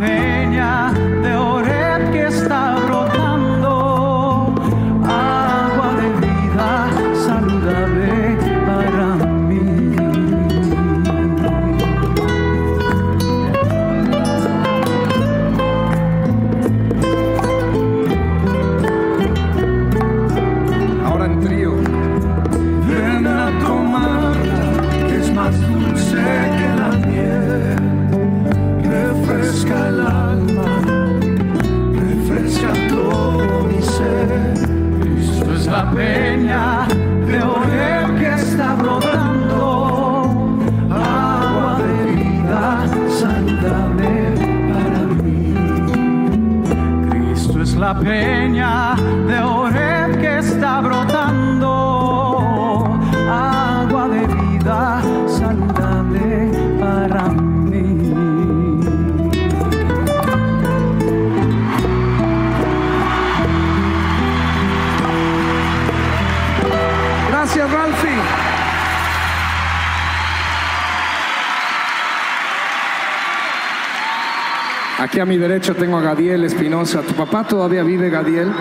pain. mi derecha tengo a Gadiel Espinosa. ¿Tu papá todavía vive, Gadiel?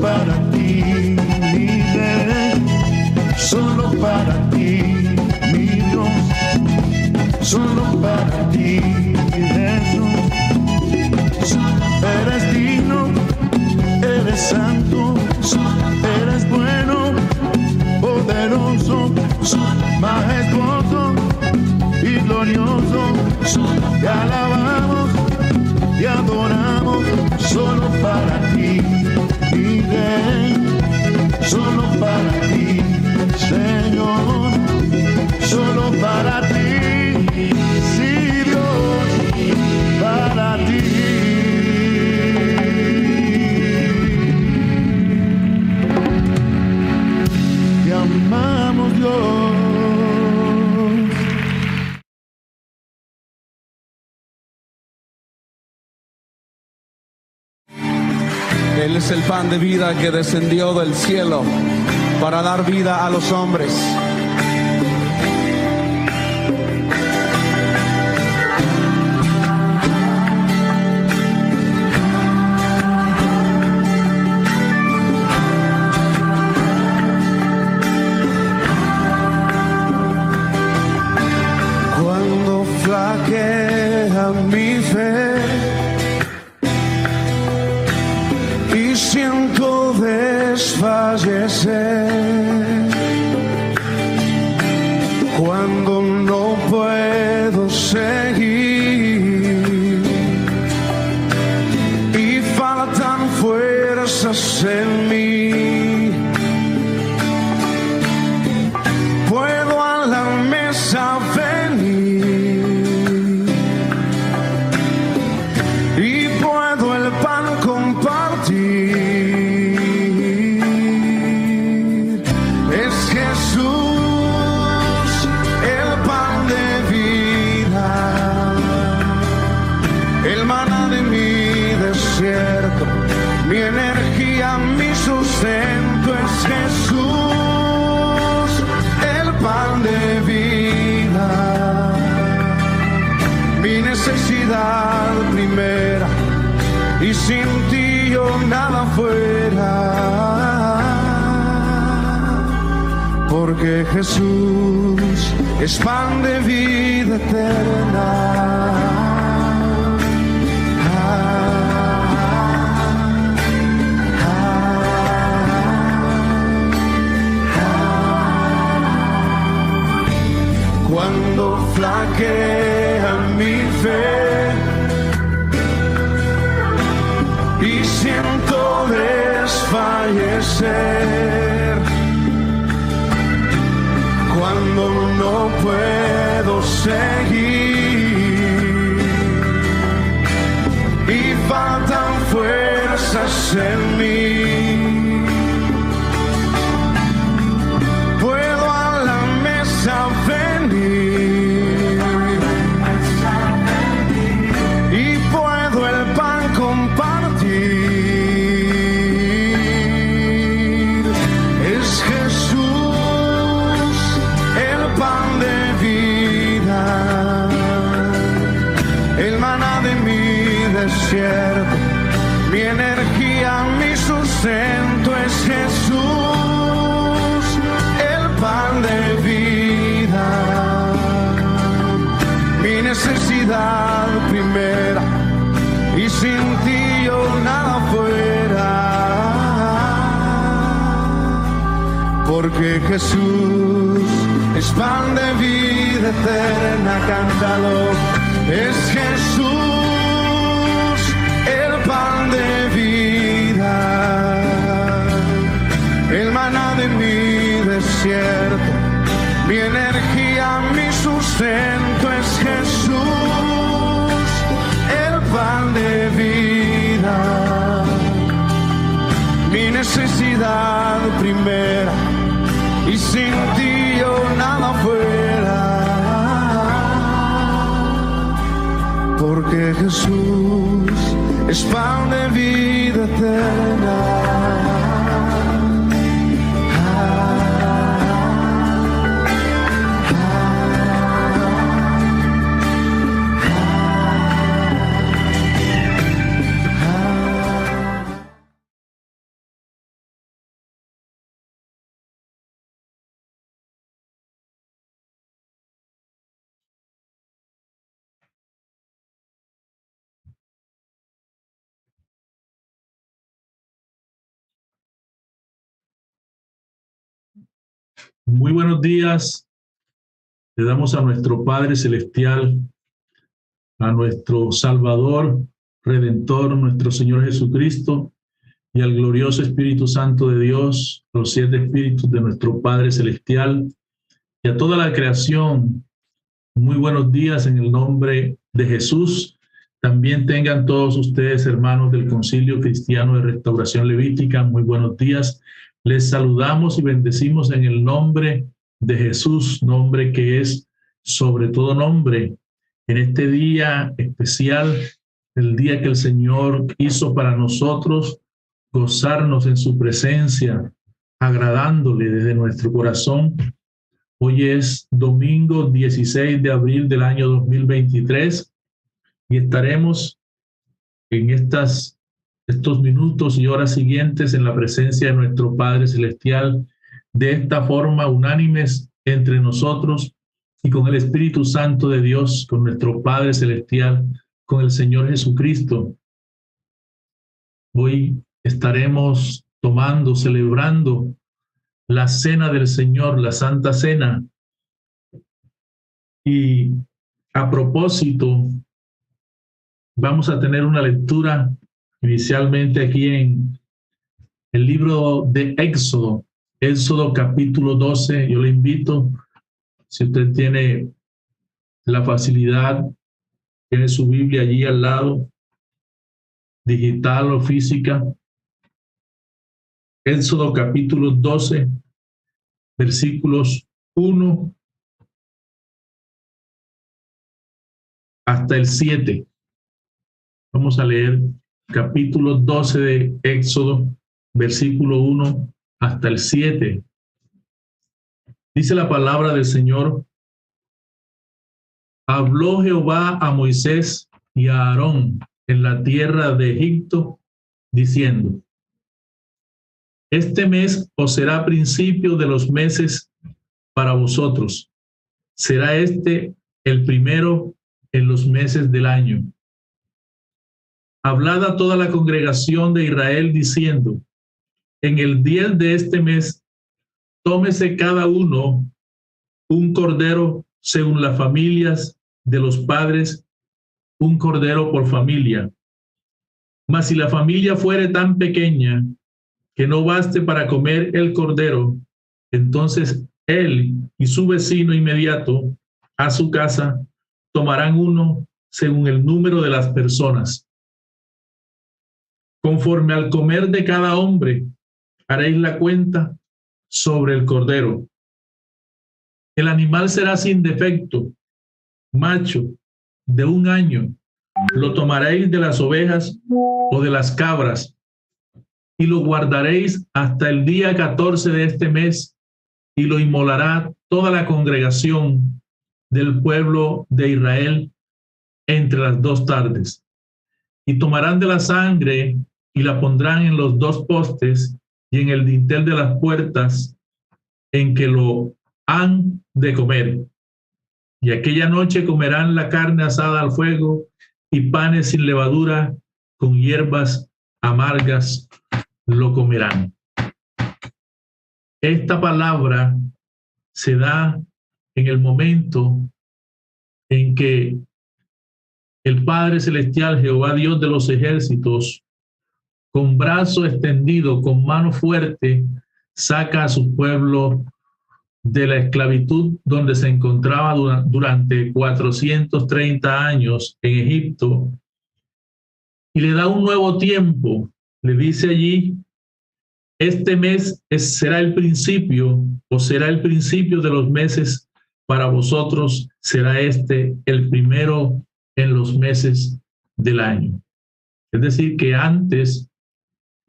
para ti, mi bebé, solo para ti, mi Dios, solo para ti, mi Jesús. Eres digno, eres santo, eres bueno, poderoso, majestuoso y glorioso. que descendió del cielo para dar vida a los hombres. Muy buenos días. Le damos a nuestro Padre Celestial, a nuestro Salvador, Redentor, nuestro Señor Jesucristo, y al glorioso Espíritu Santo de Dios, los siete espíritus de nuestro Padre Celestial, y a toda la creación. Muy buenos días en el nombre de Jesús. También tengan todos ustedes, hermanos del Concilio Cristiano de Restauración Levítica, muy buenos días. Les saludamos y bendecimos en el nombre de Jesús, nombre que es sobre todo nombre. En este día especial, el día que el Señor hizo para nosotros gozarnos en su presencia, agradándole desde nuestro corazón. Hoy es domingo 16 de abril del año 2023 y estaremos en estas, estos minutos y horas siguientes en la presencia de nuestro Padre Celestial, de esta forma unánimes entre nosotros y con el Espíritu Santo de Dios, con nuestro Padre Celestial, con el Señor Jesucristo. Hoy estaremos tomando, celebrando la cena del Señor, la Santa Cena. Y a propósito, vamos a tener una lectura inicialmente aquí en el libro de Éxodo, Éxodo capítulo 12. Yo le invito, si usted tiene la facilidad, tiene su Biblia allí al lado, digital o física. Éxodo capítulo 12, versículos 1 hasta el 7. Vamos a leer capítulo 12 de Éxodo, versículo 1 hasta el 7. Dice la palabra del Señor, habló Jehová a Moisés y a Aarón en la tierra de Egipto, diciendo, este mes os será principio de los meses para vosotros. Será este el primero en los meses del año hablad a toda la congregación de Israel diciendo, en el día de este mes, tómese cada uno un cordero según las familias de los padres, un cordero por familia. Mas si la familia fuere tan pequeña que no baste para comer el cordero, entonces él y su vecino inmediato a su casa tomarán uno según el número de las personas Conforme al comer de cada hombre, haréis la cuenta sobre el cordero. El animal será sin defecto, macho, de un año. Lo tomaréis de las ovejas o de las cabras y lo guardaréis hasta el día 14 de este mes y lo inmolará toda la congregación del pueblo de Israel entre las dos tardes. Y tomarán de la sangre y la pondrán en los dos postes y en el dintel de las puertas en que lo han de comer. Y aquella noche comerán la carne asada al fuego y panes sin levadura con hierbas amargas lo comerán. Esta palabra se da en el momento en que el Padre Celestial, Jehová Dios de los ejércitos, con brazo extendido, con mano fuerte, saca a su pueblo de la esclavitud donde se encontraba durante 430 años en Egipto y le da un nuevo tiempo. Le dice allí, este mes será el principio o será el principio de los meses para vosotros, será este el primero en los meses del año. Es decir, que antes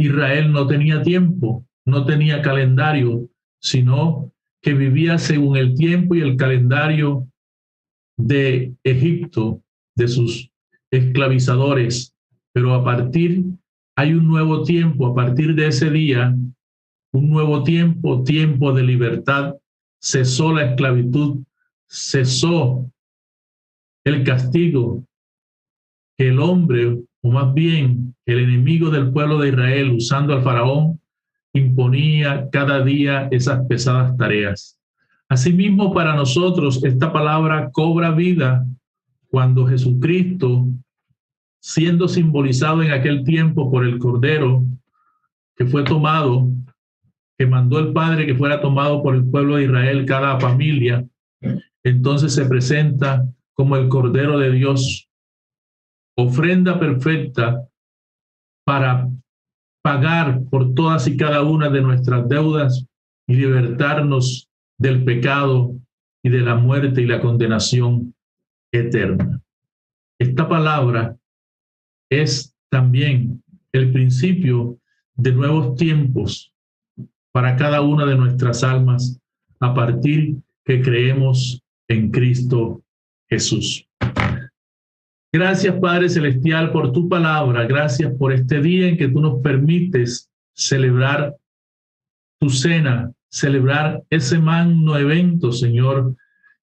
Israel no tenía tiempo, no tenía calendario, sino que vivía según el tiempo y el calendario de Egipto, de sus esclavizadores. Pero a partir, hay un nuevo tiempo, a partir de ese día, un nuevo tiempo, tiempo de libertad, cesó la esclavitud, cesó el castigo que el hombre o más bien el enemigo del pueblo de Israel, usando al faraón, imponía cada día esas pesadas tareas. Asimismo, para nosotros esta palabra cobra vida cuando Jesucristo, siendo simbolizado en aquel tiempo por el Cordero que fue tomado, que mandó el Padre que fuera tomado por el pueblo de Israel, cada familia, entonces se presenta como el Cordero de Dios, ofrenda perfecta para pagar por todas y cada una de nuestras deudas y libertarnos del pecado y de la muerte y la condenación eterna. Esta palabra es también el principio de nuevos tiempos para cada una de nuestras almas a partir que creemos en Cristo Jesús. Gracias Padre Celestial por tu palabra, gracias por este día en que tú nos permites celebrar tu cena, celebrar ese magno evento, Señor,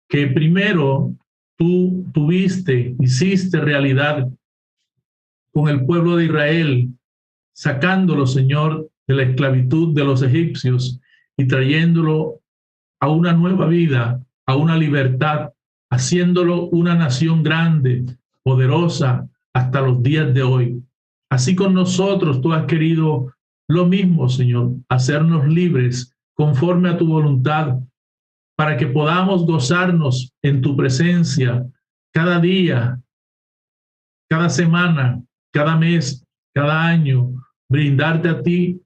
que primero tú tuviste, hiciste realidad con el pueblo de Israel, sacándolo, Señor, de la esclavitud de los egipcios y trayéndolo a una nueva vida, a una libertad, haciéndolo una nación grande, poderosa hasta los días de hoy. Así con nosotros tú has querido lo mismo, Señor, hacernos libres conforme a tu voluntad, para que podamos gozarnos en tu presencia cada día, cada semana, cada mes, cada año, brindarte a ti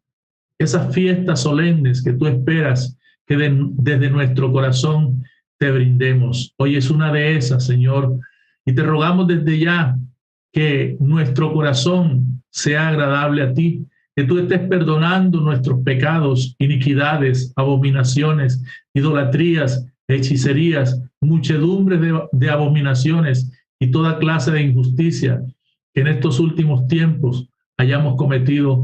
esas fiestas solemnes que tú esperas que desde nuestro corazón te brindemos. Hoy es una de esas, Señor, y te rogamos desde ya que nuestro corazón sea agradable a ti, que tú estés perdonando nuestros pecados, iniquidades, abominaciones, idolatrías, hechicerías, muchedumbre de, de abominaciones y toda clase de injusticia que en estos últimos tiempos hayamos cometido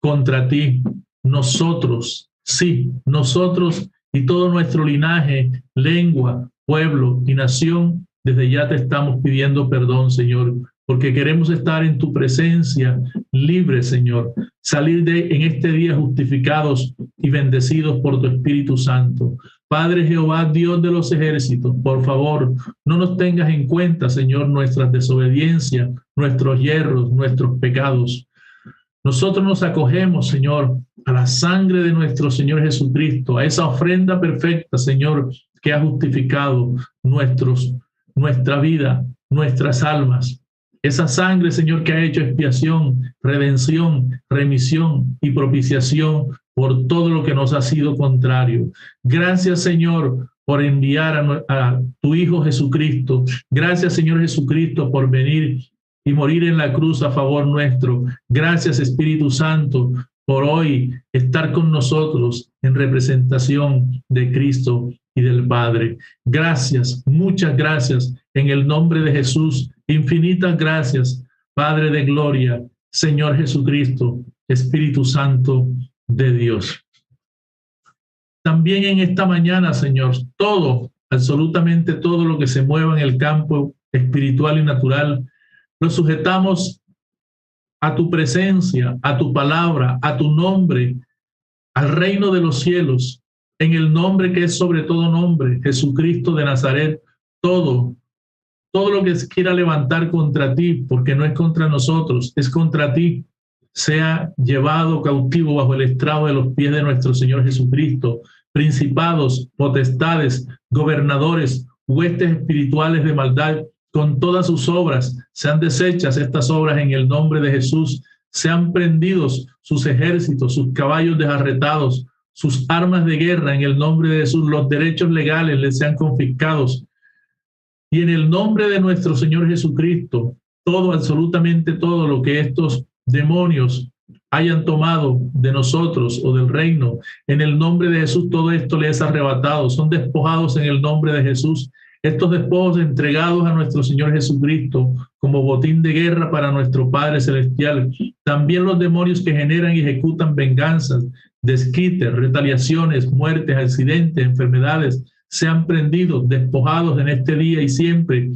contra ti. Nosotros, sí, nosotros y todo nuestro linaje, lengua, pueblo y nación desde ya te estamos pidiendo perdón, Señor, porque queremos estar en tu presencia libre, Señor, salir de en este día justificados y bendecidos por tu Espíritu Santo. Padre Jehová, Dios de los ejércitos, por favor, no nos tengas en cuenta, Señor, nuestras desobediencias, nuestros hierros, nuestros pecados. Nosotros nos acogemos, Señor, a la sangre de nuestro Señor Jesucristo, a esa ofrenda perfecta, Señor, que ha justificado nuestros nuestra vida, nuestras almas. Esa sangre, Señor, que ha hecho expiación, redención, remisión y propiciación por todo lo que nos ha sido contrario. Gracias, Señor, por enviar a, a, tu Hijo Jesucristo. Gracias, Señor Jesucristo, por venir y morir en la cruz a favor nuestro. Gracias, Espíritu Santo, por hoy estar con nosotros en representación de Cristo y del Padre. Gracias, muchas gracias en el nombre de Jesús. Infinitas gracias, Padre de Gloria, Señor Jesucristo, Espíritu Santo de Dios. También en esta mañana, Señor, todo, absolutamente todo lo que se mueva en el campo espiritual y natural, lo sujetamos a tu presencia, a tu palabra, a tu nombre, al reino de los cielos, en el nombre que es sobre todo nombre, Jesucristo de Nazaret, todo, todo lo que quiera levantar contra ti, porque no es contra nosotros, es contra ti, sea llevado cautivo bajo el estrado de los pies de nuestro Señor Jesucristo, principados, potestades, gobernadores, huestes espirituales de maldad, con todas sus obras, sean deshechas estas obras en el nombre de Jesús, sean prendidos sus ejércitos, sus caballos desarretados, sus armas de guerra en el nombre de Jesús, los derechos legales les sean confiscados. Y en el nombre de nuestro Señor Jesucristo, todo, absolutamente todo lo que estos demonios hayan tomado de nosotros o del reino, en el nombre de Jesús, todo esto les es arrebatado, son despojados en el nombre de Jesús. Estos despojos entregados a nuestro Señor Jesucristo como botín de guerra para nuestro Padre Celestial. También los demonios que generan y ejecutan venganzas, desquites, retaliaciones, muertes, accidentes, enfermedades, sean prendidos, despojados en este día y siempre.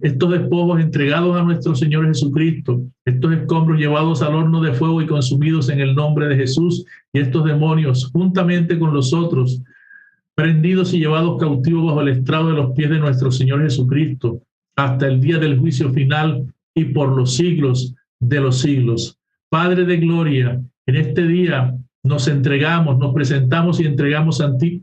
Estos despojos entregados a nuestro Señor Jesucristo, estos escombros llevados al horno de fuego y consumidos en el nombre de Jesús, y estos demonios, juntamente con los otros, prendidos y llevados cautivos bajo el estrado de los pies de nuestro Señor Jesucristo, hasta el día del juicio final y por los siglos de los siglos. Padre de gloria, en este día nos entregamos, nos presentamos y entregamos a ti,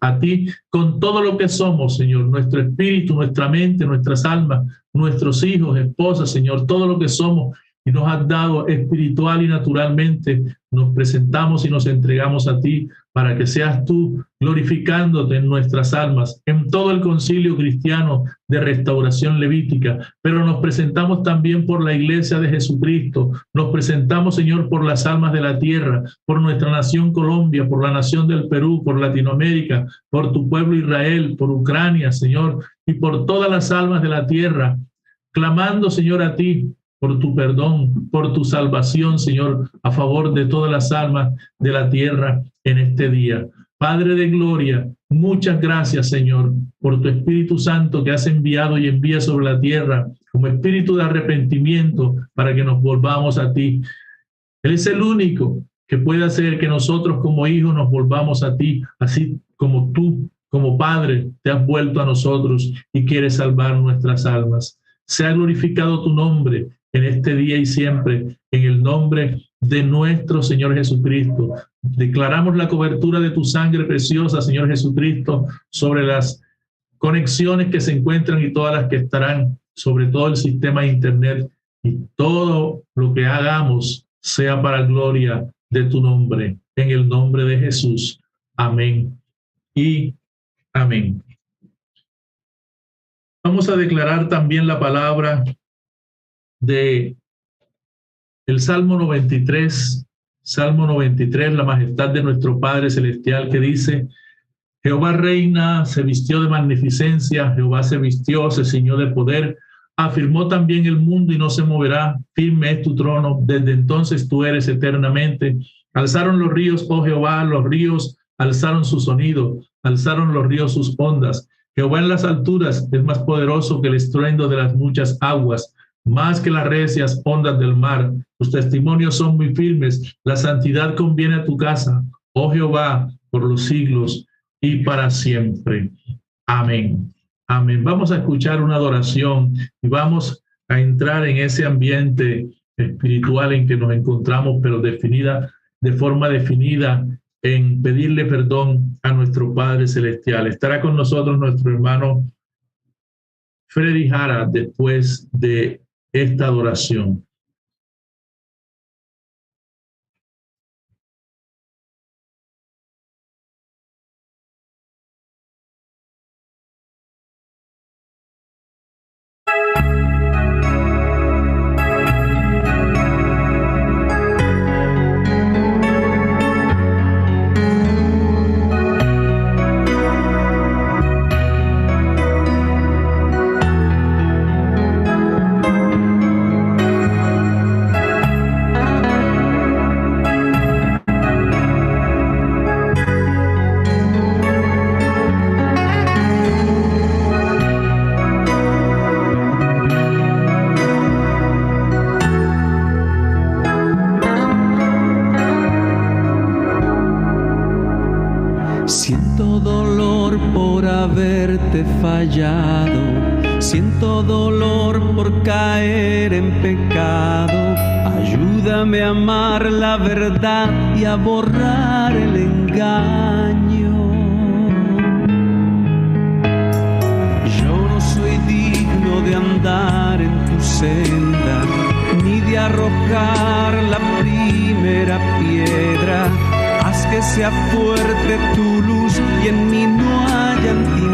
con todo lo que somos, Señor, nuestro espíritu, nuestra mente, nuestras almas, nuestros hijos, esposas, Señor, todo lo que somos. Y nos has dado espiritual y naturalmente, nos presentamos y nos entregamos a ti para que seas tú glorificándote en nuestras almas, en todo el concilio cristiano de restauración levítica, pero nos presentamos también por la iglesia de Jesucristo, nos presentamos, Señor, por las almas de la tierra, por nuestra nación Colombia, por la nación del Perú, por Latinoamérica, por tu pueblo Israel, por Ucrania, Señor, y por todas las almas de la tierra, clamando, Señor, a ti por tu perdón, por tu salvación, Señor, a favor de todas las almas de la tierra en este día. Padre de gloria, muchas gracias, Señor, por tu Espíritu Santo que has enviado y envía sobre la tierra como espíritu de arrepentimiento para que nos volvamos a ti. Él es el único que puede hacer que nosotros como hijos nos volvamos a ti, así como tú, como Padre, te has vuelto a nosotros y quieres salvar nuestras almas. Sea glorificado tu nombre en este día y siempre, en el nombre de nuestro Señor Jesucristo. Declaramos la cobertura de tu sangre preciosa, Señor Jesucristo, sobre las conexiones que se encuentran y todas las que estarán, sobre todo el sistema de Internet, y todo lo que hagamos sea para gloria de tu nombre, en el nombre de Jesús. Amén y amén. Vamos a declarar también la palabra de el Salmo 93, Salmo 93, la majestad de nuestro Padre Celestial que dice, Jehová reina, se vistió de magnificencia, Jehová se vistió, se ciñó de poder, afirmó también el mundo y no se moverá, firme es tu trono, desde entonces tú eres eternamente. Alzaron los ríos, oh Jehová, los ríos alzaron su sonido, alzaron los ríos sus ondas. Jehová en las alturas es más poderoso que el estruendo de las muchas aguas más que las recias ondas del mar. Tus testimonios son muy firmes. La santidad conviene a tu casa, oh Jehová, por los siglos y para siempre. Amén. Amén. Vamos a escuchar una adoración y vamos a entrar en ese ambiente espiritual en que nos encontramos, pero definida, de forma definida, en pedirle perdón a nuestro Padre Celestial. Estará con nosotros nuestro hermano Freddy Jara después de esta adoración. Siento dolor por caer en pecado. Ayúdame a amar la verdad y a borrar el engaño. Yo no soy digno de andar en tu senda, ni de arrojar la primera piedra. Haz que sea fuerte tu luz y en mí no hayan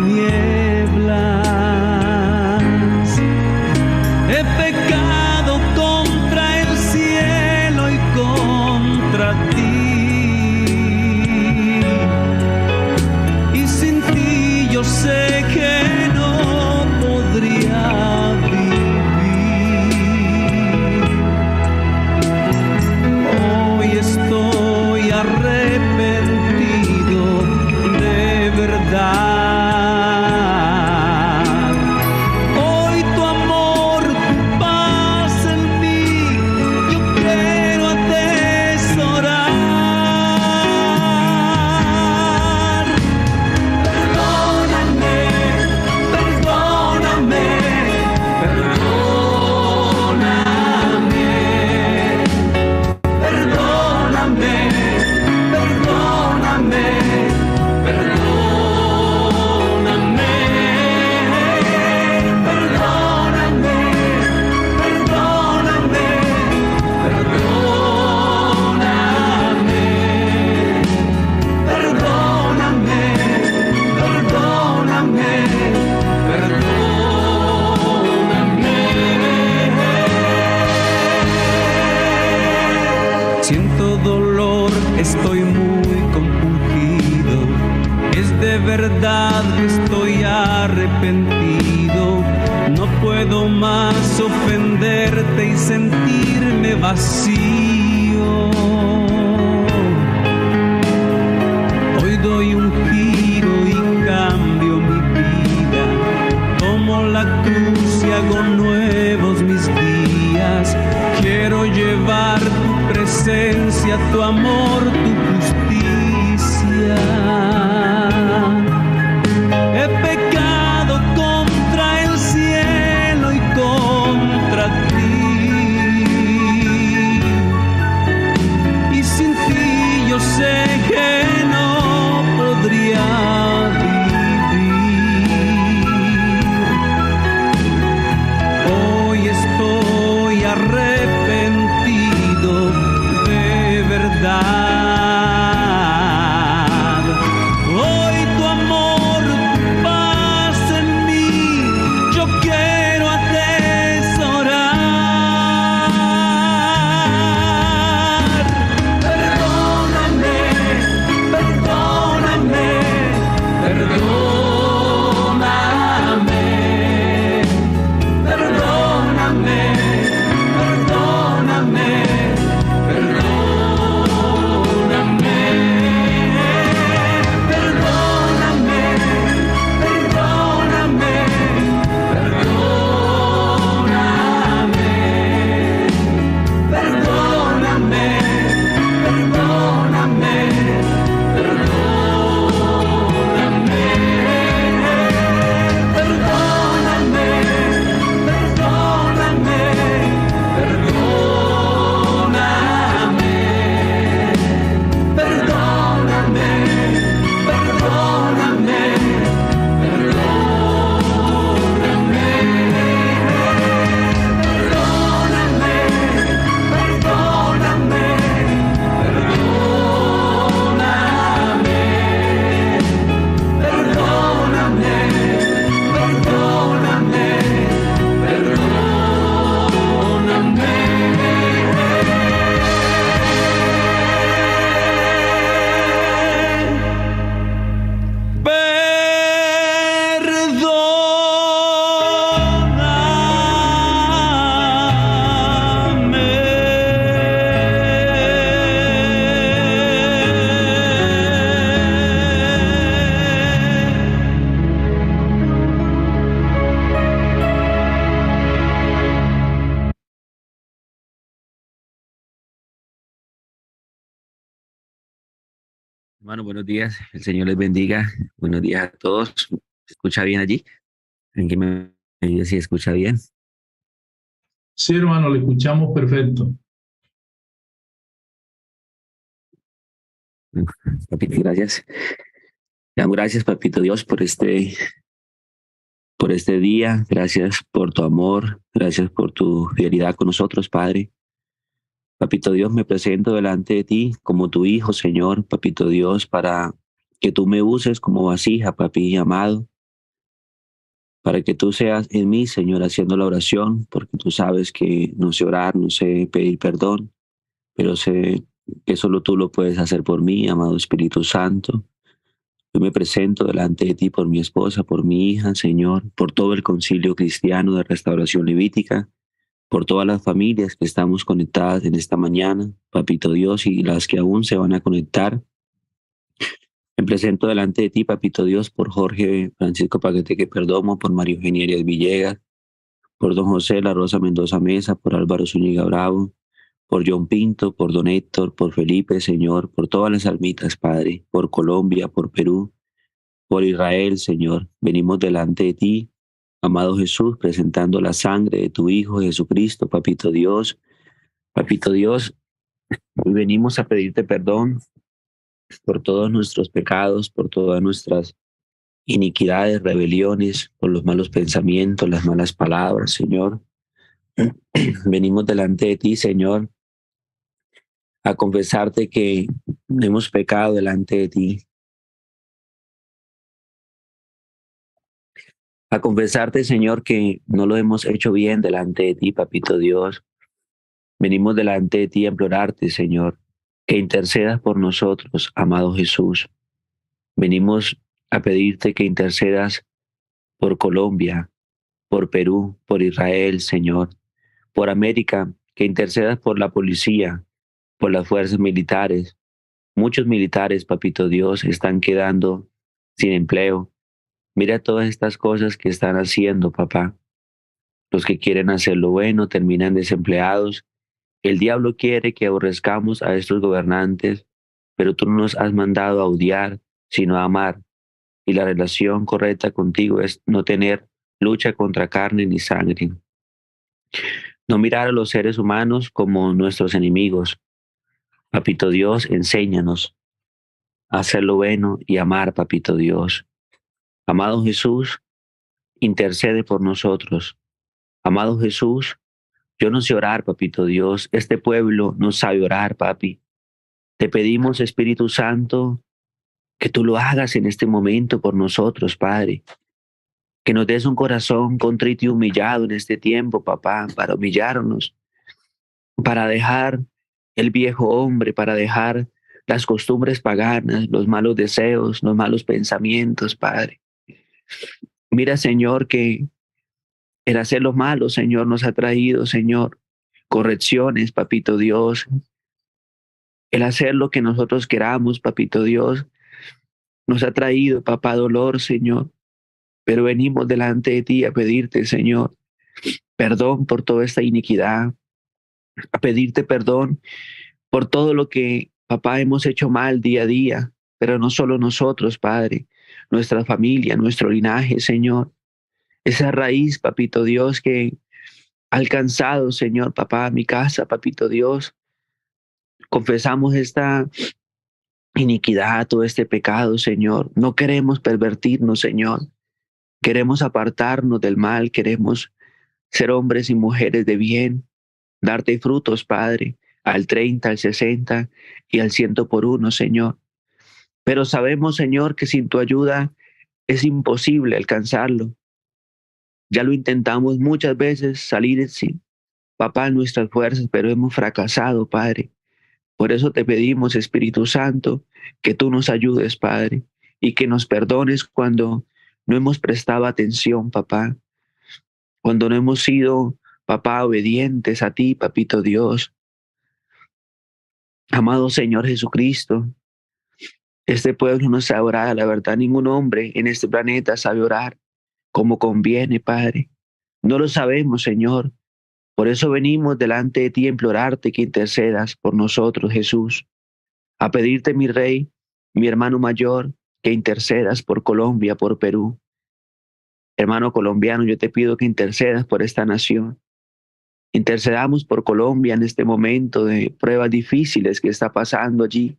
vacío. Hoy doy un giro y cambio mi vida. Tomo la cruz y hago nuevos mis días. Quiero llevar tu presencia, tu amor, días. El Señor les bendiga. Buenos días a todos. ¿Se escucha bien allí? ¿En qué me ayude si escucha bien? Sí, hermano, le escuchamos perfecto. Papito, gracias. Damos gracias, Papito Dios, por este, por este día. Gracias por tu amor. Gracias por tu fidelidad con nosotros, Padre. Papito Dios, me presento delante de ti como tu hijo, Señor, Papito Dios, para que tú me uses como vasija, papi amado, para que tú seas en mí, Señor, haciendo la oración, porque tú sabes que no sé orar, no sé pedir perdón, pero sé que solo tú lo puedes hacer por mí, amado Espíritu Santo. Yo me presento delante de ti por mi esposa, por mi hija, Señor, por todo el concilio cristiano de restauración levítica, por todas las familias que estamos conectadas en esta mañana, Papito Dios, y las que aún se van a conectar. Me presento delante de ti, Papito Dios, por Jorge Francisco Paqueteque Perdomo, por Mario Eugenia Villegas, por don José La Rosa Mendoza Mesa, por Álvaro Zúñiga Bravo, por John Pinto, por don Héctor, por Felipe, Señor, por todas las almitas, Padre, por Colombia, por Perú, por Israel, Señor. Venimos delante de ti, amado Jesús, presentando la sangre de tu Hijo Jesucristo, Papito Dios. Papito Dios, hoy venimos a pedirte perdón por todos nuestros pecados, por todas nuestras iniquidades, rebeliones, por los malos pensamientos, las malas palabras, Señor. Venimos delante de ti, Señor, a confesarte que hemos pecado delante de ti. A confesarte, Señor, que no lo hemos hecho bien delante de ti, Papito Dios. Venimos delante de ti a implorarte, Señor, que intercedas por nosotros, amado Jesús. Venimos a pedirte que intercedas por Colombia, por Perú, por Israel, Señor, por América, que intercedas por la policía, por las fuerzas militares. Muchos militares, papito Dios, están quedando sin empleo. Mira todas estas cosas que están haciendo, papá. Los que quieren hacer lo bueno terminan desempleados. El diablo quiere que aborrezcamos a estos gobernantes, pero tú no nos has mandado a odiar, sino a amar. Y la relación correcta contigo es no tener lucha contra carne ni sangre. No mirar a los seres humanos como nuestros enemigos. Papito Dios, enséñanos a hacer lo bueno y amar, Papito Dios. Amado Jesús, intercede por nosotros. Amado Jesús, yo no sé orar, Papito Dios. Este pueblo no sabe orar, papi. Te pedimos, Espíritu Santo, que tú lo hagas en este momento por nosotros, Padre que nos des un corazón contrito y humillado en este tiempo, papá, para humillarnos, para dejar el viejo hombre, para dejar las costumbres paganas, los malos deseos, los malos pensamientos, Padre. Mira, Señor, que el hacer lo malo, Señor, nos ha traído, Señor, correcciones, Papito Dios. El hacer lo que nosotros queramos, Papito Dios, nos ha traído, papá, dolor, Señor pero venimos delante de ti a pedirte, Señor, perdón por toda esta iniquidad, a pedirte perdón por todo lo que, papá, hemos hecho mal día a día, pero no solo nosotros, Padre, nuestra familia, nuestro linaje, Señor. Esa raíz, papito Dios, que ha alcanzado, Señor, papá, mi casa, papito Dios. Confesamos esta iniquidad, todo este pecado, Señor. No queremos pervertirnos, Señor. Queremos apartarnos del mal, queremos ser hombres y mujeres de bien, darte frutos, Padre, al 30, al 60 y al ciento por uno, Señor. Pero sabemos, Señor, que sin tu ayuda es imposible alcanzarlo. Ya lo intentamos muchas veces salir sin papá nuestras fuerzas, pero hemos fracasado, Padre. Por eso te pedimos, Espíritu Santo, que tú nos ayudes, Padre, y que nos perdones cuando no hemos prestado atención, papá, cuando no hemos sido, papá, obedientes a ti, papito Dios. Amado Señor Jesucristo, este pueblo no sabe orar, la verdad, ningún hombre en este planeta sabe orar como conviene, Padre. No lo sabemos, Señor. Por eso venimos delante de ti a implorarte que intercedas por nosotros, Jesús, a pedirte, mi Rey, mi hermano mayor, que intercedas por Colombia, por Perú. Hermano colombiano, yo te pido que intercedas por esta nación. Intercedamos por Colombia en este momento de pruebas difíciles que está pasando allí.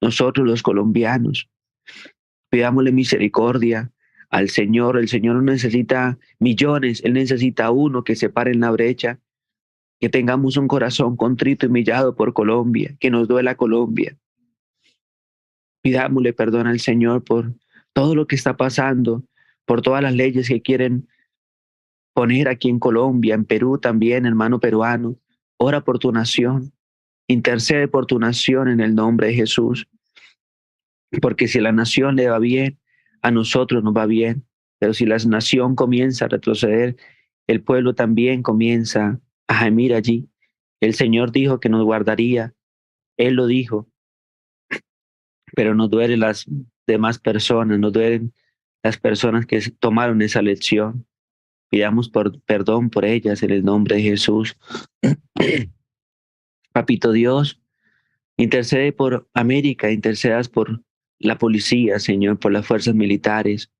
Nosotros los colombianos, pidámosle misericordia al Señor. El Señor no necesita millones, Él necesita uno que se pare en la brecha, que tengamos un corazón contrito y humillado por Colombia, que nos duela Colombia. Pidámosle perdón al Señor por todo lo que está pasando, por todas las leyes que quieren poner aquí en Colombia, en Perú también, hermano peruano. Ora por tu nación, intercede por tu nación en el nombre de Jesús. Porque si la nación le va bien, a nosotros nos va bien. Pero si la nación comienza a retroceder, el pueblo también comienza a gemir allí. El Señor dijo que nos guardaría. Él lo dijo pero nos duelen las demás personas, nos duelen las personas que tomaron esa lección. Pidamos por, perdón por ellas en el nombre de Jesús. Papito Dios, intercede por América, intercedas por la policía, Señor, por las fuerzas militares.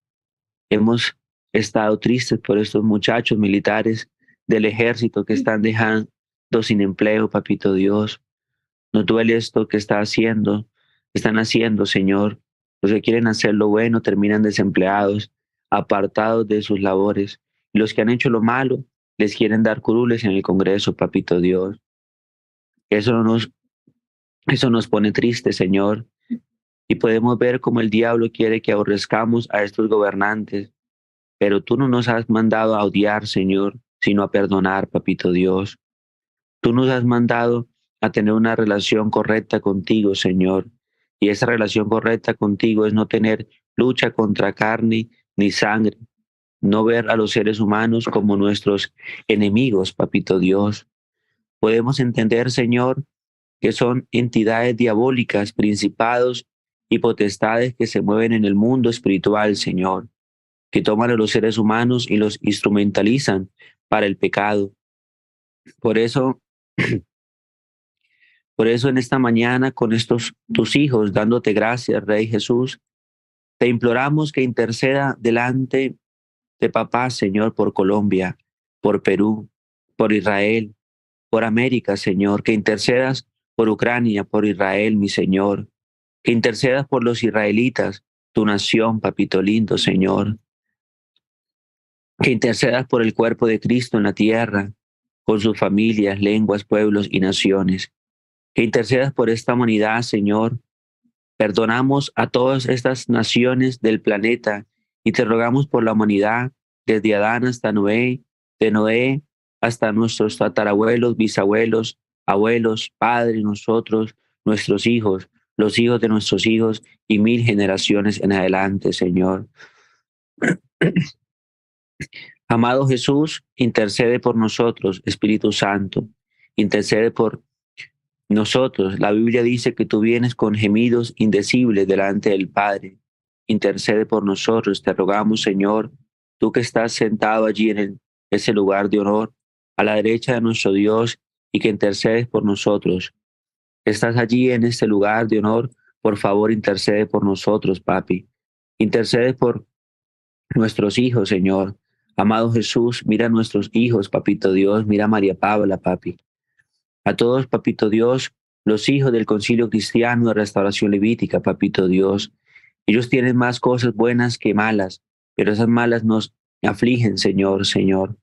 Hemos estado tristes por estos muchachos militares del ejército que están dejando sin empleo, Papito Dios. Nos duele esto que está haciendo están haciendo, Señor. Los que quieren hacer lo bueno terminan desempleados, apartados de sus labores. Los que han hecho lo malo les quieren dar curules en el Congreso, papito Dios. Eso nos, eso nos pone tristes, Señor. Y podemos ver cómo el diablo quiere que aborrezcamos a estos gobernantes. Pero tú no nos has mandado a odiar, Señor, sino a perdonar, papito Dios. Tú nos has mandado a tener una relación correcta contigo, Señor. Y esa relación correcta contigo es no tener lucha contra carne ni sangre, no ver a los seres humanos como nuestros enemigos, papito Dios. Podemos entender, Señor, que son entidades diabólicas, principados y potestades que se mueven en el mundo espiritual, Señor, que toman a los seres humanos y los instrumentalizan para el pecado. Por eso, por eso en esta mañana con estos tus hijos, dándote gracias, Rey Jesús, te imploramos que interceda delante de papá, Señor, por Colombia, por Perú, por Israel, por América, Señor, que intercedas por Ucrania, por Israel, mi Señor, que intercedas por los israelitas, tu nación, papito lindo, Señor, que intercedas por el cuerpo de Cristo en la tierra, con sus familias, lenguas, pueblos y naciones. Que intercedas por esta humanidad, Señor. Perdonamos a todas estas naciones del planeta y te rogamos por la humanidad, desde Adán hasta Noé, de Noé hasta nuestros tatarabuelos, bisabuelos, abuelos, padres, nosotros, nuestros hijos, los hijos de nuestros hijos y mil generaciones en adelante, Señor. Amado Jesús, intercede por nosotros, Espíritu Santo, intercede por nosotros. La Biblia dice que tú vienes con gemidos indecibles delante del Padre. Intercede por nosotros, te rogamos, Señor, tú que estás sentado allí en ese lugar de honor, a la derecha de nuestro Dios, y que intercedes por nosotros. Estás allí en este lugar de honor, por favor, intercede por nosotros, papi. Intercede por nuestros hijos, Señor. Amado Jesús, mira a nuestros hijos, papito Dios, mira a María Paula, papi. A todos, papito Dios, los hijos del concilio cristiano de restauración levítica, papito Dios. Ellos tienen más cosas buenas que malas, pero esas malas nos afligen, Señor, Señor.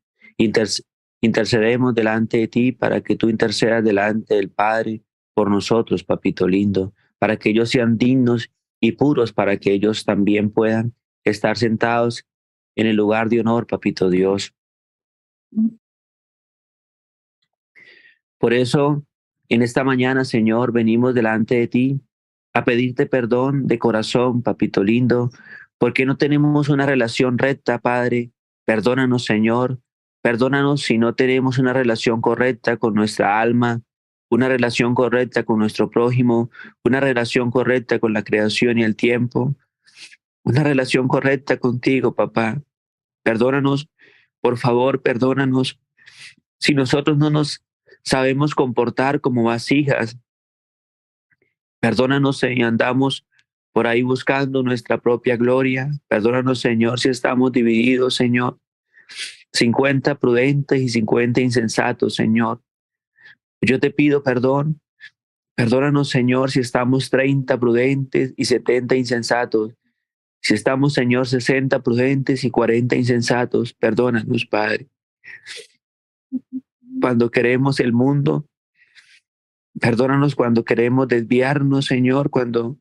Intercedemos delante de ti para que tú intercedas delante del Padre por nosotros, papito lindo, para que ellos sean dignos y puros, para que ellos también puedan estar sentados en el lugar de honor, papito Dios. Por eso, en esta mañana, Señor, venimos delante de ti a pedirte perdón de corazón, papito lindo, porque no tenemos una relación recta, Padre. Perdónanos, Señor. Perdónanos si no tenemos una relación correcta con nuestra alma, una relación correcta con nuestro prójimo, una relación correcta con la creación y el tiempo, una relación correcta contigo, papá. Perdónanos, por favor, perdónanos. Si nosotros no nos sabemos comportar como vasijas, perdónanos si andamos por ahí buscando nuestra propia gloria. Perdónanos, Señor, si estamos divididos, Señor. 50 prudentes y 50 insensatos, Señor. Yo te pido perdón. Perdónanos, Señor, si estamos 30 prudentes y 70 insensatos. Si estamos, Señor, 60 prudentes y 40 insensatos, perdónanos, Padre. Cuando queremos el mundo, perdónanos cuando queremos desviarnos, Señor, cuando,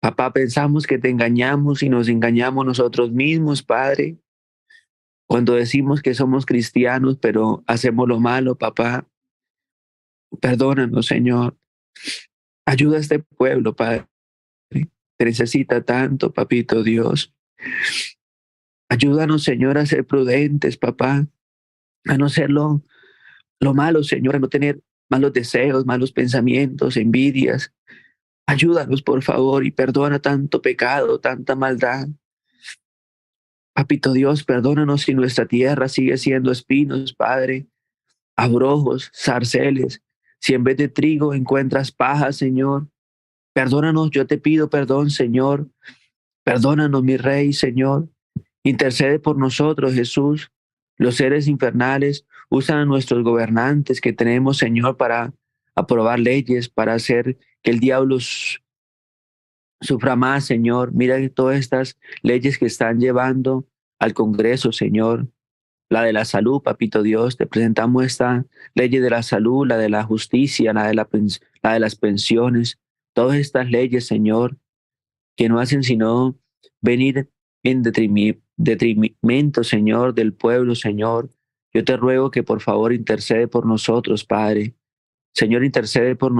papá, pensamos que te engañamos y nos engañamos nosotros mismos, Padre. Cuando decimos que somos cristianos, pero hacemos lo malo, papá. Perdónanos, Señor. Ayuda a este pueblo, Padre necesita tanto, papito Dios. Ayúdanos, Señor, a ser prudentes, papá, a no ser lo, malo, Señor, a no tener malos deseos, malos pensamientos, envidias. Ayúdanos, por favor, y perdona tanto pecado, tanta maldad. Papito Dios, perdónanos si nuestra tierra sigue siendo espinos, Padre, abrojos, zarceles. Si en vez de trigo encuentras paja, Señor, Perdónanos, yo te pido perdón, Señor. Perdónanos, mi Rey, Señor. Intercede por nosotros, Jesús. Los seres infernales usan a nuestros gobernantes que tenemos, Señor, para aprobar leyes, para hacer que el diablo sufra más, Señor. Mira todas estas leyes que están llevando al Congreso, Señor. La de la salud, papito Dios, te presentamos esta ley de la salud, la de la justicia, la de, la, la de las pensiones todas estas leyes, Señor, que no hacen sino venir en detrimento, Señor, del pueblo, Señor. Yo te ruego que por favor intercede por nosotros, Padre. Señor, intercede por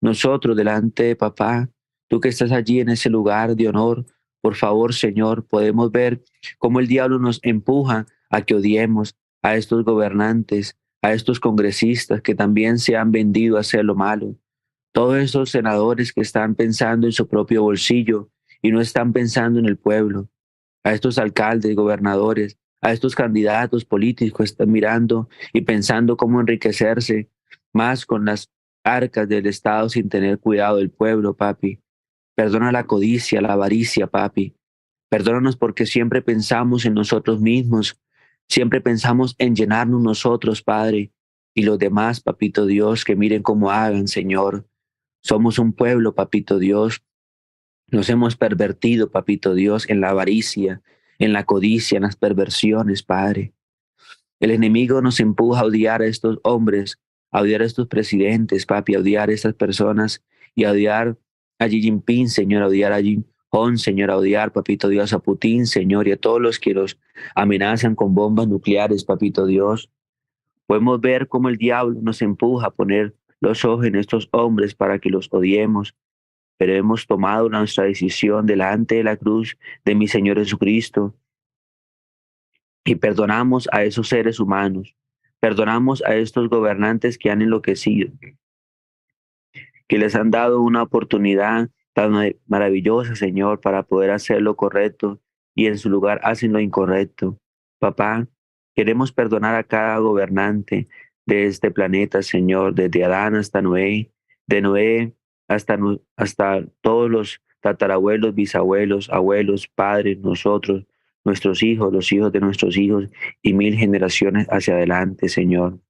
nosotros delante de papá. Tú que estás allí en ese lugar de honor, Por favor, Señor, podemos ver cómo el diablo nos empuja a que odiemos a estos gobernantes, a estos congresistas que también se han vendido a hacer lo malo. Todos esos senadores que están pensando en su propio bolsillo y no están pensando en el pueblo. A estos alcaldes, gobernadores, a estos candidatos políticos están mirando y pensando cómo enriquecerse más con las arcas del Estado sin tener cuidado del pueblo, papi. Perdona la codicia, la avaricia, papi. Perdónanos porque siempre pensamos en nosotros mismos, siempre pensamos en llenarnos nosotros, Padre, y los demás, papito Dios, que miren cómo hagan, Señor. Somos un pueblo, papito Dios. Nos hemos pervertido, papito Dios, en la avaricia, en la codicia, en las perversiones, Padre. El enemigo nos empuja a odiar a estos hombres, a odiar a estos presidentes, papi, a odiar a estas personas y a odiar a Xi Jinping, Señor, a odiar a Jim Hon, Señor, a odiar, papito Dios, a Putin, Señor, y a todos los que los amenazan con bombas nucleares, papito Dios. Podemos ver cómo el diablo nos empuja a poner los ojos en estos hombres para que los odiemos, pero hemos tomado nuestra decisión delante de la cruz de mi Señor Jesucristo y perdonamos a esos seres humanos, perdonamos a estos gobernantes que han enloquecido, que les han dado una oportunidad tan maravillosa, Señor, para poder hacer lo correcto y en su lugar hacen lo incorrecto. Papá, queremos perdonar a cada gobernante de este planeta, Señor, desde Adán hasta Noé, de Noé hasta, hasta todos los tatarabuelos, bisabuelos, abuelos, padres, nosotros, nuestros hijos, los hijos de nuestros hijos y mil generaciones hacia adelante, Señor.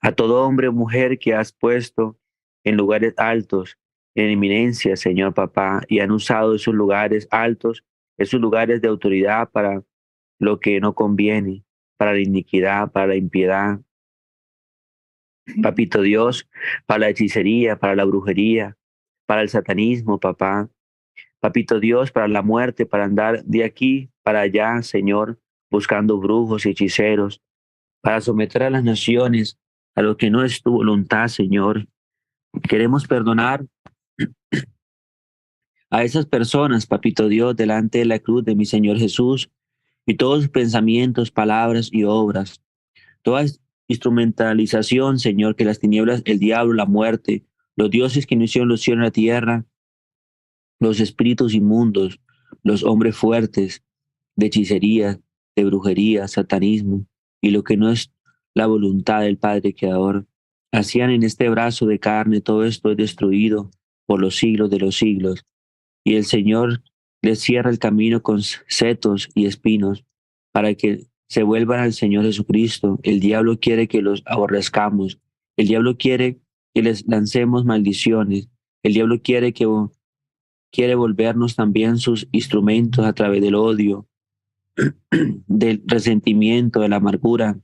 A todo hombre o mujer que has puesto en lugares altos, en eminencia, Señor Papá, y han usado esos lugares altos, esos lugares de autoridad para lo que no conviene, para la iniquidad, para la impiedad, Papito Dios, para la hechicería, para la brujería, para el satanismo, papá. Papito Dios, para la muerte, para andar de aquí para allá, Señor, buscando brujos y hechiceros, para someter a las naciones a lo que no es tu voluntad, Señor. Queremos perdonar a esas personas, Papito Dios, delante de la cruz de mi Señor Jesús, y todos sus pensamientos, palabras y obras, todas instrumentalización, Señor, que las tinieblas, el diablo, la muerte, los dioses que no hicieron los cielos en la tierra, los espíritus inmundos, los hombres fuertes, de hechicería, de brujería, satanismo, y lo que no es la voluntad del Padre Creador, hacían en este brazo de carne, todo esto es destruido por los siglos de los siglos, y el Señor les cierra el camino con setos y espinos, para que se vuelvan al Señor Jesucristo. El diablo quiere que los aborrezcamos. El diablo quiere que les lancemos maldiciones. El diablo quiere que quiere volvernos también sus instrumentos a través del odio, del resentimiento, de la amargura,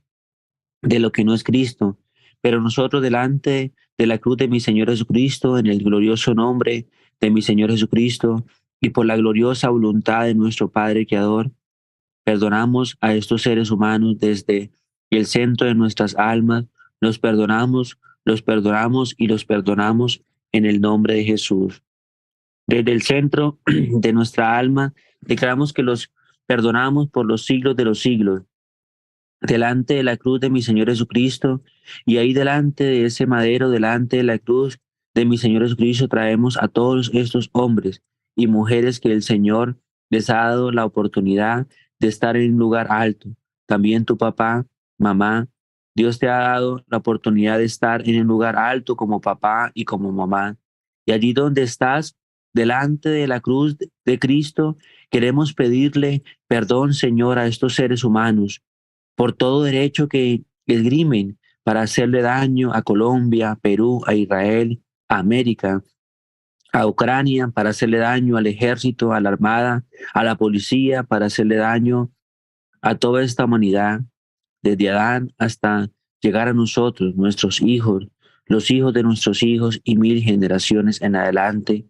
de lo que no es Cristo. Pero nosotros delante de la cruz de mi Señor Jesucristo, en el glorioso nombre de mi Señor Jesucristo y por la gloriosa voluntad de nuestro Padre Creador, Perdonamos a estos seres humanos desde el centro de nuestras almas. Los perdonamos, los perdonamos y los perdonamos en el nombre de Jesús. Desde el centro de nuestra alma declaramos que los perdonamos por los siglos de los siglos. Delante de la cruz de mi Señor Jesucristo y ahí delante de ese madero, delante de la cruz de mi Señor Jesucristo, traemos a todos estos hombres y mujeres que el Señor les ha dado la oportunidad de estar en un lugar alto. También tu papá, mamá, Dios te ha dado la oportunidad de estar en un lugar alto como papá y como mamá. Y allí donde estás, delante de la cruz de Cristo, queremos pedirle perdón, Señor, a estos seres humanos por todo derecho que esgrimen para hacerle daño a Colombia, Perú, a Israel, a América, a Ucrania para hacerle daño al ejército, a la armada, a la policía, para hacerle daño a toda esta humanidad, desde Adán hasta llegar a nosotros, nuestros hijos, los hijos de nuestros hijos y mil generaciones en adelante.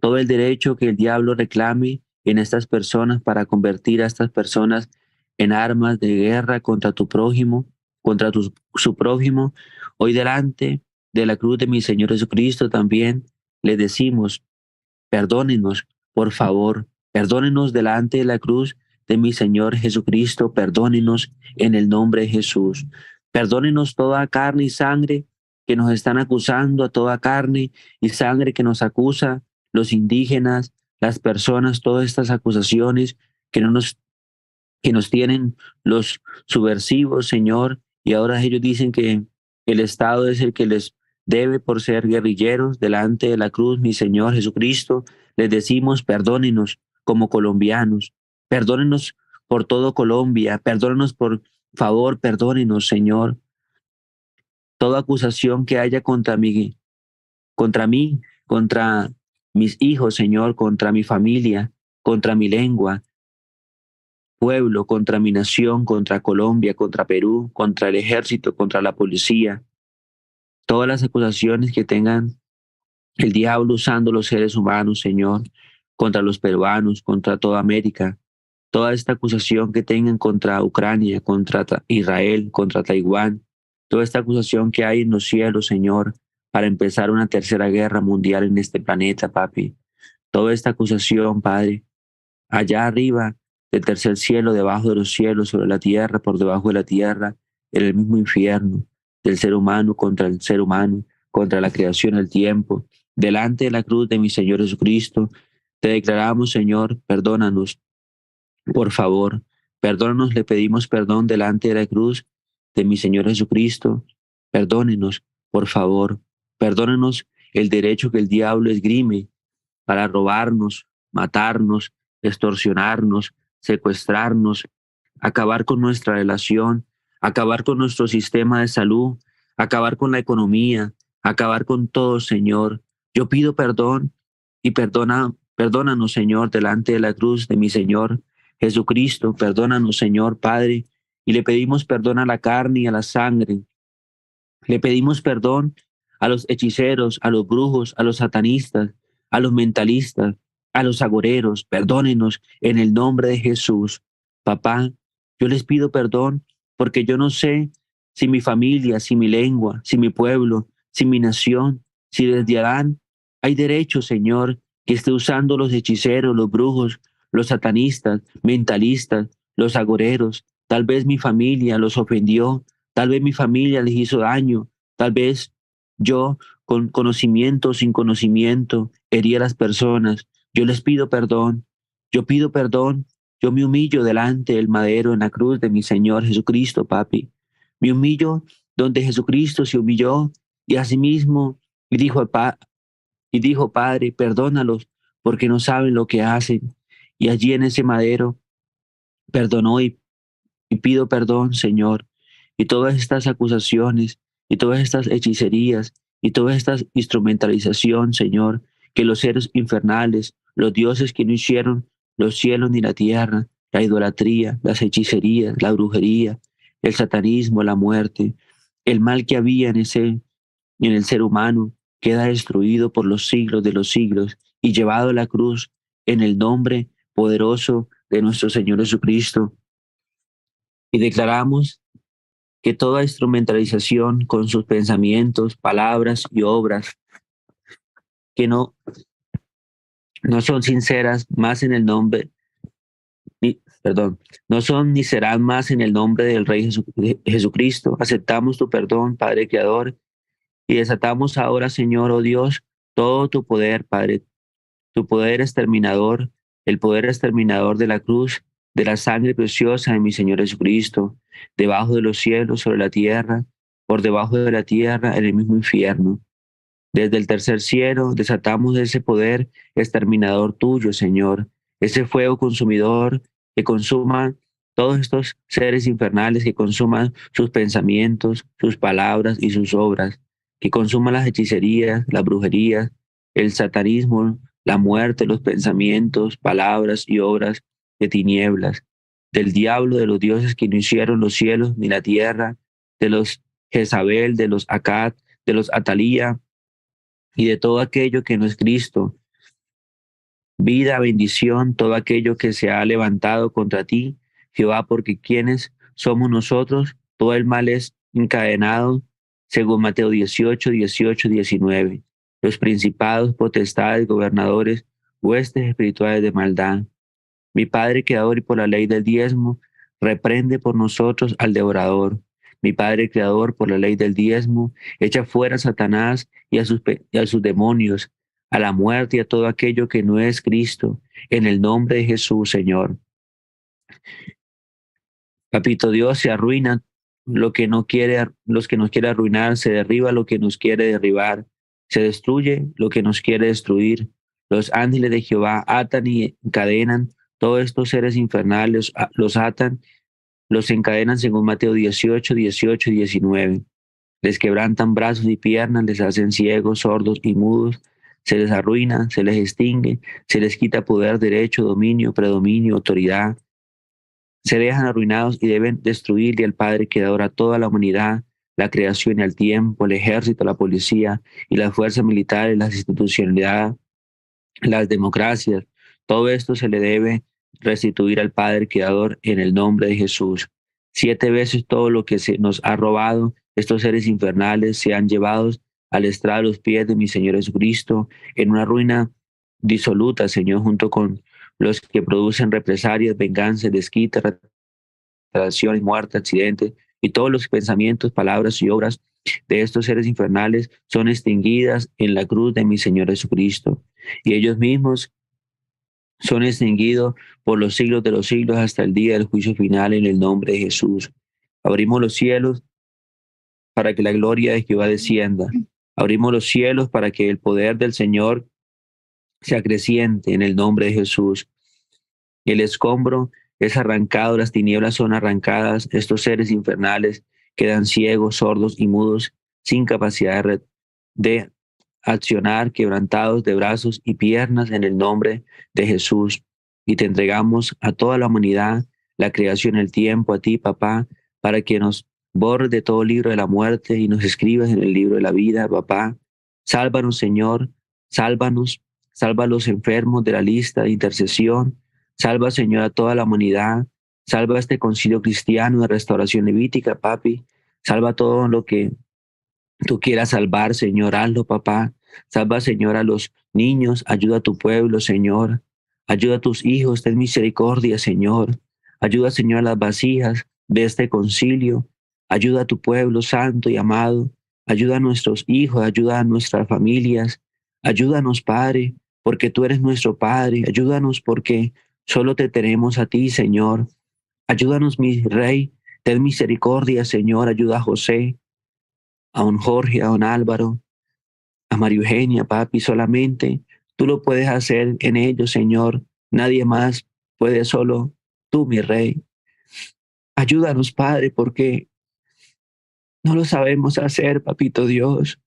Todo el derecho que el diablo reclame en estas personas para convertir a estas personas en armas de guerra contra tu prójimo, contra tu, su prójimo, hoy delante de la cruz de mi Señor Jesucristo también le decimos, perdónenos, por favor, Perdónenos delante de la cruz de mi Señor Jesucristo, perdónenos en el nombre de Jesús. Perdónenos toda carne y sangre que nos están acusando, a toda carne y sangre que nos acusa, los indígenas, las personas, todas estas acusaciones que no nos que nos tienen los subversivos, Señor, y ahora ellos dicen que el Estado es el que les debe por ser guerrilleros delante de la cruz, mi Señor Jesucristo. Les decimos, perdónenos como colombianos, perdónenos por todo Colombia, perdónenos por favor, perdónenos, Señor. Toda acusación que haya contra mí, contra mí, contra mis hijos, Señor, contra mi familia, contra mi lengua, pueblo, contra mi nación, contra Colombia, contra Perú, contra el ejército, contra la policía. Todas las acusaciones que tengan el diablo usando los seres humanos, Señor, contra los peruanos, contra toda América. Toda esta acusación que tengan contra Ucrania, contra Israel, contra Taiwán. Toda esta acusación que hay en los cielos, Señor, para empezar una tercera guerra mundial en este planeta, papi. Toda esta acusación, Padre, allá arriba del tercer cielo, debajo de los cielos, sobre la tierra, por debajo de la tierra, en el mismo infierno, del ser humano contra el ser humano, contra la creación del tiempo. Delante de la cruz de mi Señor Jesucristo, te declaramos, Señor, perdónanos, por favor, perdónanos, le pedimos perdón delante de la cruz de mi Señor Jesucristo, perdónenos, por favor, perdónenos el derecho que el diablo esgrime para robarnos, matarnos, extorsionarnos, secuestrarnos, acabar con nuestra relación, acabar con nuestro sistema de salud, acabar con la economía, acabar con todo, Señor. Yo pido perdón y perdona, perdónanos, Señor, delante de la cruz de mi Señor Jesucristo. Perdónanos, Señor Padre, y le pedimos perdón a la carne y a la sangre. Le pedimos perdón a los hechiceros, a los brujos, a los satanistas, a los mentalistas, a los agoreros, perdónenos en el nombre de Jesús. Papá, yo les pido perdón porque yo no sé si mi familia, si mi lengua, si mi pueblo, si mi nación, si desde Adán hay derecho, Señor, que esté usando los hechiceros, los brujos, los satanistas, mentalistas, los agoreros. Tal vez mi familia los ofendió, tal vez mi familia les hizo daño, tal vez yo con conocimiento o sin conocimiento herí a las personas, yo les pido perdón, yo pido perdón, yo me humillo delante del madero en la cruz de mi Señor Jesucristo, papi. Me humillo donde Jesucristo se humilló y asimismo y dijo, y dijo, Padre, perdónalos porque no saben lo que hacen. Y allí en ese madero perdonó y, y pido perdón, Señor. Y todas estas acusaciones y todas estas hechicerías y toda esta instrumentalización, Señor, que los seres infernales, los dioses que no hicieron los cielos ni la tierra, la idolatría, las hechicerías, la brujería, el satanismo, la muerte, el mal que había en ese en el ser humano queda destruido por los siglos de los siglos y llevado a la cruz en el nombre poderoso de nuestro Señor Jesucristo. Y declaramos que toda instrumentalización con sus pensamientos, palabras y obras que no no son sinceras más en el nombre, ni, perdón, no son ni serán más en el nombre del Rey Jesucristo. Aceptamos tu perdón, Padre Creador, y desatamos ahora, Señor, oh Dios, todo tu poder, Padre, tu poder exterminador, el poder exterminador de la cruz, de la sangre preciosa de mi Señor Jesucristo, debajo de los cielos, sobre la tierra, por debajo de la tierra, en el mismo infierno. Desde el tercer cielo desatamos ese poder exterminador tuyo, Señor, ese fuego consumidor que consuma todos estos seres infernales, que consuman sus pensamientos, sus palabras y sus obras, que consuma las hechicerías, las brujerías, el satanismo, la muerte, los pensamientos, palabras y obras de tinieblas, del diablo, de los dioses que no hicieron los cielos ni la tierra, de los Jezabel, de los Acad, de los Atalía, y de todo aquello que no es Cristo. Vida, bendición, todo aquello que se ha levantado contra ti, Jehová, porque quienes somos nosotros, todo el mal es encadenado, según Mateo 18, 18, 19. Los principados, potestades, gobernadores, huestes espirituales de maldad Mi Padre Creador y por la ley del diezmo, reprende por nosotros al devorador. Mi Padre Creador, por la ley del diezmo, echa fuera a Satanás y a sus, demonios, a la muerte y a todo aquello que no es Cristo, en el nombre de Jesús, Señor. Papito Dios, se arruina lo que no quiere, los que nos quiere arruinar, se derriba lo que nos quiere derribar, se destruye lo que nos quiere destruir. Los ángeles de Jehová atan y encadenan todos estos seres infernales, los atan, los encadenan según Mateo 18, 18 y 19. Les quebrantan brazos y piernas, les hacen ciegos, sordos y mudos, se les arruina, se les extingue, se les quita poder, derecho, dominio, predominio, autoridad. Se dejan arruinados y deben destruirle al Padre que adora toda la humanidad, la creación y el tiempo, el ejército, la policía y las fuerzas militares, las institucionalidades, las democracias. Todo esto se le debe restituir al Padre Creador en el nombre de Jesús. Siete veces todo lo que se nos ha robado, estos seres infernales, se han llevado al estrado los pies de mi Señor Jesucristo en una ruina disoluta, Señor, junto con los que producen represalias, venganza, desquite, y muerte, accidentes, y todos los pensamientos, palabras y obras de estos seres infernales son extinguidas en la cruz de mi Señor Jesucristo. Y ellos mismos son extinguidos por los siglos de los siglos hasta el día del juicio final en el nombre de Jesús. Abrimos los cielos para que la gloria de Jehová descienda Abrimos los cielos para que el poder del Señor se acreciente en el nombre de Jesús. El escombro es arrancado, las tinieblas son arrancadas, estos seres infernales quedan ciegos, sordos y mudos, sin capacidad de accionar, quebrantados de brazos y piernas en el nombre de Jesús. Y te entregamos a toda la humanidad, la creación, el tiempo, a ti, papá, para que nos Borde todo libro de la muerte y nos escribas en el libro de la vida, papá. Sálvanos, Señor, sálvanos, salva a los enfermos de la lista de intercesión, salva, Señor, a toda la humanidad, salva a este concilio cristiano de restauración levítica, papi, salva todo lo que tú quieras salvar, Señor, hazlo, papá. Salva, Señor, a los niños, ayuda a tu pueblo, Señor. Ayuda a tus hijos, ten misericordia, Señor. Ayuda, Señor, a las vasijas de este concilio. Ayuda a tu pueblo santo y amado. Ayuda a nuestros hijos, ayuda a nuestras familias. Ayúdanos, Padre, porque tú eres nuestro Padre. Ayúdanos porque solo te tenemos a ti, Señor. Ayúdanos, mi Rey. Ten misericordia, Señor. Ayuda a José, a don Jorge, a don Álvaro, a María Eugenia, papi. Solamente tú lo puedes hacer en ellos, Señor. Nadie más puede solo tú, mi Rey. Ayúdanos, Padre, porque no lo sabemos hacer, papito Dios.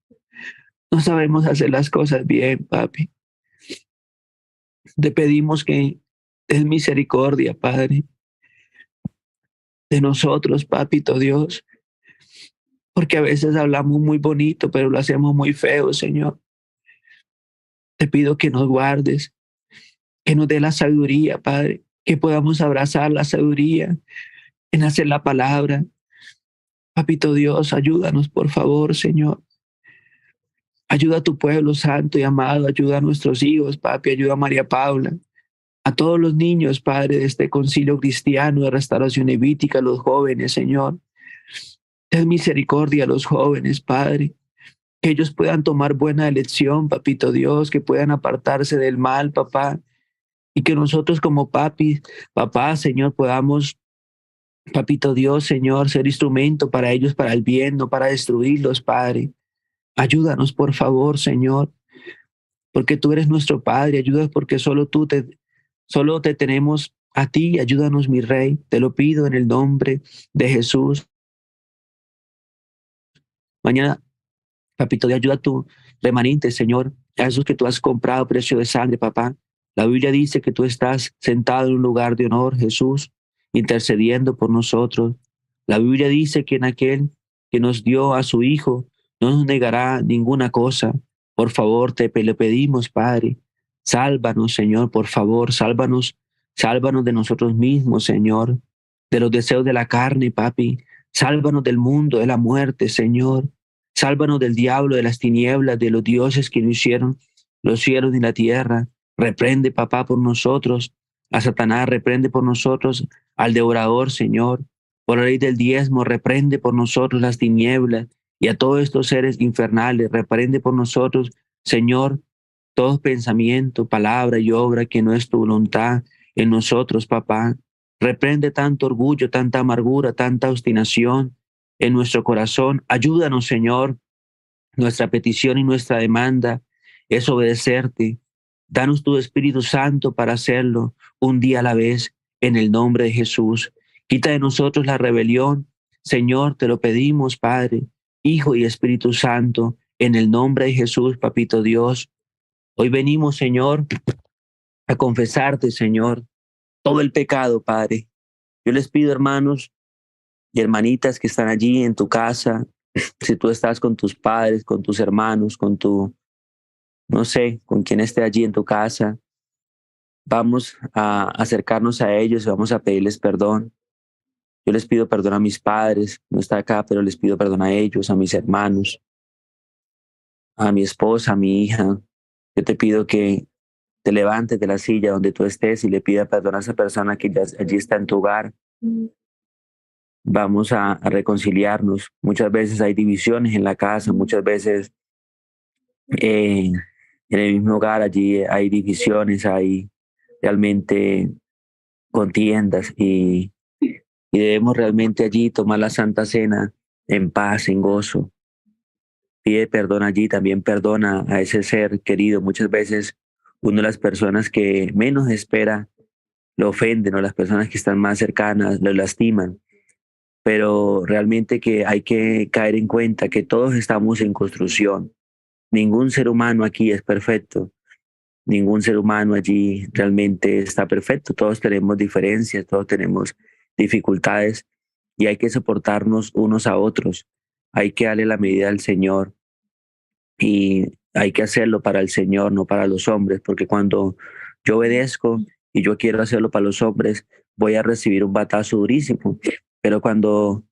No sabemos hacer las cosas bien, papi. Te pedimos que des misericordia, Padre, de nosotros, papito Dios, porque a veces hablamos muy bonito, pero lo hacemos muy feo, Señor. Te pido que nos guardes, que nos dé la sabiduría, Padre, que podamos abrazar la sabiduría en hacer la palabra, Papito Dios, ayúdanos, por favor, Señor. Ayuda a tu pueblo santo y amado, ayuda a nuestros hijos, papi, ayuda a María Paula, a todos los niños, Padre, de este concilio cristiano de restauración levítica, los jóvenes, Señor. Ten misericordia a los jóvenes, Padre, que ellos puedan tomar buena elección, papito Dios, que puedan apartarse del mal, papá, y que nosotros como papi, papá, Señor, podamos Papito Dios, Señor, ser instrumento para ellos, para el bien, no para destruirlos, Padre. Ayúdanos, por favor, Señor, porque tú eres nuestro Padre. Ayúdanos porque solo tú te, solo te tenemos a ti. Ayúdanos, mi Rey. Te lo pido en el nombre de Jesús. Mañana, Papito Dios, ayuda a tu remanente, Señor, a que tú has comprado precio de sangre, papá. La Biblia dice que tú estás sentado en un lugar de honor, Jesús intercediendo por nosotros. La Biblia dice que en aquel que nos dio a su Hijo no nos negará ninguna cosa. Por favor, te le pedimos, Padre, sálvanos, Señor, por favor, sálvanos, sálvanos de nosotros mismos, Señor, de los deseos de la carne, papi. Sálvanos del mundo, de la muerte, Señor. Sálvanos del diablo, de las tinieblas, de los dioses que no hicieron los cielos ni la tierra. Reprende, papá, por nosotros A Satanás reprende por nosotros, al devorador, Señor. Por la ley del diezmo, reprende por nosotros las tinieblas y a todos estos seres infernales, reprende por nosotros, Señor, todo pensamiento, palabra y obra que no es tu voluntad en nosotros, papá. Reprende tanto orgullo, tanta amargura, tanta obstinación en nuestro corazón. Ayúdanos, Señor. Nuestra petición y nuestra demanda es obedecerte. Danos tu Espíritu Santo para hacerlo un día a la vez en el nombre de Jesús. Quita de nosotros la rebelión. Señor, te lo pedimos, Padre, Hijo y Espíritu Santo, en el nombre de Jesús, Papito Dios. Hoy venimos, Señor, a confesarte, Señor, todo el pecado, Padre. Yo les pido, hermanos y hermanitas que están allí en tu casa, si tú estás con tus padres, con tus hermanos, con tu, no sé, con quien esté allí en tu casa, vamos a acercarnos a ellos y vamos a pedirles perdón. Yo les pido perdón a mis padres, no está acá, pero les pido perdón a ellos, a mis hermanos, a mi esposa, a mi hija, yo te pido que te levantes de la silla donde tú estés y le pida perdón a esa persona que ya allí está en tu hogar. Vamos a, reconciliarnos. Muchas veces hay divisiones en la casa, muchas veces eh, en el mismo hogar allí hay divisiones, hay realmente contiendas y, y debemos realmente allí tomar la Santa Cena en paz, en gozo pide perdón allí, también perdona a ese ser querido. Muchas veces una de las personas que menos espera lo ofenden o las personas que están más cercanas lo lastiman. Pero realmente que hay que caer en cuenta que todos estamos en construcción. Ningún ser humano aquí es perfecto. Ningún ser humano allí realmente está perfecto. Todos tenemos diferencias, todos tenemos dificultades y hay que soportarnos unos a otros hay que darle la medida al Señor y hay que hacerlo para el Señor, no para los hombres, porque cuando yo obedezco y yo quiero hacerlo para los hombres, voy a recibir un batazo durísimo. Pero cuando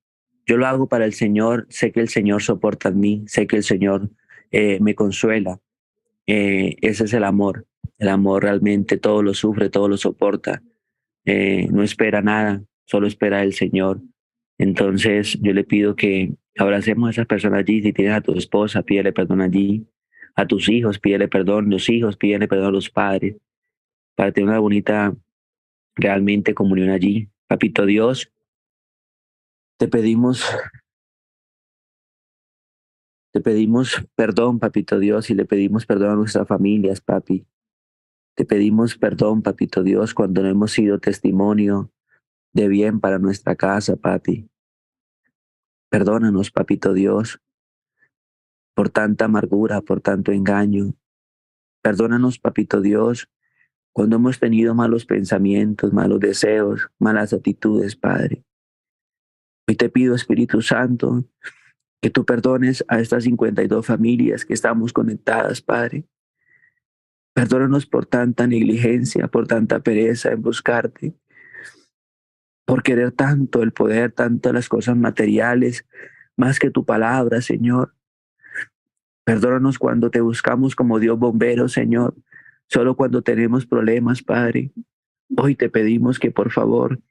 yo lo hago para el Señor, sé que el Señor soporta en mí, sé que el Señor eh, me consuela. Eh, ese es el amor. El amor realmente todo lo sufre, todo lo soporta. Eh, no espera nada, solo espera el Señor. Entonces yo le pido que Abracemos a esas personas allí. Si tienes a tu esposa, pídele perdón allí. A tus hijos, pídele perdón. Los hijos, pídele perdón a los padres. Para tener una bonita, realmente comunión allí. Papito Dios, te pedimos, te pedimos perdón, Papito Dios, y le pedimos perdón a nuestras familias, papi. Te pedimos perdón, Papito Dios, cuando no hemos sido testimonio de bien para nuestra casa, papi. Perdónanos, papito Dios, por tanta amargura, por tanto engaño. Perdónanos, papito Dios, cuando hemos tenido malos pensamientos, malos deseos, malas actitudes, Padre. Hoy te pido, Espíritu Santo, que tú perdones a estas 52 familias que estamos conectadas, Padre. Perdónanos por tanta negligencia, por tanta pereza en buscarte, por querer tanto el poder, tanto las cosas materiales, más que tu palabra, Señor. Perdónanos cuando te buscamos como Dios bombero, Señor, solo cuando tenemos problemas, Padre. Hoy te pedimos que por favor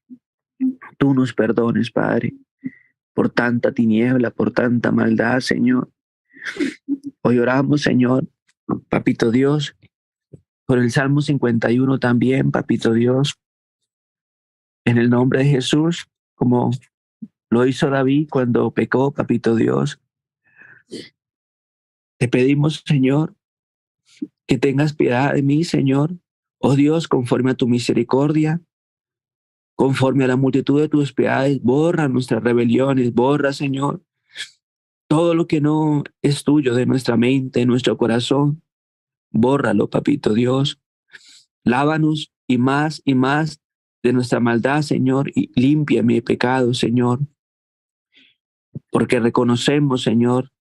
tú nos perdones, Padre, por tanta tiniebla, por tanta maldad, Señor. Hoy oramos, Señor, Papito Dios, por el Salmo 51 también, Papito Dios, en el nombre de Jesús, como lo hizo David cuando pecó, papito Dios. Te pedimos, Señor, que tengas piedad de mí, Señor. Oh Dios, conforme a tu misericordia, conforme a la multitud de tus piedades, borra nuestras rebeliones, borra, Señor, todo lo que no es tuyo de nuestra mente, de nuestro corazón. Bórralo, papito Dios. Lávanos y más y más de nuestra maldad, Señor, y limpia mi pecado, Señor. Porque reconocemos, Señor,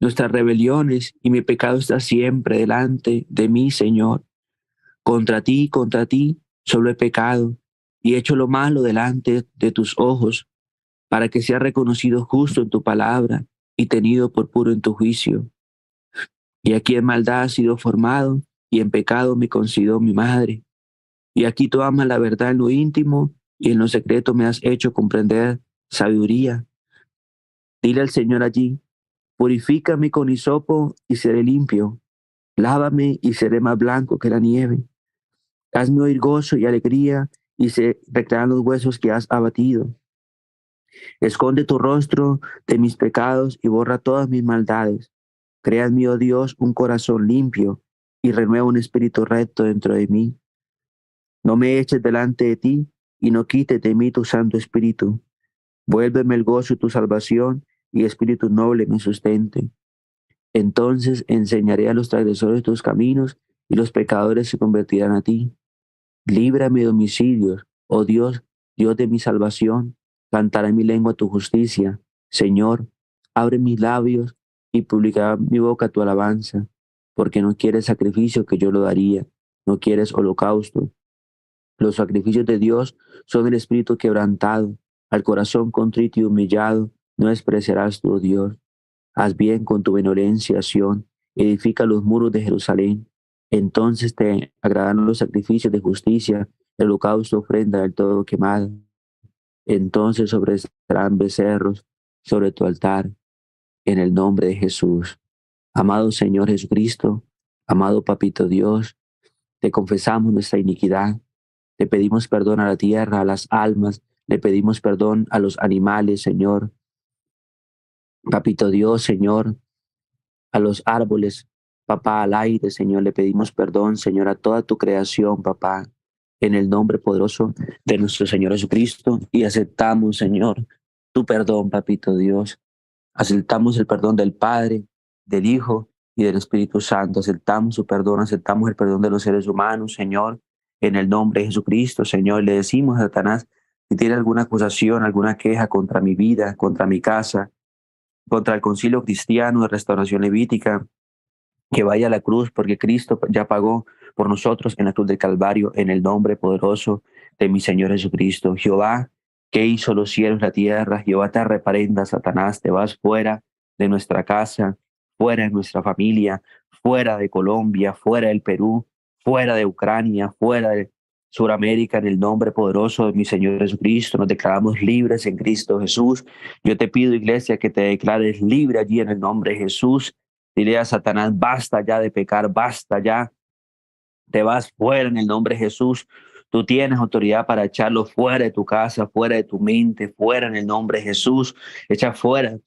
nuestras rebeliones y mi pecado está siempre delante de mí, Señor. Contra ti, contra ti, solo he pecado y he hecho lo malo delante de tus ojos, para que sea reconocido justo en tu palabra y tenido por puro en tu juicio. Y aquí en maldad ha sido formado y en pecado me concidió mi madre Y aquí tú amas la verdad en lo íntimo y en lo secreto me has hecho comprender sabiduría. Dile al Señor allí, purifícame con hisopo y seré limpio. Lávame y seré más blanco que la nieve. Hazme oír gozo y alegría y se recrean los huesos que has abatido. Esconde tu rostro de mis pecados y borra todas mis maldades. Crea en mí, oh Dios, un corazón limpio y renueva un espíritu recto dentro de mí. No me eches delante de ti y no quites de mí tu Santo Espíritu. Vuélveme el gozo de tu salvación y espíritu noble me sustente. Entonces enseñaré a los transgresores tus caminos y los pecadores se convertirán a ti. Líbrame de homicidios, oh Dios, Dios de mi salvación. Cantará mi lengua tu justicia. Señor, abre mis labios y publicará mi boca tu alabanza, porque no quieres sacrificio que yo lo daría, no quieres holocausto. Los sacrificios de Dios son el espíritu quebrantado, al corazón contrito y humillado, no despreciarás tu Dios. Haz bien con tu benevolencia, edifica los muros de Jerusalén. Entonces te agradarán los sacrificios de justicia, el holocausto, ofrenda del todo quemado. Entonces sobreestarán becerros sobre tu altar, en el nombre de Jesús. Amado Señor Jesucristo, amado Papito Dios, te confesamos nuestra iniquidad, te pedimos perdón a la tierra, a las almas, le pedimos perdón a los animales, Señor. Papito Dios, Señor, a los árboles, papá, al aire, Señor, le pedimos perdón, Señor, a toda tu creación, papá, en el nombre poderoso de nuestro Señor Jesucristo y aceptamos, Señor, tu perdón, papito Dios. Aceptamos el perdón del Padre, del Hijo y del Espíritu Santo. Aceptamos su perdón, aceptamos el perdón de los seres humanos, Señor, en el nombre de Jesucristo, Señor. Le decimos a Satanás, si tiene alguna acusación, alguna queja contra mi vida, contra mi casa, contra el concilio cristiano de restauración levítica, que vaya a la cruz, porque Cristo ya pagó por nosotros en la cruz del Calvario, en el nombre poderoso de mi Señor Jesucristo. Jehová, que hizo los cielos y la tierra, Jehová te reparenda, Satanás, te vas fuera de nuestra casa, fuera de nuestra familia, fuera de Colombia, fuera del Perú, fuera de Ucrania, fuera de Suramérica, en el nombre poderoso de mi Señor Jesucristo. Nos declaramos libres en Cristo Jesús. Yo te pido, iglesia, que te declares libre allí en el nombre de Jesús. Dile a Satanás, basta ya de pecar, basta ya. Te vas fuera en el nombre de Jesús. Tú tienes autoridad para echarlo fuera de tu casa, fuera de tu mente, fuera en el nombre de Jesús. Echa fuera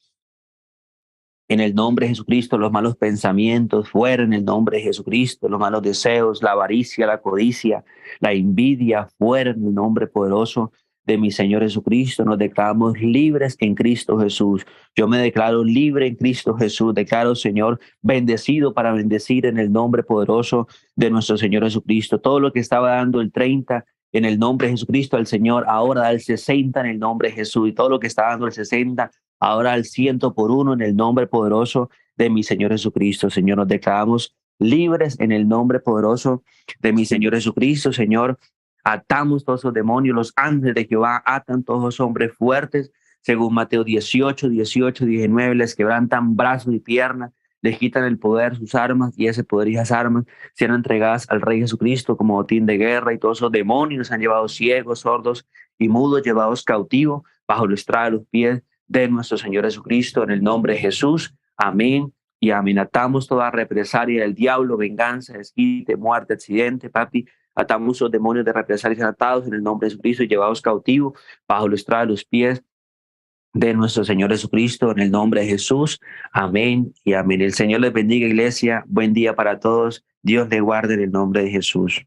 en el nombre de Jesucristo los malos pensamientos, fuera en el nombre de Jesucristo los malos deseos, la avaricia, la codicia, la envidia, fuera en el nombre poderoso de mi Señor Jesucristo. Nos declaramos libres en Cristo Jesús. Yo me declaro libre en Cristo Jesús. Declaro, Señor, bendecido para bendecir en el nombre poderoso de nuestro Señor Jesucristo. Todo lo que estaba dando el 30 en el nombre de Jesucristo al Señor, ahora da el 60 en el nombre de Jesús. Y todo lo que estaba dando el 60, ahora al ciento por uno en el nombre poderoso de mi Señor Jesucristo. Señor, nos declaramos libres en el nombre poderoso de mi Señor Jesucristo. Señor, Atamos todos los demonios, los ángeles de Jehová atan todos los hombres fuertes, según Mateo 18, 18, 19, les quebrantan brazos y piernas, les quitan el poder, sus armas, y ese poder y esas armas sean entregadas al Rey Jesucristo como botín de guerra, y todos esos demonios han llevado ciegos, sordos y mudos, llevados cautivos bajo estrado de los pies de nuestro Señor Jesucristo, en el nombre de Jesús. Amén y amén. Atamos toda represalia del diablo, venganza, desquite, muerte, accidente, papi, Atamos los demonios de represalias atados en el nombre de Jesucristo y llevados cautivos bajo los de los pies de nuestro Señor Jesucristo, en el nombre de Jesús. Amén y amén. El Señor les bendiga, iglesia. Buen día para todos. Dios les guarde en el nombre de Jesús.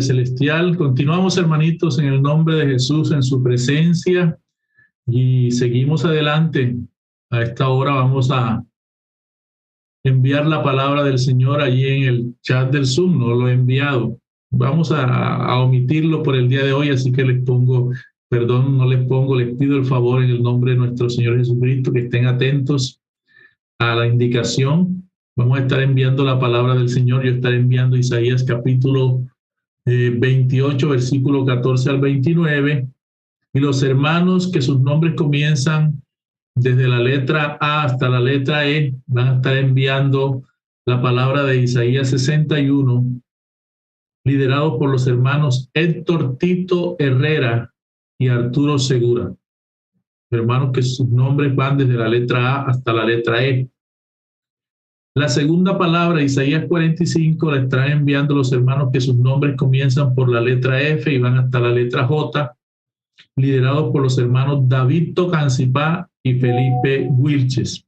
Celestial. Continuamos, hermanitos, en el nombre de Jesús, en su presencia, y seguimos adelante. A esta hora vamos a enviar la palabra del Señor allí en el chat del Zoom, no lo he enviado. Vamos a, a omitirlo por el día de hoy, así que les pongo, perdón, no les pongo, les pido el favor en el nombre de nuestro Señor Jesucristo que estén atentos a la indicación Vamos a estar enviando la palabra del Señor. Yo estaré enviando Isaías capítulo 28, eh, versículo 14 al 29. Y los hermanos que sus nombres comienzan desde la letra A hasta la letra E van a estar enviando la palabra de Isaías 61, liderados por los hermanos Héctor Tito Herrera y Arturo Segura. Hermanos que sus nombres van desde la letra A hasta la letra E. La segunda palabra, Isaías 45, la están enviando los hermanos que sus nombres comienzan por la letra F y van hasta la letra J, liderados por los hermanos David Tocancipá y Felipe Wilches.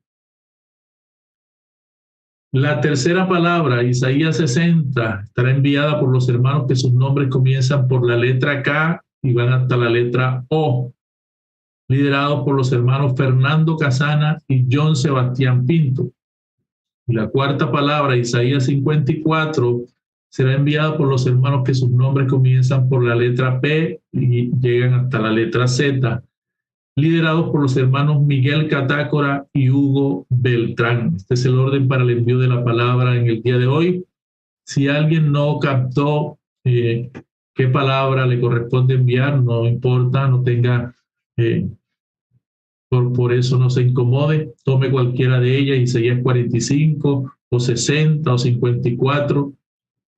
La tercera palabra, Isaías 60, estará enviada por los hermanos que sus nombres comienzan por la letra K y van hasta la letra O, liderado por los hermanos Fernando Casana y John Sebastián Pinto. La cuarta palabra, Isaías 54, será enviada por los hermanos que sus nombres comienzan por la letra P y llegan hasta la letra Z, liderados por los hermanos Miguel Catácora y Hugo Beltrán. Este es el orden para el envío de la palabra en el día de hoy. Si alguien no captó eh, qué palabra le corresponde enviar, no importa, no tenga, eh, por, eso no se incomode, tome cualquiera de ellas, Isaías 45 o 60 o 54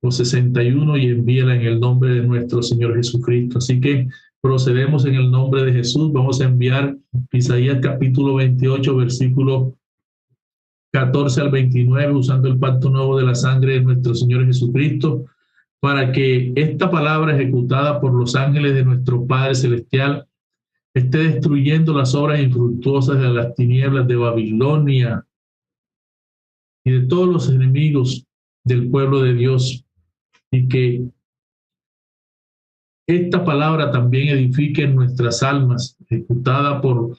o 61 y envíela en el nombre de nuestro Señor Jesucristo. Así que procedemos en el nombre de Jesús. Vamos a enviar Isaías capítulo 28, versículo 14 al 29, usando el pacto nuevo de la sangre de nuestro Señor Jesucristo para que esta palabra ejecutada por los ángeles de nuestro Padre Celestial esté destruyendo las obras infructuosas de las tinieblas de Babilonia y de todos los enemigos del pueblo de Dios y que esta palabra también edifique en nuestras almas, ejecutada por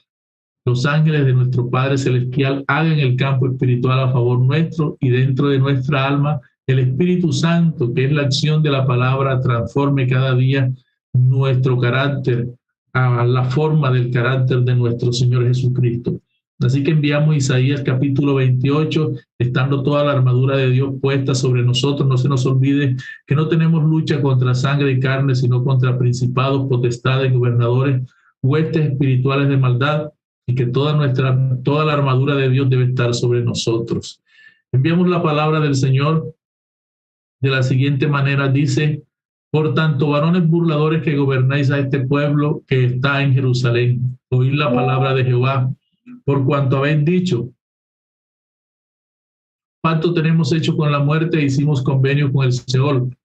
los ángeles de nuestro Padre Celestial, hagan el campo espiritual a favor nuestro y dentro de nuestra alma el Espíritu Santo, que es la acción de la palabra, transforme cada día nuestro carácter a la forma del carácter de nuestro Señor Jesucristo. Así que enviamos Isaías capítulo 28, estando toda la armadura de Dios puesta sobre nosotros. No se nos olvide que no tenemos lucha contra sangre y carne, sino contra principados, potestades, gobernadores, huestes espirituales de maldad, y que toda nuestra, toda la armadura de Dios debe estar sobre nosotros. Enviamos la palabra del Señor de la siguiente manera, dice, por tanto, varones burladores que gobernáis a este pueblo que está en Jerusalén, oíd la palabra de Jehová, por cuanto habéis dicho, pacto tenemos hecho con la muerte e hicimos convenio con el Seol.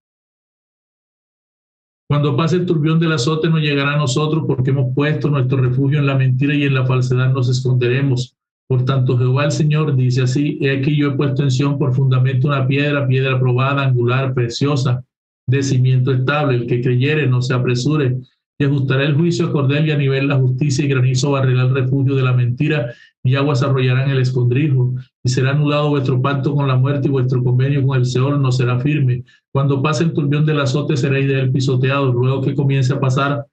Cuando pase el turbión del azote no llegará a nosotros porque hemos puesto nuestro refugio en la mentira y en la falsedad nos esconderemos. Por tanto, Jehová el Señor dice así, he aquí yo he puesto en Sion por fundamento una piedra, piedra probada, angular, preciosa, de cimiento estable. El que creyere no se apresure y ajustará el juicio a cordel y a nivel la justicia y granizo barrerá el refugio de la mentira y aguas arrollarán el escondrijo y será anulado vuestro pacto con la muerte y vuestro convenio con el Seol no será firme. Cuando pase el turbión del azote seréis de él pisoteado. Luego que comience a pasar,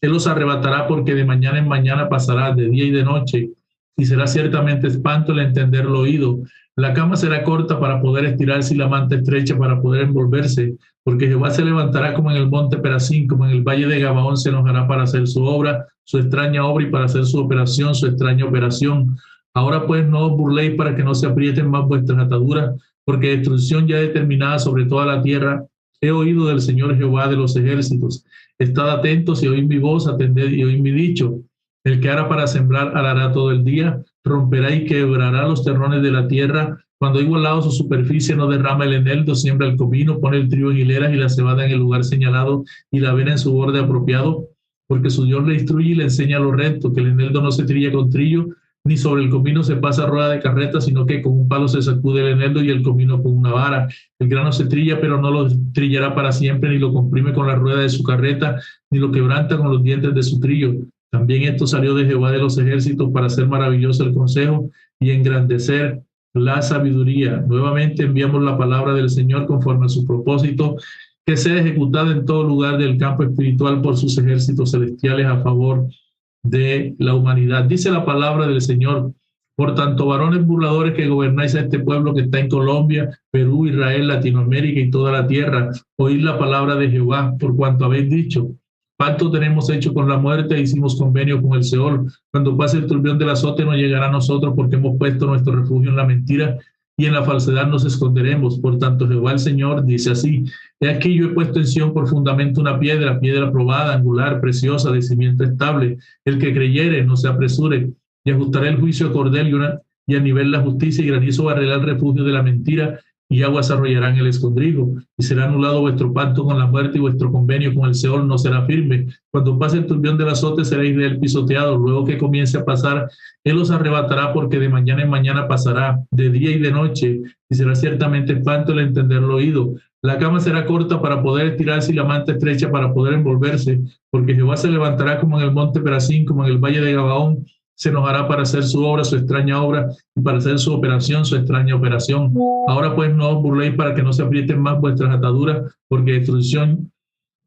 él os arrebatará porque de mañana en mañana pasará, de día y de noche y será ciertamente espanto el entender lo oído. La cama será corta para poder estirarse y la manta estrecha para poder envolverse, porque Jehová se levantará como en el monte Perasín, como en el valle de Gabaón se enojará para hacer su obra, su extraña obra y para hacer su operación, su extraña operación. Ahora pues no os burléis para que no se aprieten más vuestras ataduras, porque destrucción ya determinada sobre toda la tierra he oído del Señor Jehová de los ejércitos. Estad atentos y oíd mi voz, atended y oíd mi dicho. El que hará para sembrar hará todo el día, romperá y quebrará los terrones de la tierra. Cuando igualado su superficie no derrama el eneldo, siembra el comino, pone el trigo en hileras y la cebada en el lugar señalado y la avena en su borde apropiado, porque su Dios le instruye y le enseña lo recto, que el eneldo no se trilla con trillo, ni sobre el comino se pasa rueda de carreta, sino que con un palo se sacude el eneldo y el comino con una vara. El grano se trilla, pero no lo trillará para siempre, ni lo comprime con la rueda de su carreta, ni lo quebranta con los dientes de su trillo. También esto salió de Jehová de los ejércitos para hacer maravilloso el consejo y engrandecer la sabiduría. Nuevamente enviamos la palabra del Señor conforme a su propósito, que sea ejecutada en todo lugar del campo espiritual por sus ejércitos celestiales a favor de la humanidad. Dice la palabra del Señor, por tanto, varones burladores que gobernáis a este pueblo que está en Colombia, Perú, Israel, Latinoamérica y toda la tierra, oíd la palabra de Jehová, por cuanto habéis dicho, Pacto tenemos hecho con la muerte, hicimos convenio con el Seol. Cuando pase el turbión del azote no llegará a nosotros porque hemos puesto nuestro refugio en la mentira y en la falsedad nos esconderemos. Por tanto, Jehová el Señor dice así, he aquí yo he puesto en Sion por fundamento una piedra, piedra probada, angular, preciosa, de cimiento estable. El que creyere no se apresure y ajustará el juicio a cordel y a nivel la justicia y granizo barrerá el refugio de la mentira y aguas arrollarán el escondrijo, y será anulado vuestro pacto con la muerte y vuestro convenio con el Seol no será firme. Cuando pase el turbión del azote seréis de él pisoteado, luego que comience a pasar, él os arrebatará porque de mañana en mañana pasará, de día y de noche, y será ciertamente espanto el entenderlo oído. La cama será corta para poder estirarse y la manta estrecha para poder envolverse, porque Jehová se levantará como en el monte Perasín, como en el valle de Gabaón, se enojará para hacer su obra, su extraña obra, y para hacer su operación, su extraña operación. Ahora pues no os burléis para que no se aprieten más vuestras ataduras, porque destrucción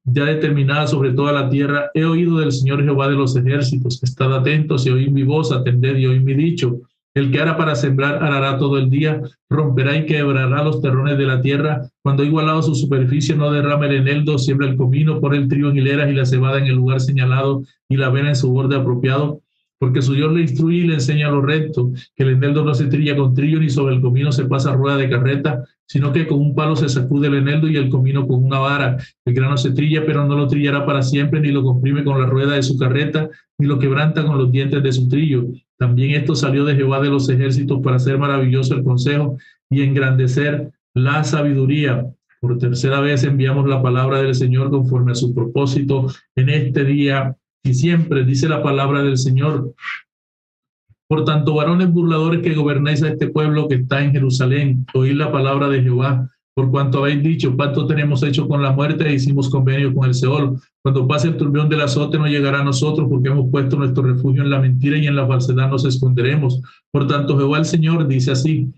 ya determinada sobre toda la tierra, he oído del Señor Jehová de los ejércitos. Estad atentos y oíd mi voz, atended y oíd mi dicho. El que hará para sembrar arará todo el día, romperá y quebrará los terrones de la tierra. Cuando igualado su superficie, no derrame el eneldo, siembra el comino, pone el trigo en hileras y la cebada en el lugar señalado y la avena en su borde apropiado porque su Dios le instruye y le enseña lo recto, que el eneldo no se trilla con trillo ni sobre el comino se pasa rueda de carreta, sino que con un palo se sacude el eneldo y el comino con una vara. El grano se trilla, pero no lo trillará para siempre, ni lo comprime con la rueda de su carreta, ni lo quebranta con los dientes de su trillo. También esto salió de Jehová de los ejércitos para hacer maravilloso el consejo y engrandecer la sabiduría. Por tercera vez enviamos la palabra del Señor conforme a su propósito en este día y siempre dice la palabra del Señor. Por tanto, varones burladores que gobernáis a este pueblo que está en Jerusalén, oíd la palabra de Jehová. Por cuanto habéis dicho, pacto tenemos hecho con la muerte e hicimos convenio con el Seol. Cuando pase el turbión del azote no llegará a nosotros porque hemos puesto nuestro refugio en la mentira y en la falsedad nos esconderemos. Por tanto, Jehová el Señor dice así,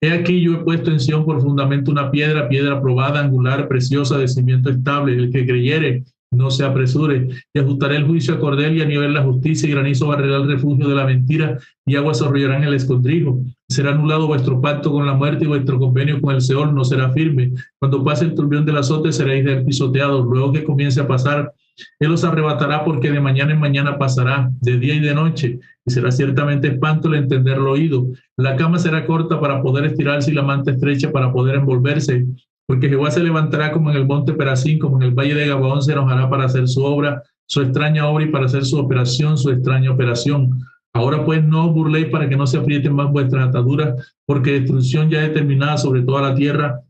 He aquí yo he puesto en Sion por fundamento una piedra, piedra probada, angular, preciosa, de cimiento estable. El que creyere no se apresure, y ajustaré el juicio a cordel y a nivel la justicia, y granizo barrerá el refugio de la mentira, y aguas arrollarán el escondrijo. Será anulado vuestro pacto con la muerte y vuestro convenio con el Seol no será firme. Cuando pase el turbión del azote seréis pisoteados. Luego que comience a pasar, Él os arrebatará porque de mañana en mañana pasará, de día y de noche, y será ciertamente espanto el entenderlo oído. La cama será corta para poder estirarse y la manta estrecha para poder envolverse porque Jehová se levantará como en el monte Perasín, como en el valle de Gabaón, se enojará para hacer su obra, su extraña obra y para hacer su operación, su extraña operación. Ahora pues no os burléis para que no se aprieten más vuestras ataduras, porque destrucción ya determinada sobre toda la tierra.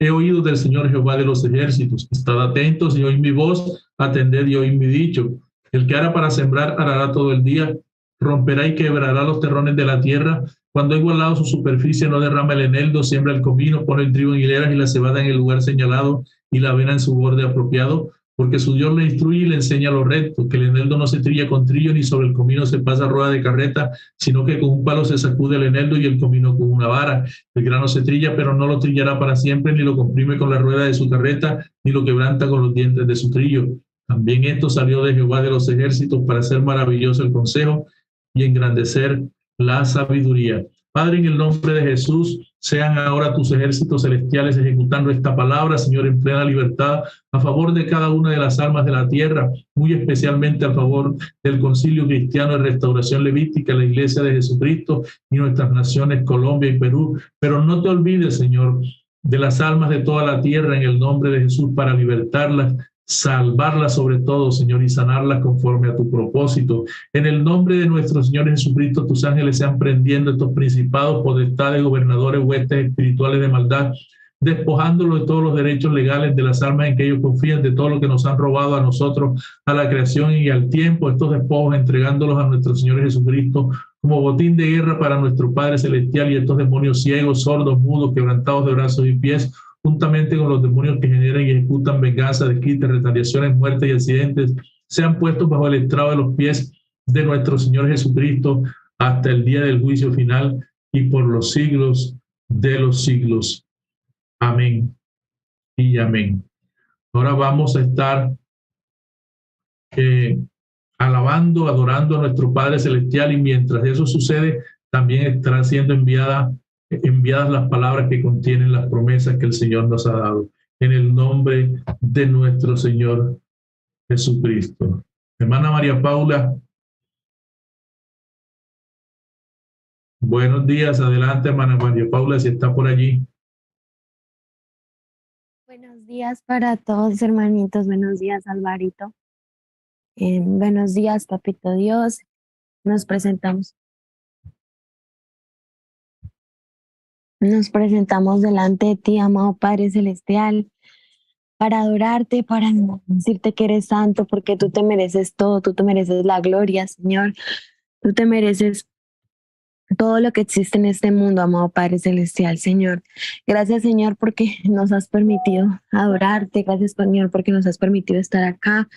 He oído del Señor Jehová de los ejércitos. Estad atentos y oíd mi voz, atended y oíd mi dicho. El que hará para sembrar arará todo el día, romperá y quebrará los terrones de la tierra, cuando ha igualado su superficie, no derrama el eneldo, siembra el comino, pone el trigo en hileras y la cebada en el lugar señalado y la avena en su borde apropiado, porque su Dios le instruye y le enseña lo recto, que el eneldo no se trilla con trillo ni sobre el comino se pasa rueda de carreta, sino que con un palo se sacude el eneldo y el comino con una vara. El grano se trilla, pero no lo trillará para siempre, ni lo comprime con la rueda de su carreta, ni lo quebranta con los dientes de su trillo. También esto salió de Jehová de los ejércitos para hacer maravilloso el consejo y engrandecer la sabiduría. Padre, en el nombre de Jesús, sean ahora tus ejércitos celestiales ejecutando esta palabra, Señor, en plena libertad, a favor de cada una de las almas de la tierra, muy especialmente a favor del concilio cristiano de restauración levítica, la iglesia de Jesucristo y nuestras naciones, Colombia y Perú. Pero no te olvides, Señor, de las almas de toda la tierra en el nombre de Jesús para libertarlas salvarla sobre todo, Señor, y sanarla conforme a tu propósito. En el nombre de nuestro Señor Jesucristo, tus ángeles sean prendiendo estos principados, potestades, gobernadores, huestes espirituales de maldad, despojándolo de todos los derechos legales de las almas en que ellos confían, de todo lo que nos han robado a nosotros, a la creación y al tiempo, estos despojos, entregándolos a nuestro Señor Jesucristo como botín de guerra para nuestro Padre Celestial y estos demonios ciegos, sordos, mudos, quebrantados de brazos y pies, juntamente con los demonios que generan y ejecutan venganza, desquites, retaliaciones, muertes y accidentes, sean puestos bajo el estrado de los pies de nuestro Señor Jesucristo hasta el día del juicio final y por los siglos de los siglos. Amén y amén. Ahora vamos a estar eh, alabando, adorando a nuestro Padre Celestial y mientras eso sucede, también estará siendo enviada enviadas las palabras que contienen las promesas que el Señor nos ha dado. En el nombre de nuestro Señor Jesucristo. Hermana María Paula. Buenos días, adelante, hermana María Paula, si está por allí. Buenos días para todos, hermanitos. Buenos días, Alvarito. Eh, buenos días, Papito Dios. Nos presentamos Nos presentamos delante de ti, amado Padre Celestial, para adorarte, para decirte que eres santo, porque tú te mereces todo, tú te mereces la gloria, Señor. Tú te mereces todo lo que existe en este mundo, amado Padre Celestial, Señor. Gracias, Señor, porque nos has permitido adorarte. Gracias, Señor, porque nos has permitido estar acá.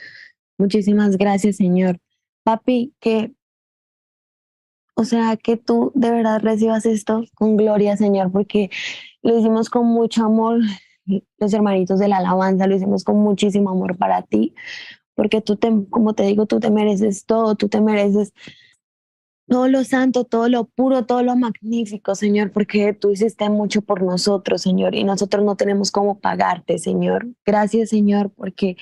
Muchísimas gracias, Señor. Papi, que, o sea, que tú de verdad recibas esto con gloria, Señor, porque lo hicimos con mucho amor, los hermanitos de la alabanza, lo hicimos con muchísimo amor para ti, porque tú te, como te digo, tú te mereces todo, tú te mereces todo lo santo, todo lo puro, todo lo magnífico, Señor, porque tú hiciste mucho por nosotros, Señor, y nosotros no tenemos cómo pagarte, Señor. Gracias, Señor, porque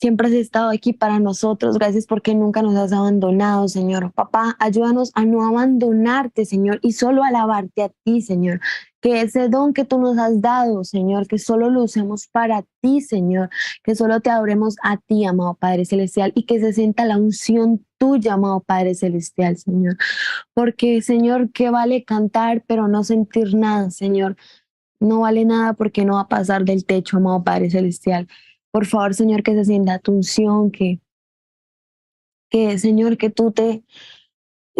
siempre has estado aquí para nosotros. Gracias porque nunca nos has abandonado, Señor. Papá, ayúdanos a no abandonarte, Señor, y solo alabarte a ti, Señor que ese don que tú nos has dado, Señor, que solo lo usemos para ti, Señor, que solo te adoremos a ti, amado Padre Celestial, y que se sienta la unción tuya, amado Padre Celestial, Señor. Porque, Señor, que vale cantar, pero no sentir nada, Señor. No vale nada porque no va a pasar del techo, amado Padre Celestial. Por favor, Señor, que se sienta tu unción, que, que, Señor, que tú te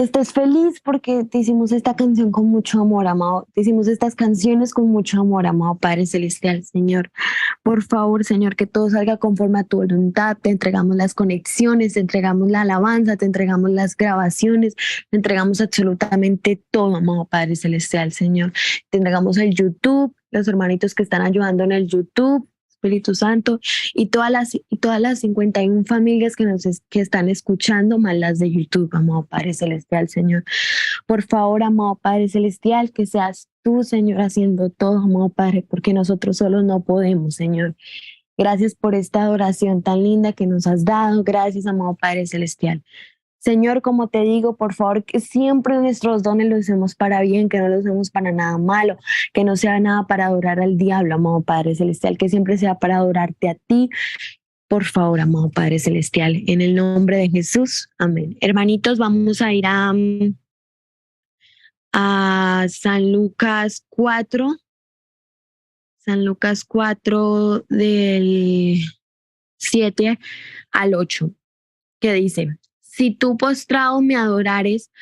estés feliz porque te hicimos esta canción con mucho amor, amado. Te hicimos estas canciones con mucho amor, amado Padre Celestial, Señor. Por favor, Señor, que todo salga conforme a tu voluntad. Te entregamos las conexiones, te entregamos la alabanza, te entregamos las grabaciones, te entregamos absolutamente todo, amado Padre Celestial, Señor. Te entregamos el YouTube, los hermanitos que están ayudando en el YouTube, Espíritu Santo y todas las, y todas las 51 familias que nos que están escuchando, más las de YouTube, amado Padre Celestial, Señor. Por favor, amado Padre Celestial, que seas tú, Señor, haciendo todo, amado Padre, porque nosotros solos no podemos, Señor. Gracias por esta adoración tan linda que nos has dado. Gracias, amado Padre Celestial. Señor, como te digo, por favor, que siempre nuestros dones los usemos para bien, que no los usemos para nada malo, que no sea nada para adorar al diablo, amado Padre Celestial, que siempre sea para adorarte a ti. Por favor, amado Padre Celestial, en el nombre de Jesús. Amén. Hermanitos, vamos a ir a, a San Lucas 4. San Lucas 4 del 7 al 8, que dice, si tú postrado me adorares,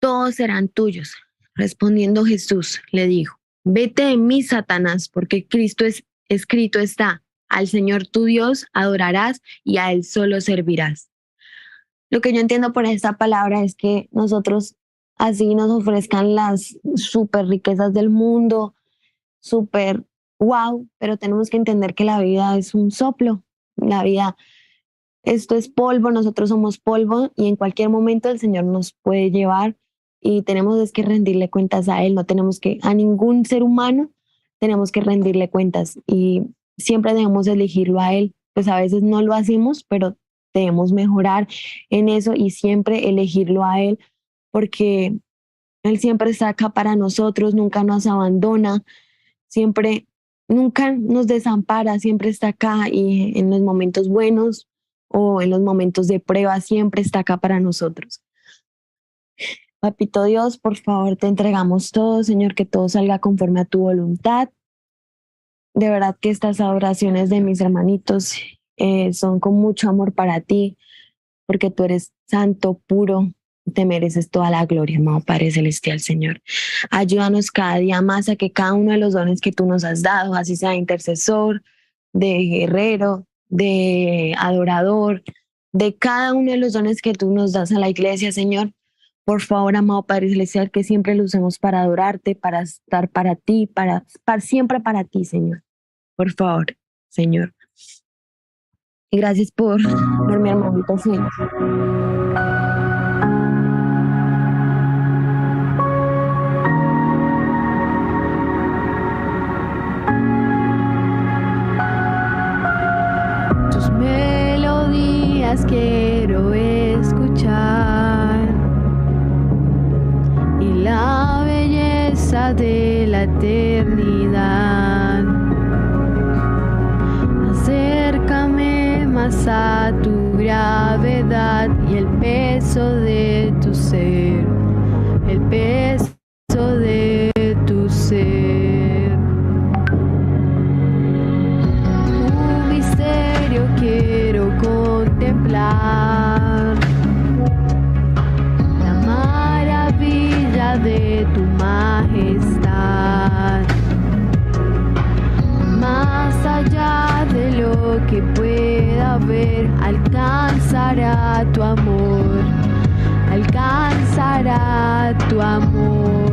todos serán tuyos. Respondiendo Jesús, le dijo, vete de mí, Satanás, porque Cristo es escrito está, al Señor tu Dios adorarás y a Él solo servirás. Lo que yo entiendo por esta palabra es que nosotros así nos ofrezcan las super riquezas del mundo, super wow, pero tenemos que entender que la vida es un soplo, la vida esto es polvo, nosotros somos polvo y en cualquier momento el Señor nos puede llevar y tenemos que rendirle cuentas a Él, no tenemos que, a ningún ser humano tenemos que rendirle cuentas y siempre debemos elegirlo a Él, pues a veces no lo hacemos, pero debemos mejorar en eso y siempre elegirlo a Él porque Él siempre está acá para nosotros, nunca nos abandona, siempre, nunca nos desampara, siempre está acá y en los momentos buenos o en los momentos de prueba, siempre está acá para nosotros. Papito Dios, por favor, te entregamos todo, Señor, que todo salga conforme a tu voluntad. De verdad que estas adoraciones de mis hermanitos eh, son con mucho amor para ti, porque tú eres santo, puro, te mereces toda la gloria, amado Padre Celestial, Señor. Ayúdanos cada día más a que cada uno de los dones que tú nos has dado, así sea intercesor, de guerrero, de adorador, de cada uno de los dones que tú nos das a la iglesia, Señor. Por favor, amado Padre Celestial, que siempre lo usemos para adorarte, para estar para ti, para, para siempre para ti, Señor. Por favor, Señor. Y gracias por, por mi hermanito quiero escuchar y la belleza de la eternidad. Acércame más a tu gravedad y el peso de tu ser, el peso de la maravilla de tu majestad, más allá de lo que pueda ver, alcanzará tu amor, alcanzará tu amor.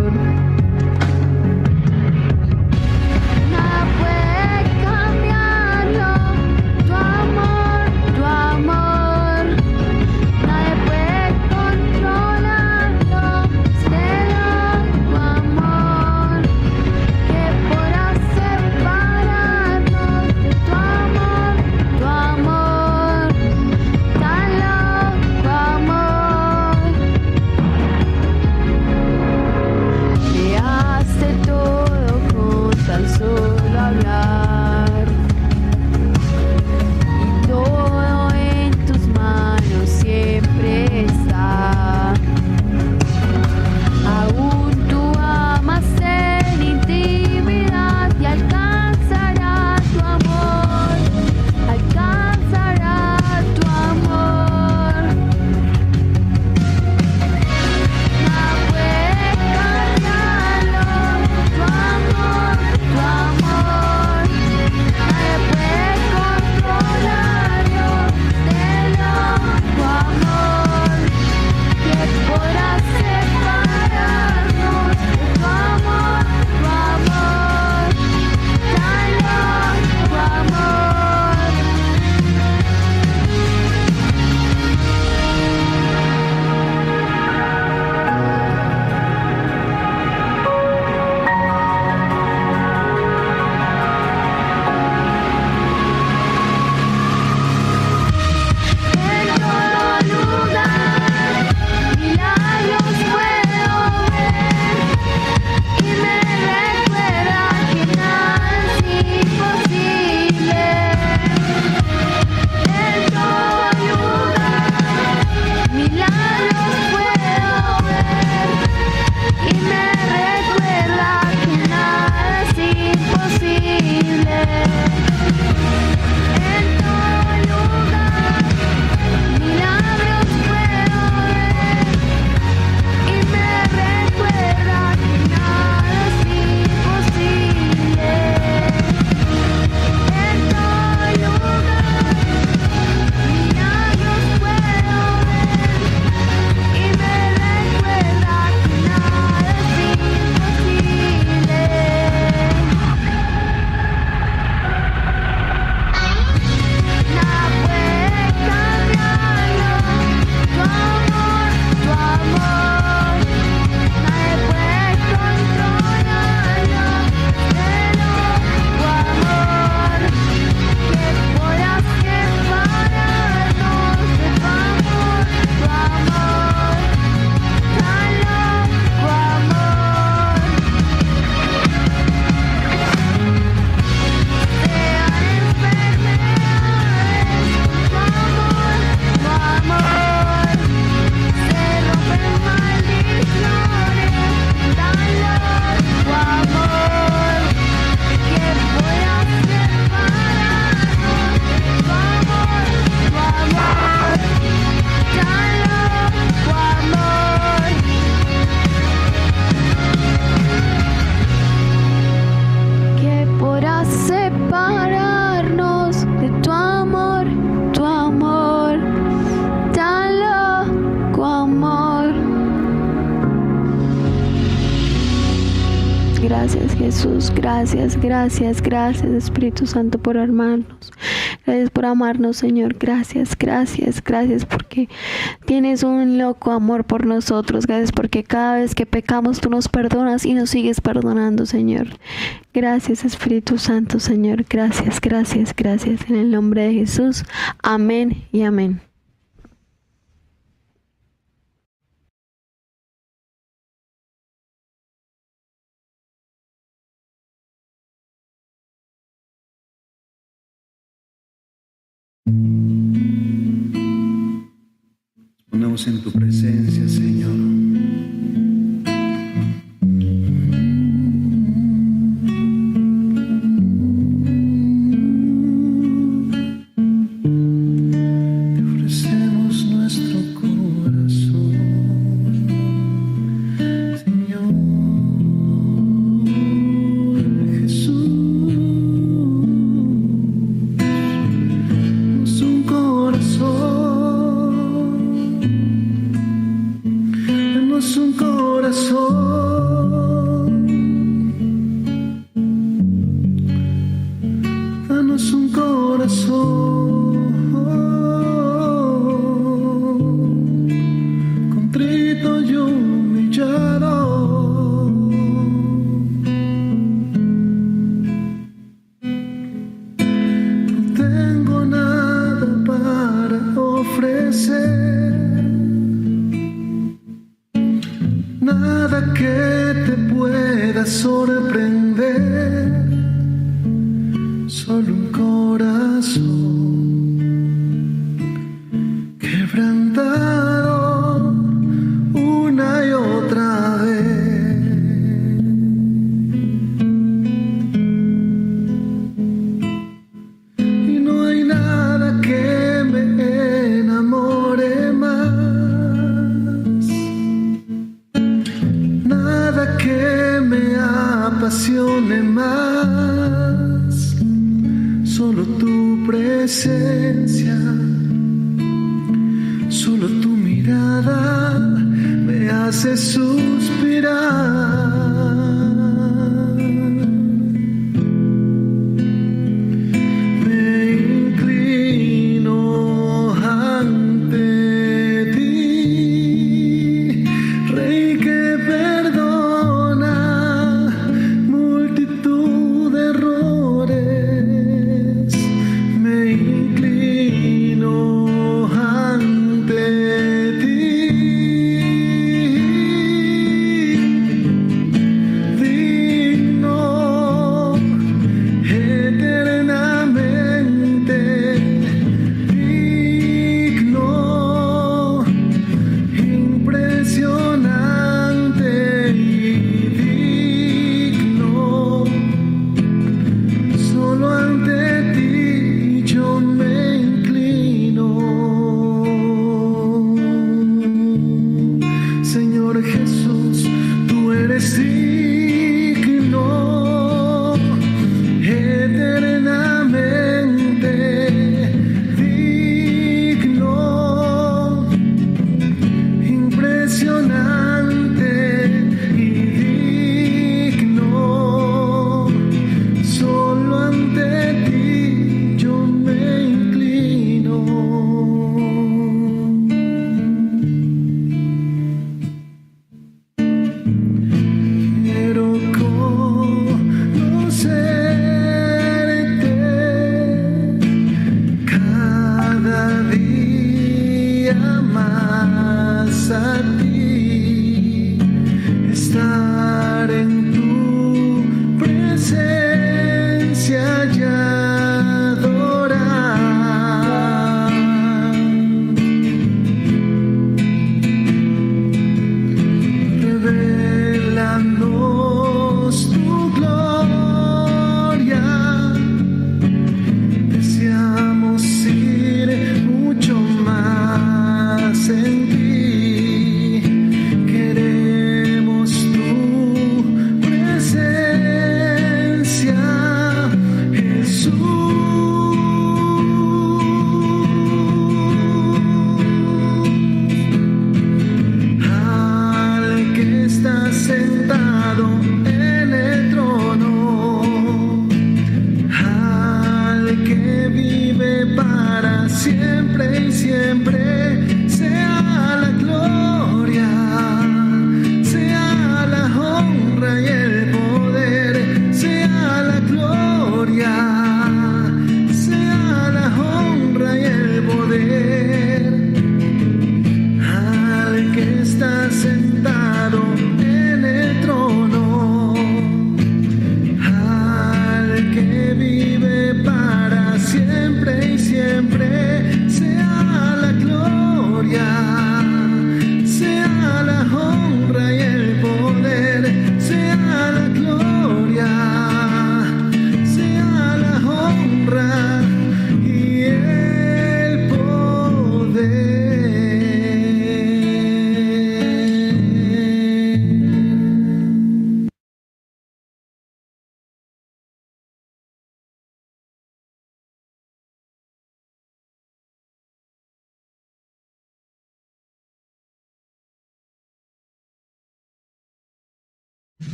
Gracias, gracias, gracias Espíritu Santo por armarnos. Gracias por amarnos, Señor. Gracias, gracias, gracias porque tienes un loco amor por nosotros. Gracias porque cada vez que pecamos tú nos perdonas y nos sigues perdonando, Señor. Gracias, Espíritu Santo, Señor. Gracias, gracias, gracias. En el nombre de Jesús. Amén y amén.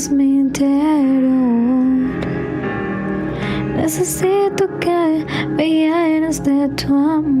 Transformes mi interior. Necesito que me llenes de tu amor.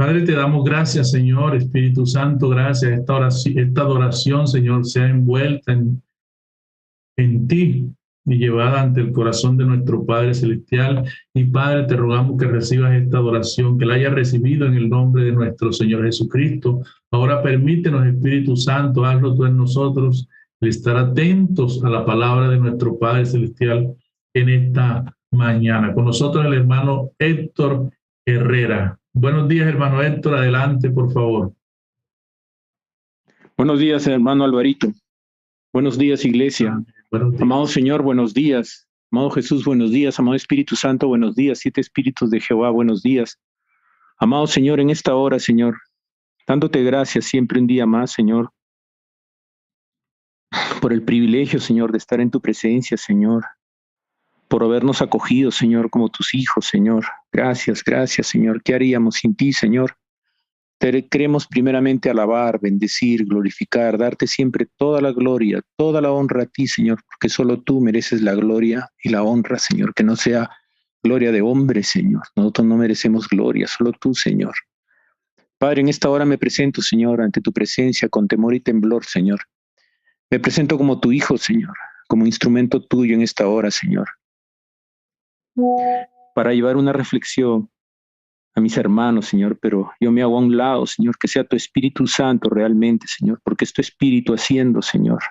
Padre, te damos gracias, Señor, Espíritu Santo, gracias. Esta oración, esta adoración, Señor, sea envuelta en, en ti y llevada ante el corazón de nuestro Padre Celestial. Y Padre, te rogamos que recibas esta adoración, que la hayas recibido en el nombre de nuestro Señor Jesucristo. Ahora permítenos, Espíritu Santo, hazlo tú en nosotros, el estar atentos a la palabra de nuestro Padre Celestial en esta mañana. Con nosotros el hermano Héctor Herrera. Buenos días, hermano Héctor. Adelante, por favor. Buenos días, hermano Alvarito. Buenos días, iglesia. Buenos días. Amado Señor, buenos días. Amado Jesús, buenos días. Amado Espíritu Santo, buenos días. Siete Espíritus de Jehová, buenos días. Amado Señor, en esta hora, Señor, dándote gracias siempre un día más, Señor, por el privilegio, Señor, de estar en tu presencia, Señor, por habernos acogido, Señor, como tus hijos, Señor. Gracias, gracias, Señor. ¿Qué haríamos sin ti, Señor? Te queremos primeramente alabar, bendecir, glorificar, darte siempre toda la gloria, toda la honra a ti, Señor, porque solo tú mereces la gloria y la honra, Señor, que no sea gloria de hombre, Señor. Nosotros no merecemos gloria, solo tú, Señor. Padre, en esta hora me presento, Señor, ante tu presencia con temor y temblor, Señor. Me presento como tu hijo, Señor, como instrumento tuyo en esta hora, Señor para llevar una reflexión a mis hermanos, Señor, pero yo me hago a un lado, Señor, que sea tu Espíritu Santo realmente, Señor, porque es tu Espíritu haciendo, Señor.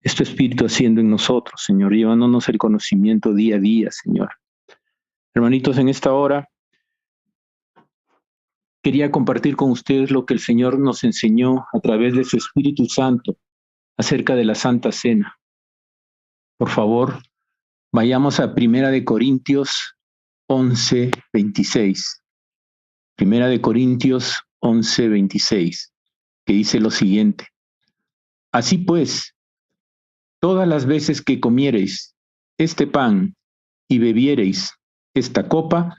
Es tu Espíritu haciendo en nosotros, Señor, llevándonos el conocimiento día a día, Señor. Hermanitos, en esta hora quería compartir con ustedes lo que el Señor nos enseñó a través de su Espíritu Santo acerca de la Santa Cena. Por favor, Vayamos a Primera de Corintios 11, 26. Primera de Corintios 11, 26, que dice lo siguiente. Así pues, todas las veces que comiereis este pan y bebiereis esta copa,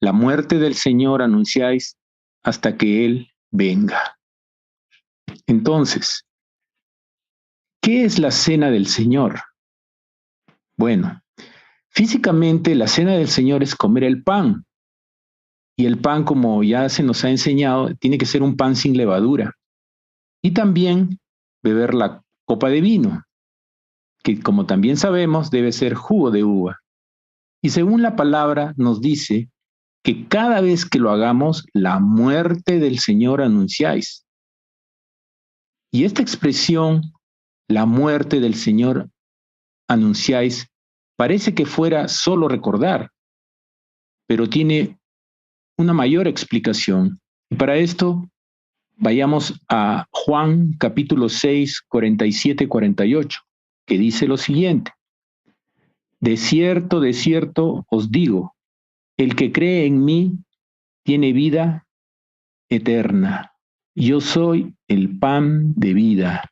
la muerte del Señor anunciáis hasta que Él venga. Entonces, ¿qué es la cena del Señor? Bueno, Físicamente, la cena del Señor es comer el pan. Y el pan, como ya se nos ha enseñado, tiene que ser un pan sin levadura. Y también beber la copa de vino, que como también sabemos debe ser jugo de uva. Y según la palabra nos dice que cada vez que lo hagamos, la muerte del Señor anunciáis. Y esta expresión, la muerte del Señor anunciáis, Parece que fuera solo recordar, pero tiene una mayor explicación. Y para esto, vayamos a Juan capítulo 6, 47, 48, que dice lo siguiente. De cierto, de cierto os digo, el que cree en mí tiene vida eterna. Yo soy el pan de vida.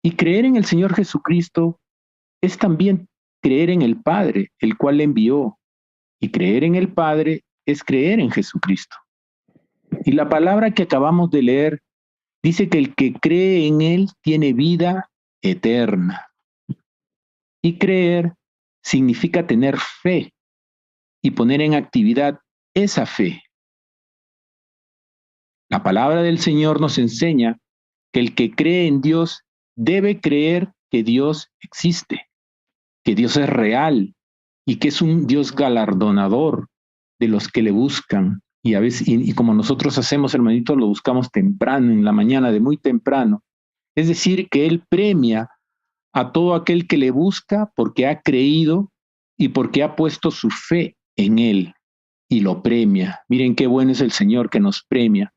Y creer en el Señor Jesucristo es también creer en el Padre, el cual le envió. Y creer en el Padre es creer en Jesucristo. Y la palabra que acabamos de leer dice que el que cree en Él tiene vida eterna. Y creer significa tener fe y poner en actividad esa fe. La palabra del Señor nos enseña que el que cree en Dios debe creer que Dios existe que Dios es real y que es un Dios galardonador de los que le buscan. Y a veces, y, como nosotros hacemos, hermanito, lo buscamos temprano, en la mañana, de muy temprano. Es decir, que Él premia a todo aquel que le busca porque ha creído y porque ha puesto su fe en Él y lo premia. Miren qué bueno es el Señor que nos premia.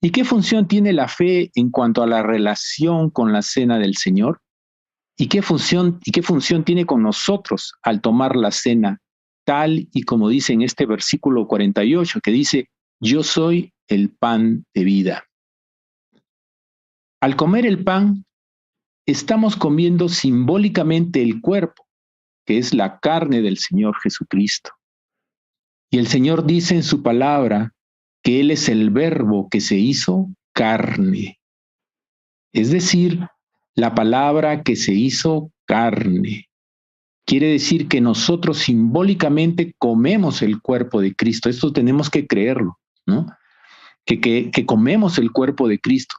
¿Y qué función tiene la fe en cuanto a la relación con la cena del Señor? ¿Y qué función, y qué función tiene con nosotros al tomar la cena? Tal y como dice en este versículo 48, que dice, yo soy el pan de vida. Al comer el pan, estamos comiendo simbólicamente el cuerpo, que es la carne del Señor Jesucristo. Y el Señor dice en su palabra que Él es el verbo que se hizo carne. Es decir, la palabra que se hizo carne. Quiere decir que nosotros simbólicamente comemos el cuerpo de Cristo. Esto tenemos que creerlo, ¿no? Que, que, que comemos el cuerpo de Cristo.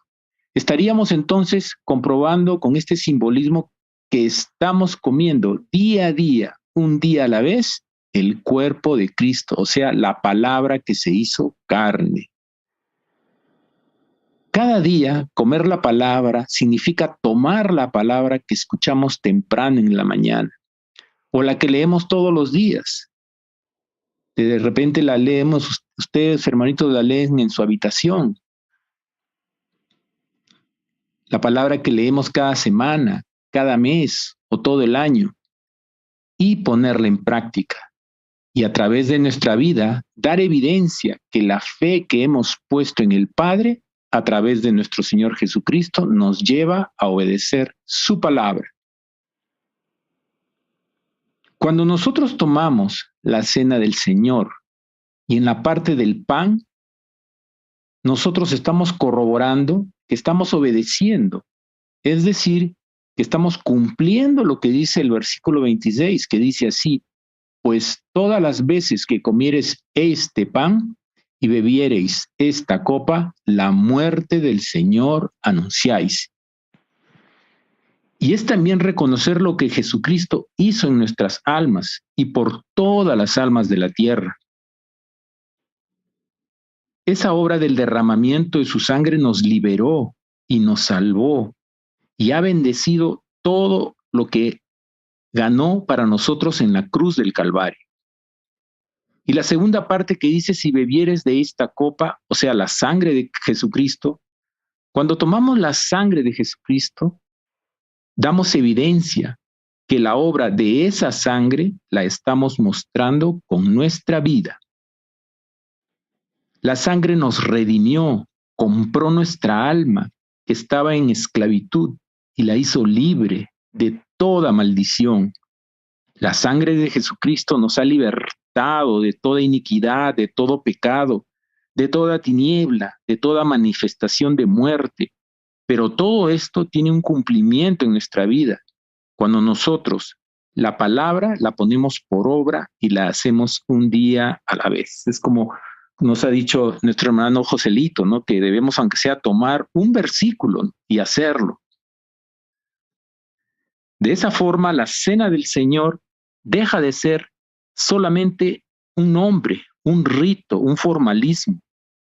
Estaríamos entonces comprobando con este simbolismo que estamos comiendo día a día, un día a la vez, el cuerpo de Cristo, o sea, la palabra que se hizo carne. Cada día comer la palabra significa tomar la palabra que escuchamos temprano en la mañana o la que leemos todos los días. De repente la leemos, ustedes hermanitos la leen en su habitación. La palabra que leemos cada semana, cada mes o todo el año y ponerla en práctica. y a través de nuestra vida dar evidencia que la fe que hemos puesto en el Padre a través de nuestro Señor Jesucristo nos lleva a obedecer su palabra. Cuando nosotros tomamos la cena del Señor y en la parte del pan, nosotros estamos corroborando que estamos obedeciendo, es decir, que estamos cumpliendo lo que dice el versículo 26, que dice así, pues todas las veces que comieres este pan y bebiereis esta copa, la muerte del Señor anunciáis. Y es también reconocer lo que Jesucristo hizo en nuestras almas y por todas las almas de la tierra. Esa obra del derramamiento de su sangre nos liberó y nos salvó y ha bendecido todo lo que ganó para nosotros en la cruz del Calvario. Y la segunda parte que dice, si bebieres de esta copa, o sea, la sangre de Jesucristo, cuando tomamos la sangre de Jesucristo, damos evidencia que la obra de esa sangre la estamos mostrando con nuestra vida. La sangre nos redimió, compró nuestra alma que estaba en esclavitud y la hizo libre de toda maldición. La sangre de Jesucristo nos ha libertado de toda iniquidad, de todo pecado, de toda tiniebla, de toda manifestación de muerte. Pero todo esto tiene un cumplimiento en nuestra vida. Cuando nosotros la palabra la ponemos por obra y la hacemos un día a la vez. Es como nos ha dicho nuestro hermano Joselito, ¿no? Que debemos, aunque sea, tomar un versículo y hacerlo. De esa forma, la cena del Señor deja de ser solamente un nombre, un rito, un formalismo,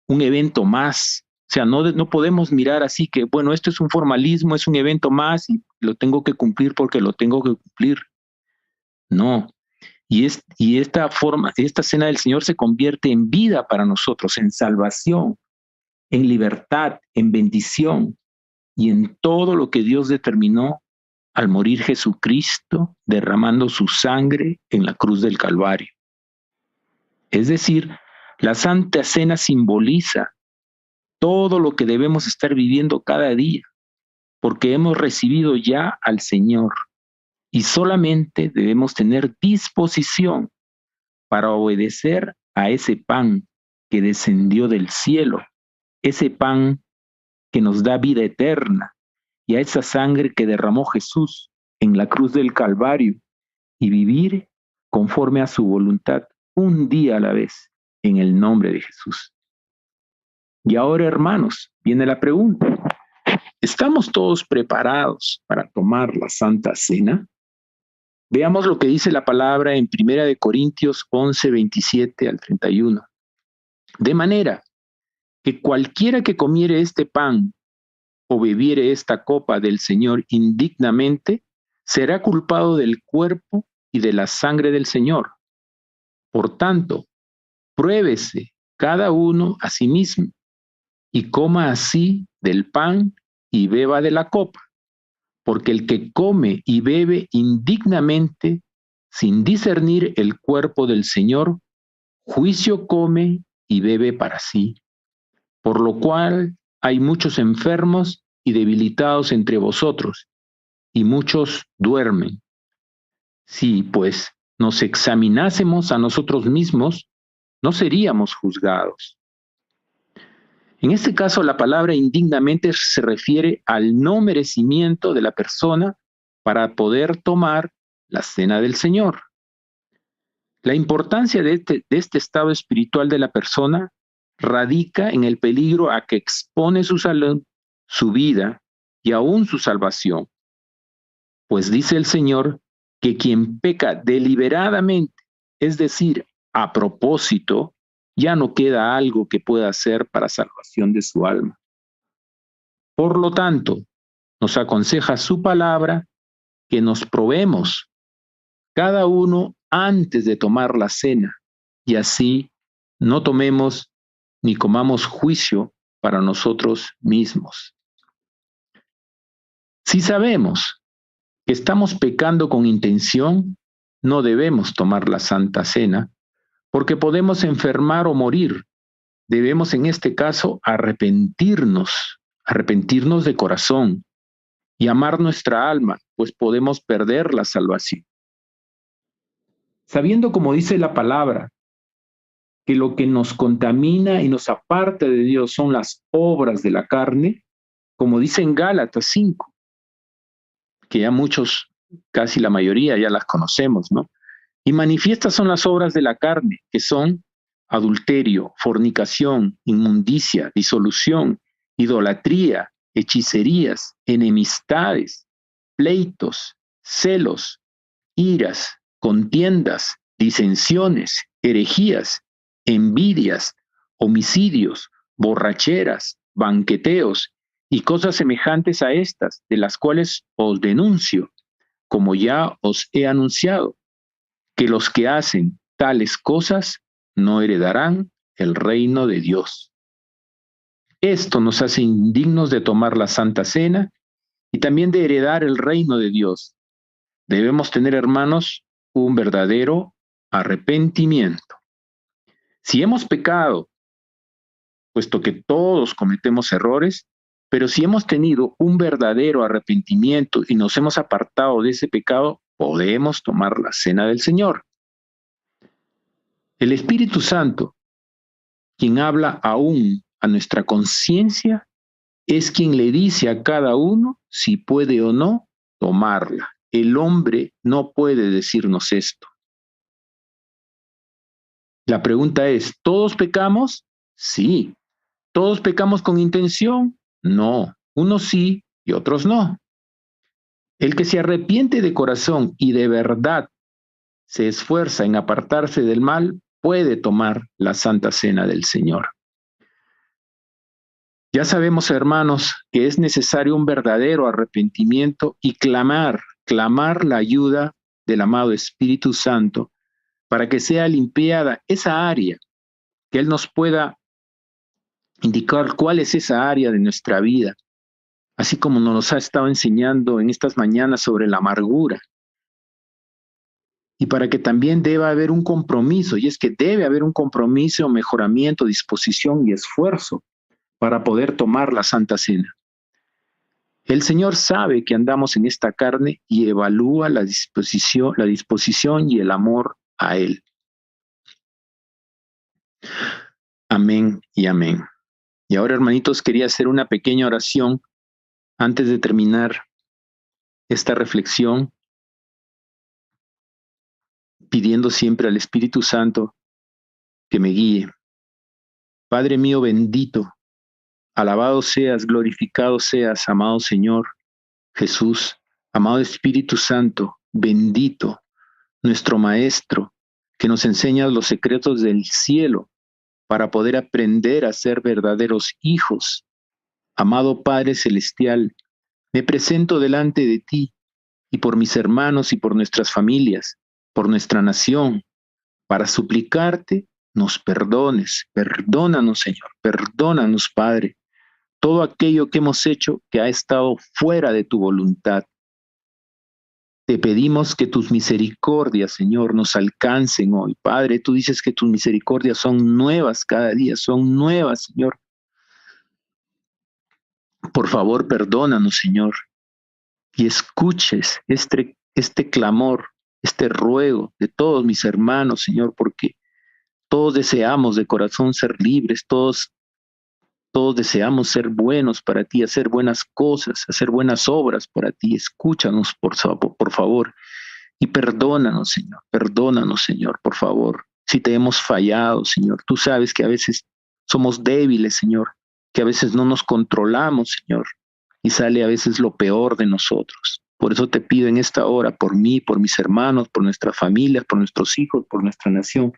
un evento más. O sea, no, no podemos mirar así que, bueno, esto es un formalismo, es un evento más y lo tengo que cumplir porque lo tengo que cumplir. No. Y, es, y esta forma, esta cena del Señor se convierte en vida para nosotros, en salvación, en libertad, en bendición y en todo lo que Dios determinó al morir Jesucristo derramando su sangre en la cruz del Calvario. Es decir, la Santa Cena simboliza todo lo que debemos estar viviendo cada día, porque hemos recibido ya al Señor y solamente debemos tener disposición para obedecer a ese pan que descendió del cielo, ese pan que nos da vida eterna, y a esa sangre que derramó Jesús en la cruz del Calvario y vivir conforme a su voluntad un día a la vez en el nombre de Jesús. Y ahora, hermanos, viene la pregunta. ¿Estamos todos preparados para tomar la Santa Cena? Veamos lo que dice la palabra en Primera de Corintios 11, 27 al 31. De manera que cualquiera que comiere este pan o bebiere esta copa del Señor indignamente, será culpado del cuerpo y de la sangre del Señor. Por tanto, pruébese cada uno a sí mismo y coma así del pan y beba de la copa, porque el que come y bebe indignamente, sin discernir el cuerpo del Señor, juicio come y bebe para sí, por lo cual hay muchos enfermos y debilitados entre vosotros, y muchos duermen. Si, pues, nos examinásemos a nosotros mismos, no seríamos juzgados. En este caso, la palabra indignamente se refiere al no merecimiento de la persona para poder tomar la cena del Señor. La importancia de este, este estado espiritual de la persona radica en el peligro a que expone su salud, su vida y aún su salvación. Pues dice el Señor que quien peca deliberadamente, es decir, a propósito, ya no queda algo que pueda hacer para salvación de su alma. Por lo tanto, nos aconseja su palabra que nos probemos cada uno antes de tomar la cena y así no tomemos ni comamos juicio para nosotros mismos. Si sabemos que estamos pecando con intención, no debemos tomar la Santa Cena, porque podemos enfermar o morir. Debemos en este caso arrepentirnos, arrepentirnos de corazón y amar nuestra alma, pues podemos perder la salvación. Sabiendo, como dice la palabra, que lo que nos contamina y nos aparta de Dios son las obras de la carne, como dice en Gálatas 5, que ya muchos, casi la mayoría, ya las conocemos, ¿no? Y manifiestas son las obras de la carne, que son adulterio, fornicación, inmundicia, disolución, idolatría, hechicerías, enemistades, pleitos, celos, iras, contiendas, disensiones, herejías, envidias, homicidios, borracheras, banqueteos y cosas semejantes a estas, de las cuales os denuncio, como ya os he anunciado, que los que hacen tales cosas no heredarán el reino de Dios. Esto nos hace indignos de tomar la Santa Cena y también de heredar el reino de Dios. Debemos tener, hermanos, un verdadero arrepentimiento. Si hemos pecado, puesto que todos cometemos errores, pero si hemos tenido un verdadero arrepentimiento y nos hemos apartado de ese pecado, podemos tomar la cena del Señor. El Espíritu Santo, quien habla aún a nuestra conciencia, es quien le dice a cada uno si puede o no tomarla. El hombre no puede decirnos esto. La pregunta es, ¿todos pecamos? Sí. ¿Todos pecamos con intención? No. Unos sí y otros no. El que se arrepiente de corazón y de verdad se esfuerza en apartarse del mal puede tomar la santa cena del Señor. Ya sabemos, hermanos, que es necesario un verdadero arrepentimiento y clamar, clamar la ayuda del amado Espíritu Santo para que sea limpiada esa área, que Él nos pueda indicar cuál es esa área de nuestra vida, así como nos ha estado enseñando en estas mañanas sobre la amargura. Y para que también deba haber un compromiso, y es que debe haber un compromiso, mejoramiento, disposición y esfuerzo para poder tomar la Santa Cena. El Señor sabe que andamos en esta carne y evalúa la disposición, la disposición y el amor a Él. Amén y amén. Y ahora, hermanitos, quería hacer una pequeña oración antes de terminar esta reflexión, pidiendo siempre al Espíritu Santo que me guíe. Padre mío bendito, alabado seas, glorificado seas, amado Señor Jesús, amado Espíritu Santo, bendito, nuestro Maestro, que nos enseña los secretos del cielo para poder aprender a ser verdaderos hijos Amado Padre Celestial, me presento delante de ti y por mis hermanos y por nuestras familias, por nuestra nación, para suplicarte nos perdones, perdónanos Señor, perdónanos Padre, todo aquello que hemos hecho que ha estado fuera de tu voluntad. Te pedimos que tus misericordias, Señor, nos alcancen hoy. Padre, tú dices que tus misericordias son nuevas cada día, son nuevas, Señor. Por favor, perdónanos, Señor, y escuches este, este clamor, este ruego de todos mis hermanos, Señor, porque todos deseamos de corazón ser libres, todos, todos deseamos ser buenos para ti, hacer buenas cosas, hacer buenas obras para ti. Escúchanos, por, favor, y perdónanos, Señor, perdónanos, Señor, por favor. Si te hemos fallado, Señor, tú sabes que a veces somos débiles, Señor, que a veces no nos controlamos, Señor, y sale a veces lo peor de nosotros. Por eso te pido en esta hora, por mí, por mis hermanos, por nuestra familia, por nuestros hijos, por nuestra nación,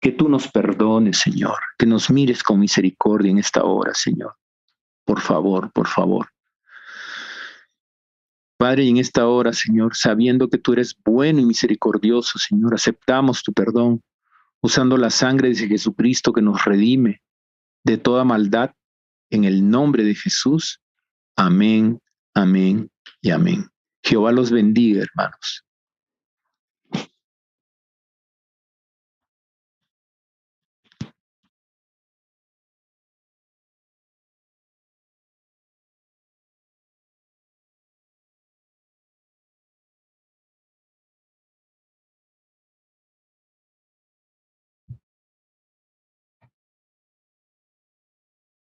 que tú nos perdones, Señor, que nos mires con misericordia en esta hora, Señor. Por favor, por favor. Padre, en esta hora, Señor, sabiendo que tú eres bueno y misericordioso, Señor, aceptamos tu perdón, usando la sangre de Jesucristo que nos redime de toda maldad en el nombre de Jesús. Amén, amén y amén. Jehová los bendiga, hermanos.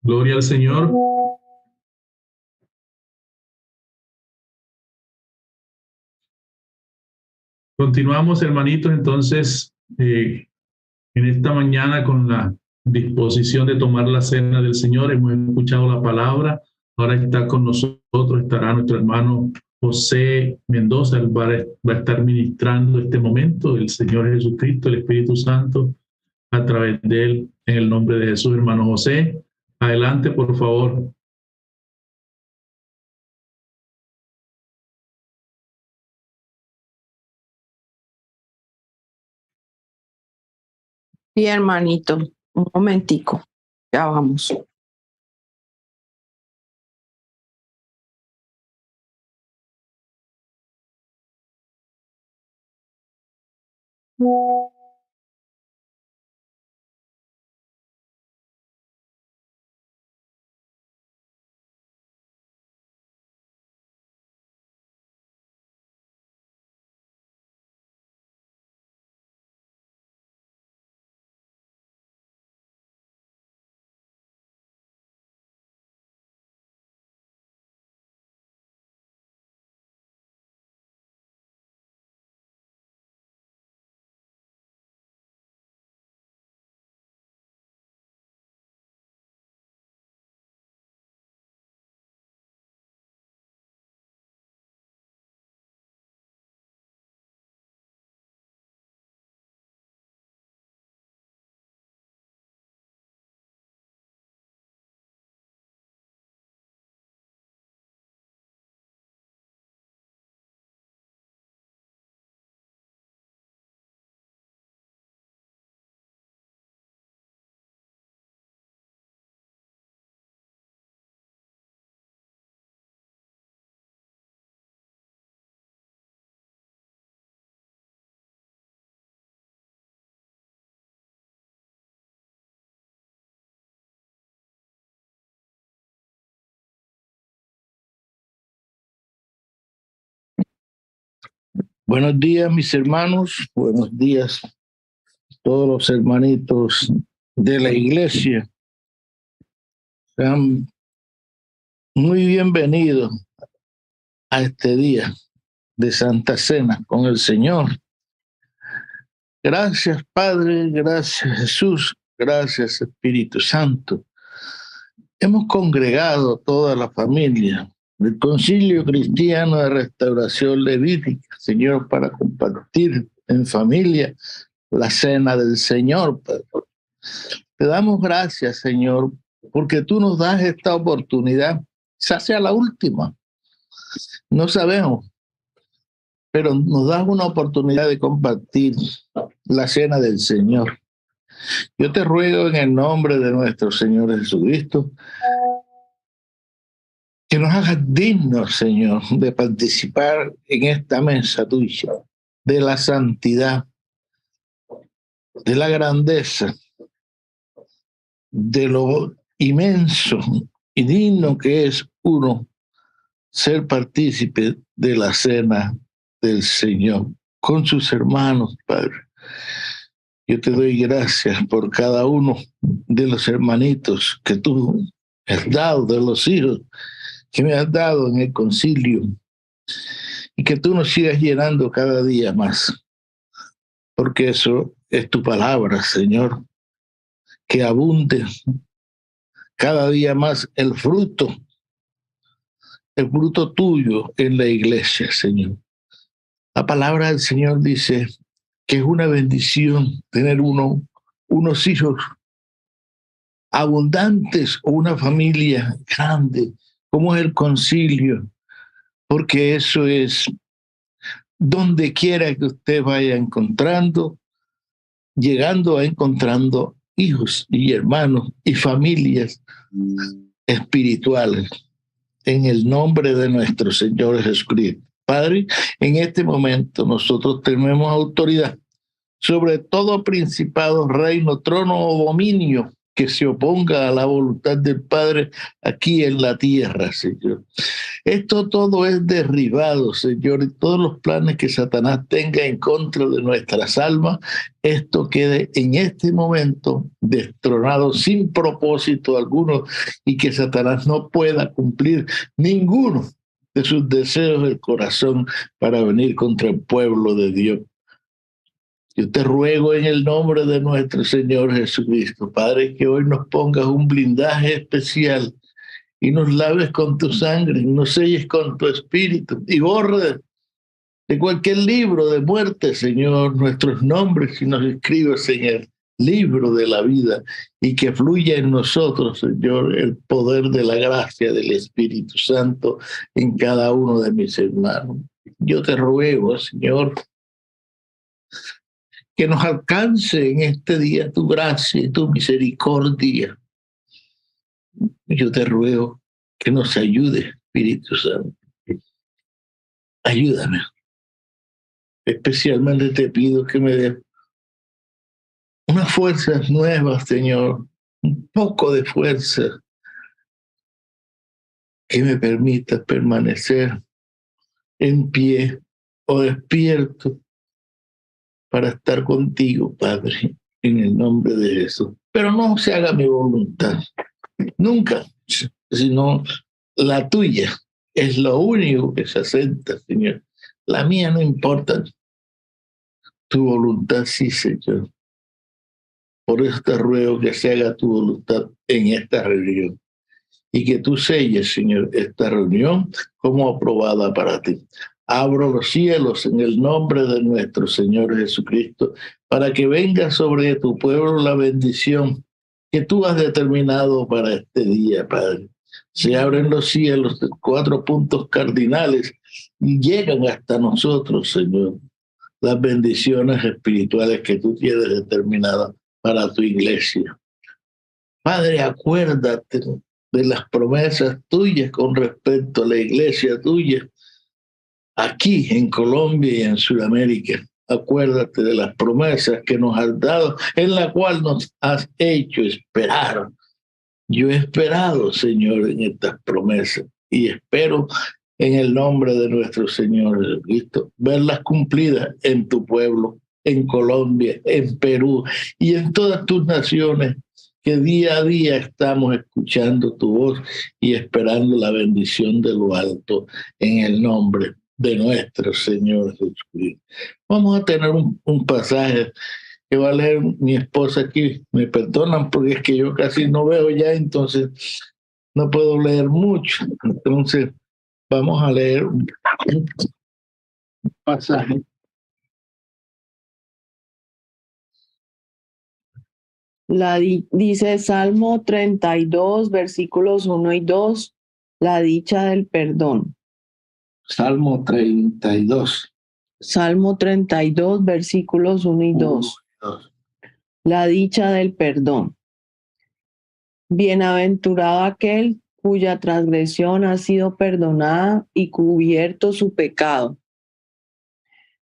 Gloria al Señor. Continuamos, hermanitos, entonces, eh, en esta mañana con la disposición de tomar la cena del Señor. Hemos escuchado la palabra. Ahora está con nosotros, estará nuestro hermano José Mendoza, él va a, estar ministrando este momento, el Señor Jesucristo, el Espíritu Santo, a través de él, en el nombre de Jesús, hermano José. Adelante, por favor. Sí, hermanito, un momentico, ya vamos. Buenos días, mis hermanos. Buenos días, todos los hermanitos de la iglesia. Sean muy bienvenidos a este día de Santa Cena con el Señor. Gracias, Padre. Gracias, Jesús. Gracias, Espíritu Santo. Hemos congregado toda la familia del Concilio Cristiano de Restauración Levítica, Señor, para compartir en familia la cena del Señor. Te damos gracias, Señor, porque tú nos das esta oportunidad, se sea la última. No sabemos, pero nos das una oportunidad de compartir la cena del Señor. Yo te ruego en el nombre de nuestro Señor Jesucristo que nos hagas dignos, Señor, de participar en esta mesa tuya, de la santidad, de la grandeza, de lo inmenso y digno que es uno ser partícipe de la cena del Señor con sus hermanos, Padre. Yo te doy gracias por cada uno de los hermanitos que tú has dado, de los hijos que me has dado en el concilio y que tú nos sigas llenando cada día más, porque eso es tu palabra, Señor, que abunde cada día más el fruto, el fruto tuyo en la iglesia, Señor. La palabra del Señor dice que es una bendición tener uno, unos hijos abundantes o una familia grande cómo es el concilio, porque eso es donde quiera que usted vaya encontrando, llegando a encontrando hijos y hermanos y familias espirituales en el nombre de nuestro Señor Jesucristo. Padre, en este momento nosotros tenemos autoridad sobre todo principado, reino, trono o dominio que se oponga a la voluntad del Padre aquí en la tierra, Señor. Esto todo es derribado, Señor, y todos los planes que Satanás tenga en contra de nuestras almas, esto quede en este momento destronado sin propósito alguno y que Satanás no pueda cumplir ninguno de sus deseos del corazón para venir contra el pueblo de Dios. Yo te ruego en el nombre de nuestro Señor Jesucristo, Padre, que hoy nos pongas un blindaje especial y nos laves con tu sangre, nos selles con tu espíritu y borre de cualquier libro de muerte, Señor, nuestros nombres y nos escribes en el libro de la vida y que fluya en nosotros, Señor, el poder de la gracia del Espíritu Santo en cada uno de mis hermanos. Yo te ruego, Señor, que nos alcance en este día tu gracia y tu misericordia. Yo te ruego que nos ayude, Espíritu Santo. Ayúdame. Especialmente te pido que me des unas fuerzas nuevas, Señor, un poco de fuerza que me permita permanecer en pie o despierto para estar contigo, Padre, en el nombre de Jesús. Pero no se haga mi voluntad, nunca, sino la tuya. Es lo único que se asenta, Señor. La mía no importa. Tu voluntad sí, Señor. Por eso te ruego que se haga tu voluntad en esta reunión y que tú selles, Señor, esta reunión como aprobada para ti abro los cielos en el nombre de nuestro Señor Jesucristo, para que venga sobre tu pueblo la bendición que tú has determinado para este día, Padre. Se abren los cielos, cuatro puntos cardinales, y llegan hasta nosotros, Señor, las bendiciones espirituales que tú tienes determinadas para tu iglesia. Padre, acuérdate de las promesas tuyas con respecto a la iglesia tuya aquí en Colombia y en Sudamérica. Acuérdate de las promesas que nos has dado, en la cual nos has hecho esperar. Yo he esperado, Señor, en estas promesas y espero en el nombre de nuestro Señor Jesucristo verlas cumplidas en tu pueblo, en Colombia, en Perú y en todas tus naciones que día a día estamos escuchando tu voz y esperando la bendición de lo alto en el nombre de nuestro Señor Jesucristo. Vamos a tener un, pasaje que va a leer mi esposa aquí. Me perdonan porque es que yo casi no veo ya, entonces no puedo leer mucho. Entonces, vamos a leer un, pasaje. La dice Salmo 32, versículos 1 y 2, la dicha del perdón. Salmo 32. Salmo 32, versículos 1 y 2. La dicha del perdón. Bienaventurado aquel cuya transgresión ha sido perdonada y cubierto su pecado.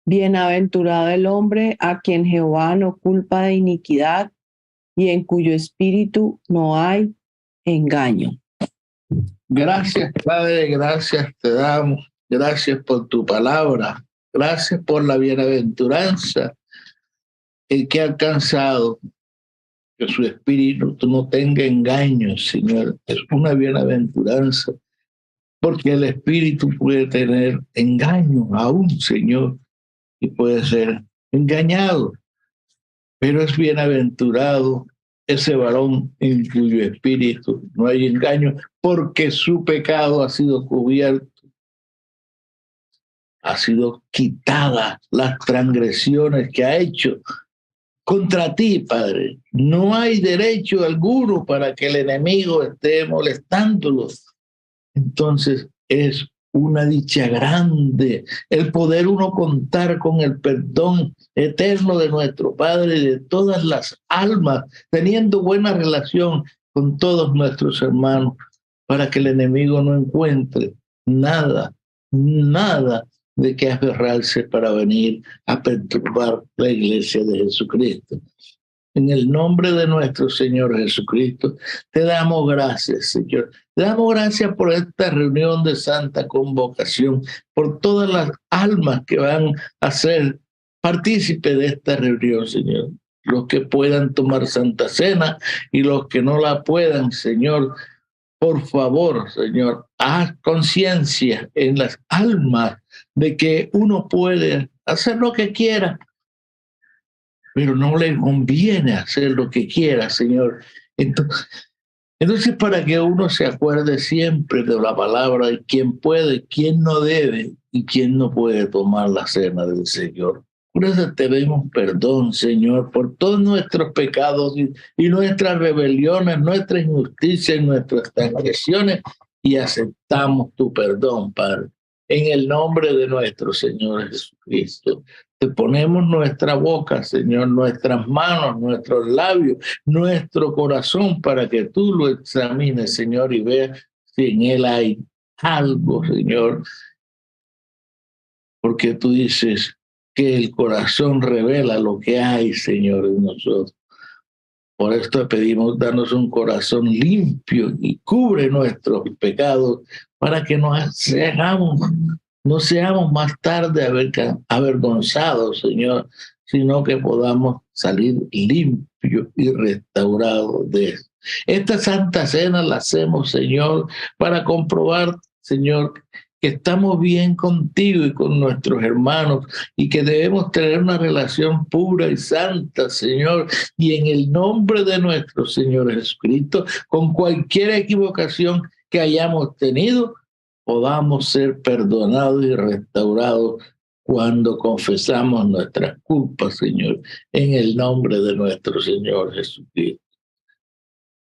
Bienaventurado el hombre a quien Jehová no culpa de iniquidad y en cuyo espíritu no hay engaño. Gracias, Padre, gracias te damos Gracias por tu palabra. Gracias por la bienaventuranza el que ha alcanzado que su espíritu no tenga engaños, Señor. Es una bienaventuranza, porque el espíritu puede tener engaño aún, Señor, y puede ser engañado. Pero es bienaventurado ese varón en cuyo espíritu no hay engaño, porque su pecado ha sido cubierto ha sido quitada las transgresiones que ha hecho contra ti, Padre. No hay derecho alguno para que el enemigo esté molestándolos. Entonces es una dicha grande el poder uno contar con el perdón eterno de nuestro Padre de todas las almas, teniendo buena relación con todos nuestros hermanos, para que el enemigo no encuentre nada, nada de que aferrarse para venir a perturbar la iglesia de Jesucristo. En el nombre de nuestro Señor Jesucristo, te damos gracias, Señor. Te damos gracias por esta reunión de santa convocación, por todas las almas que van a ser partícipes de esta reunión, Señor. Los que puedan tomar Santa Cena y los que no la puedan, Señor, por favor, Señor, haz conciencia en las almas de que uno puede hacer lo que quiera, pero no le conviene hacer lo que quiera, Señor. Entonces, entonces, para que uno se acuerde siempre de la palabra de quién puede, quién no debe y quién no puede tomar la cena del Señor. Eso te pedimos perdón, Señor, por todos nuestros pecados y, y nuestras rebeliones, nuestras injusticias, nuestras transgresiones, y aceptamos tu perdón, Padre. En el nombre de nuestro Señor Jesucristo. Te ponemos nuestra boca, Señor, nuestras manos, nuestros labios, nuestro corazón para que tú lo examines, Señor, y veas si en él hay algo, Señor. Porque tú dices que el corazón revela lo que hay, Señor, en nosotros. Por esto pedimos, darnos un corazón limpio y cubre nuestros pecados para que nos seamos no seamos más tarde avergonzados, Señor, sino que podamos salir limpios y restaurados de eso. Esta Santa Cena la hacemos, Señor, para comprobar, Señor, que estamos bien contigo y con nuestros hermanos y que debemos tener una relación pura y santa, Señor, y en el nombre de nuestro Señor Jesucristo, con cualquier equivocación que hayamos tenido, podamos ser perdonados y restaurados cuando confesamos nuestras culpas, Señor, en el nombre de nuestro Señor Jesucristo.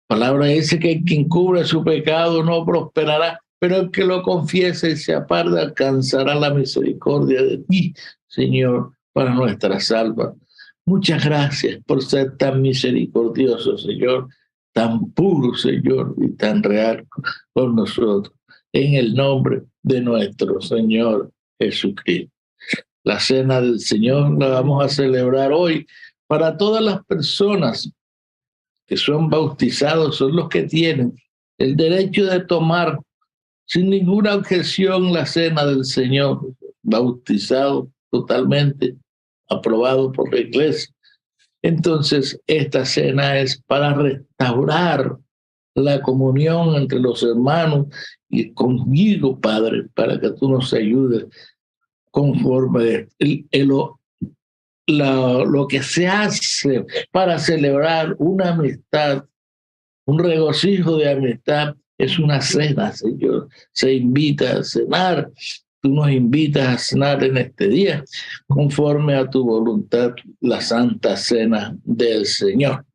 La palabra dice que quien cubre su pecado no prosperará, pero el que lo confiese y se aparta alcanzará la misericordia de ti, Señor, para nuestra salva. Muchas gracias por ser tan misericordioso, Señor, tan puro, Señor, y tan real con nosotros en el nombre de nuestro Señor Jesucristo. La cena del Señor la vamos a celebrar hoy para todas las personas que son bautizados, son los que tienen el derecho de tomar sin ninguna objeción la cena del Señor, bautizado totalmente, aprobado por la iglesia. Entonces, esta cena es para restaurar la comunión entre los hermanos y conmigo, Padre, para que tú nos ayudes conforme el, lo que se hace para celebrar una amistad, un regocijo de amistad, es una cena, Señor. Se invita a cenar. Tú nos invitas a cenar en este día, conforme a tu voluntad, la santa cena del Señor.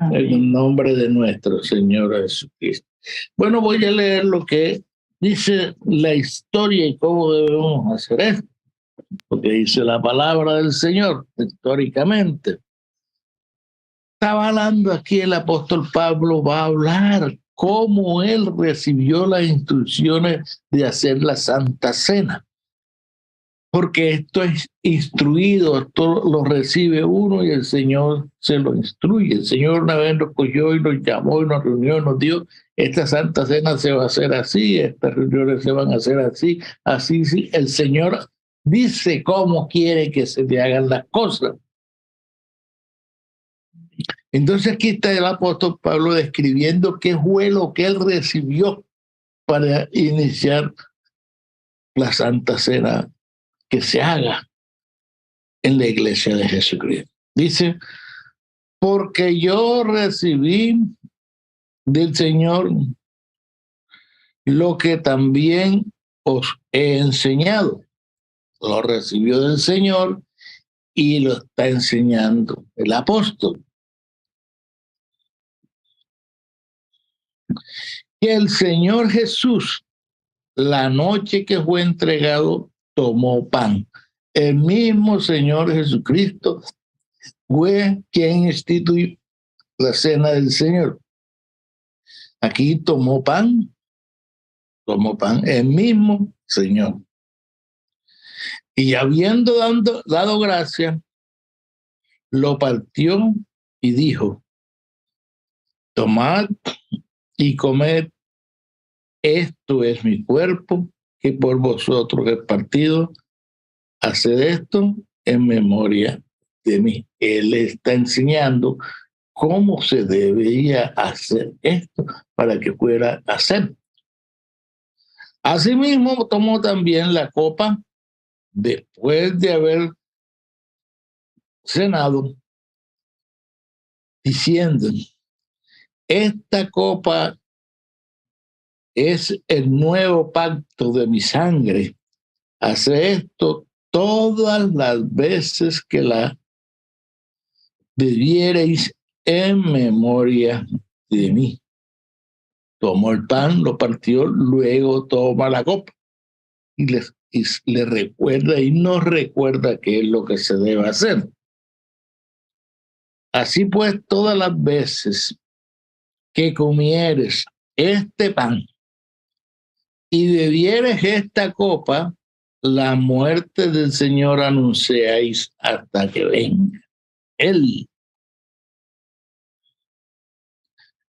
En el nombre de nuestro Señor Jesucristo. Bueno, voy a leer lo que dice la historia y cómo debemos hacer esto. Porque dice la palabra del Señor históricamente. Estaba hablando aquí el apóstol Pablo, va a hablar cómo él recibió las instrucciones de hacer la Santa Cena porque esto es instruido, esto lo recibe uno y el Señor se lo instruye. El Señor una vez nos cogió y nos llamó y nos reunió y nos dio, esta Santa Cena se va a hacer así, estas reuniones se van a hacer así, así, sí. El Señor dice cómo quiere que se le hagan las cosas. Entonces aquí está el apóstol Pablo describiendo qué fue lo que él recibió para iniciar la Santa Cena que se haga en la iglesia de Jesucristo. Dice, porque yo recibí del Señor lo que también os he enseñado. Lo recibió del Señor y lo está enseñando el apóstol. Que el Señor Jesús, la noche que fue entregado, tomó pan. El mismo Señor Jesucristo fue quien instituyó la cena del Señor. Aquí tomó pan, tomó pan, el mismo Señor. Y habiendo dado, dado gracia, lo partió y dijo, tomad y comed, esto es mi cuerpo que por vosotros he partido, haced esto en memoria de mí. Él está enseñando cómo se debía hacer esto para que fuera hacer. Asimismo, tomó también la copa después de haber cenado, diciendo, esta copa es el nuevo pacto de mi sangre. Hace esto todas las veces que la bebiereis en memoria de mí. Tomó el pan, lo partió, luego toma la copa y le, recuerda y nos recuerda qué es lo que se debe hacer. Así pues, todas las veces que comieres este pan y bebieres esta copa, la muerte del Señor anunciáis hasta que venga Él.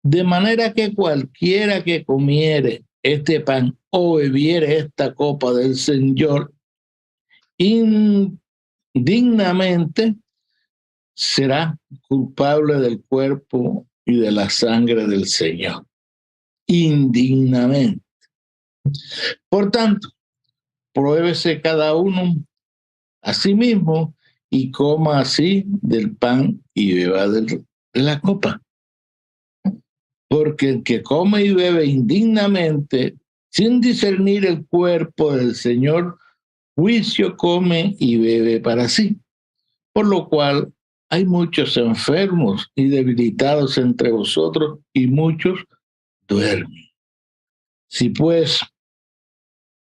De manera que cualquiera que comiere este pan o bebiere esta copa del Señor indignamente, será culpable del cuerpo y de la sangre del Señor. Indignamente. Por tanto, pruébese cada uno a sí mismo y coma así del pan y beba de la copa porque el que come y bebe indignamente, sin discernir el cuerpo del Señor, juicio come y bebe para sí. Por lo cual hay muchos enfermos y debilitados entre vosotros y muchos duermen. Si pues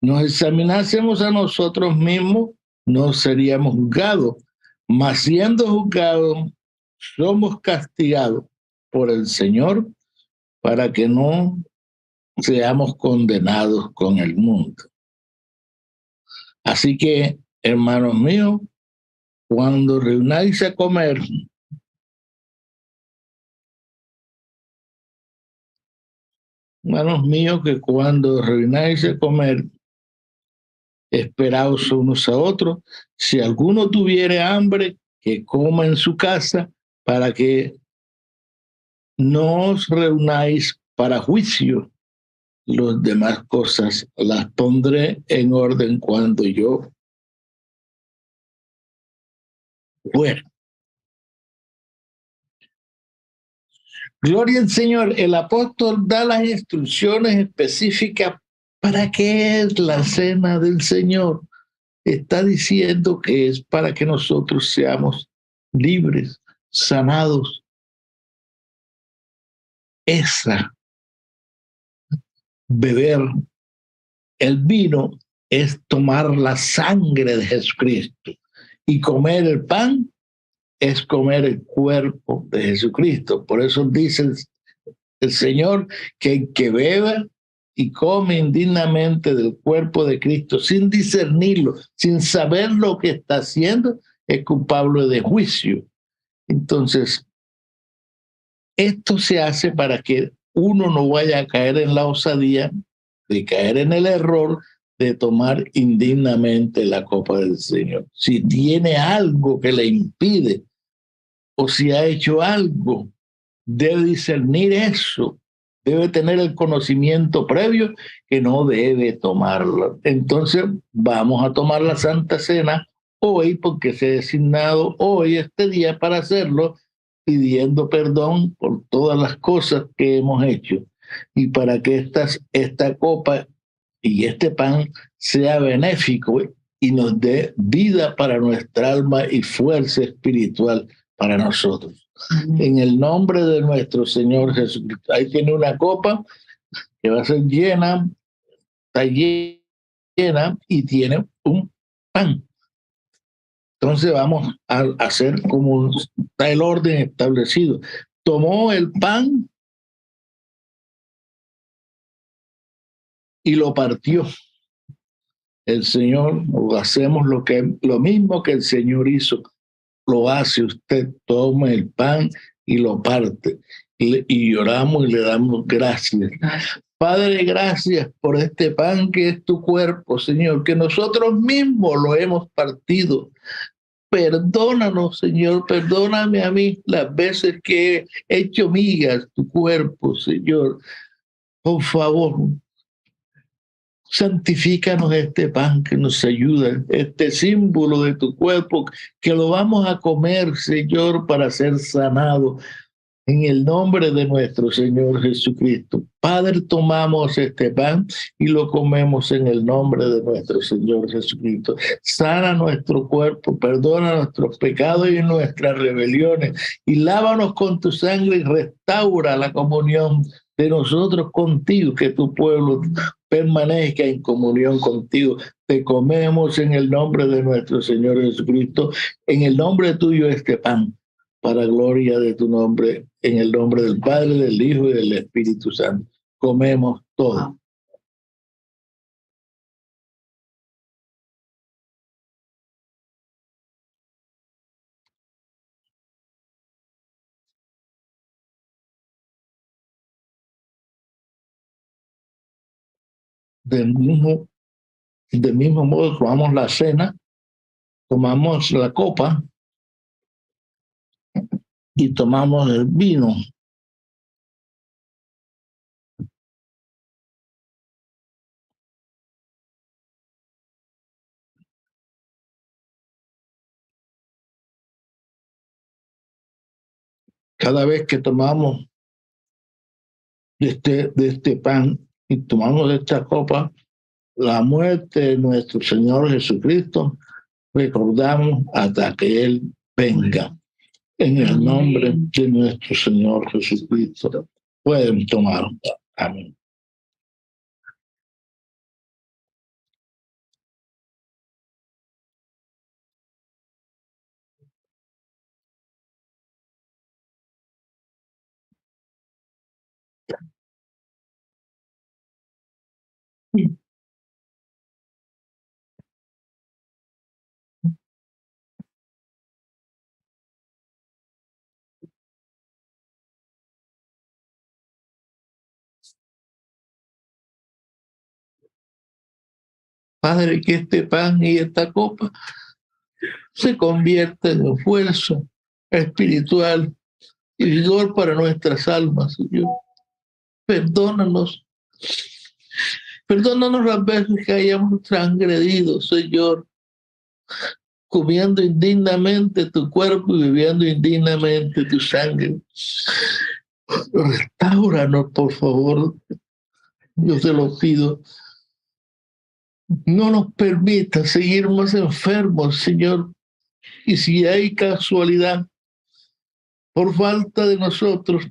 nos examinásemos a nosotros mismos, no seríamos juzgados, mas siendo juzgados, somos castigados por el Señor para que no seamos condenados con el mundo. Así que, hermanos míos, cuando reunáis a comer, hermanos míos, que cuando reunáis a comer, esperaos unos a otros. Si alguno tuviere hambre, que coma en su casa para que no os reunáis para juicio. Las demás cosas las pondré en orden cuando yo fuera. Gloria al Señor. El apóstol da las instrucciones específicas para qué es la cena del Señor. Está diciendo que es para que nosotros seamos libres, sanados, esa beber el vino es tomar la sangre de Jesucristo y comer el pan es comer el cuerpo de Jesucristo. Por eso dice el, Señor que el que beba y come indignamente del cuerpo de Cristo sin discernirlo, sin saber lo que está haciendo, es culpable de juicio. Entonces, esto se hace para que uno no vaya a caer en la osadía de caer en el error de tomar indignamente la copa del Señor. Si tiene algo que le impide o si ha hecho algo, debe discernir eso, debe tener el conocimiento previo que no debe tomarlo. Entonces vamos a tomar la Santa Cena hoy porque se ha designado hoy este día para hacerlo pidiendo perdón por todas las cosas que hemos hecho y para que estas, esta copa y este pan sea benéfico y nos dé vida para nuestra alma y fuerza espiritual para nosotros. En el nombre de nuestro Señor Jesucristo. Ahí tiene una copa que va a ser llena, está llena y tiene un pan. Entonces vamos a hacer como está el orden establecido. Tomó el pan y lo partió. El Señor, hacemos lo, que, lo mismo que el Señor hizo, lo hace usted, toma el pan, y lo parte. Y, y lloramos y le damos gracias. Padre, gracias por este pan que es tu cuerpo, Señor, que nosotros mismos lo hemos partido. Perdónanos, Señor, perdóname a mí las veces que he hecho migas tu cuerpo, Señor. Por favor, santifícanos este pan que nos ayuda, este símbolo de tu cuerpo, que lo vamos a comer, Señor, para ser sanado. En el nombre de nuestro Señor Jesucristo. Padre, tomamos este pan y lo comemos en el nombre de nuestro Señor Jesucristo. Sana nuestro cuerpo, perdona nuestros pecados y nuestras rebeliones y lávanos con tu sangre y restaura la comunión de nosotros contigo, que tu pueblo permanezca en comunión contigo. Te comemos en el nombre de nuestro Señor Jesucristo, en el nombre tuyo este pan para gloria de tu nombre, en el nombre del Padre, del Hijo y del Espíritu Santo. Comemos todo. Del mismo, del mismo modo, tomamos la cena, tomamos la copa y tomamos el vino. Cada vez que tomamos de este, de este pan y tomamos esta copa, la muerte de nuestro Señor Jesucristo, recordamos hasta que Él venga en el nombre de nuestro Señor Jesucristo. Pueden tomar. Amén. Padre, que este pan y esta copa se conviertan en fuerza espiritual y vigor para nuestras almas. Perdónanos. Perdónanos las veces que hayamos transgredido, Señor, comiendo indignamente tu cuerpo y bebiendo indignamente tu sangre. Restauranos, por favor. Yo te lo pido no nos permita seguir más enfermos, Señor. Y si hay casualidad, por falta de nosotros,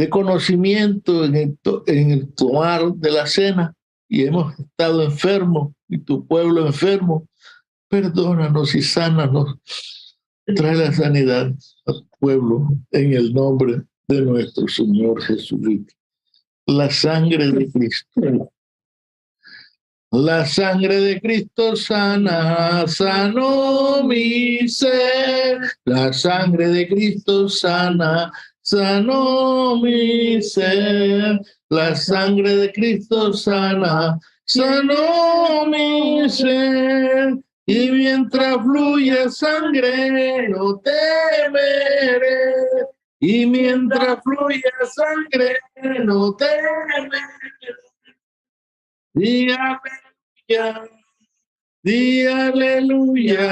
de conocimiento en el, tomar de la cena, y hemos estado enfermos, y tu pueblo enfermo, perdónanos y sánanos. Trae la sanidad al pueblo en el nombre de nuestro Señor Jesucristo. La sangre de Cristo la sangre de Cristo sana, sanó mi ser. La sangre de Cristo sana, sanó mi ser. La sangre de Cristo sana, sanó mi ser. Y mientras fluye sangre, no temeré. Y mientras fluye sangre, no temeré. Di aleluya, di aleluya,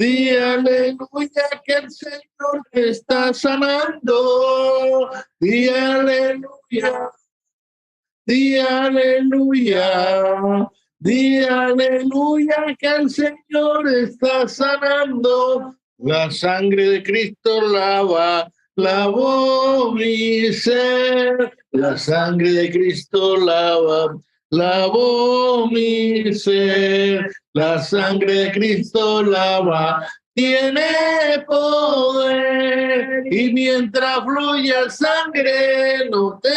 di aleluya que el Señor te está sanando. Di aleluya, di aleluya, di aleluya que el Señor está sanando. La sangre de Cristo lava, lavó mi ser. La sangre de Cristo lava lavó mi ser, la sangre de Cristo lava, tiene poder y mientras fluye sangre no te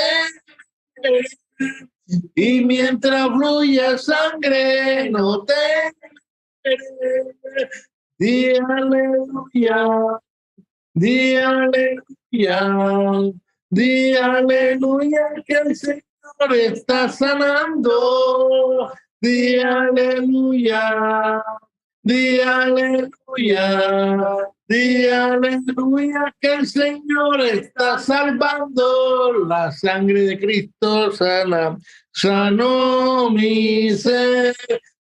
y mientras fluye sangre no te di aleluya Di aleluya. Di aleluya que el Señor está sanando. Di aleluya. Di aleluya. Di aleluya que el Señor está salvando. La sangre de Cristo sana. Sanó mi ser.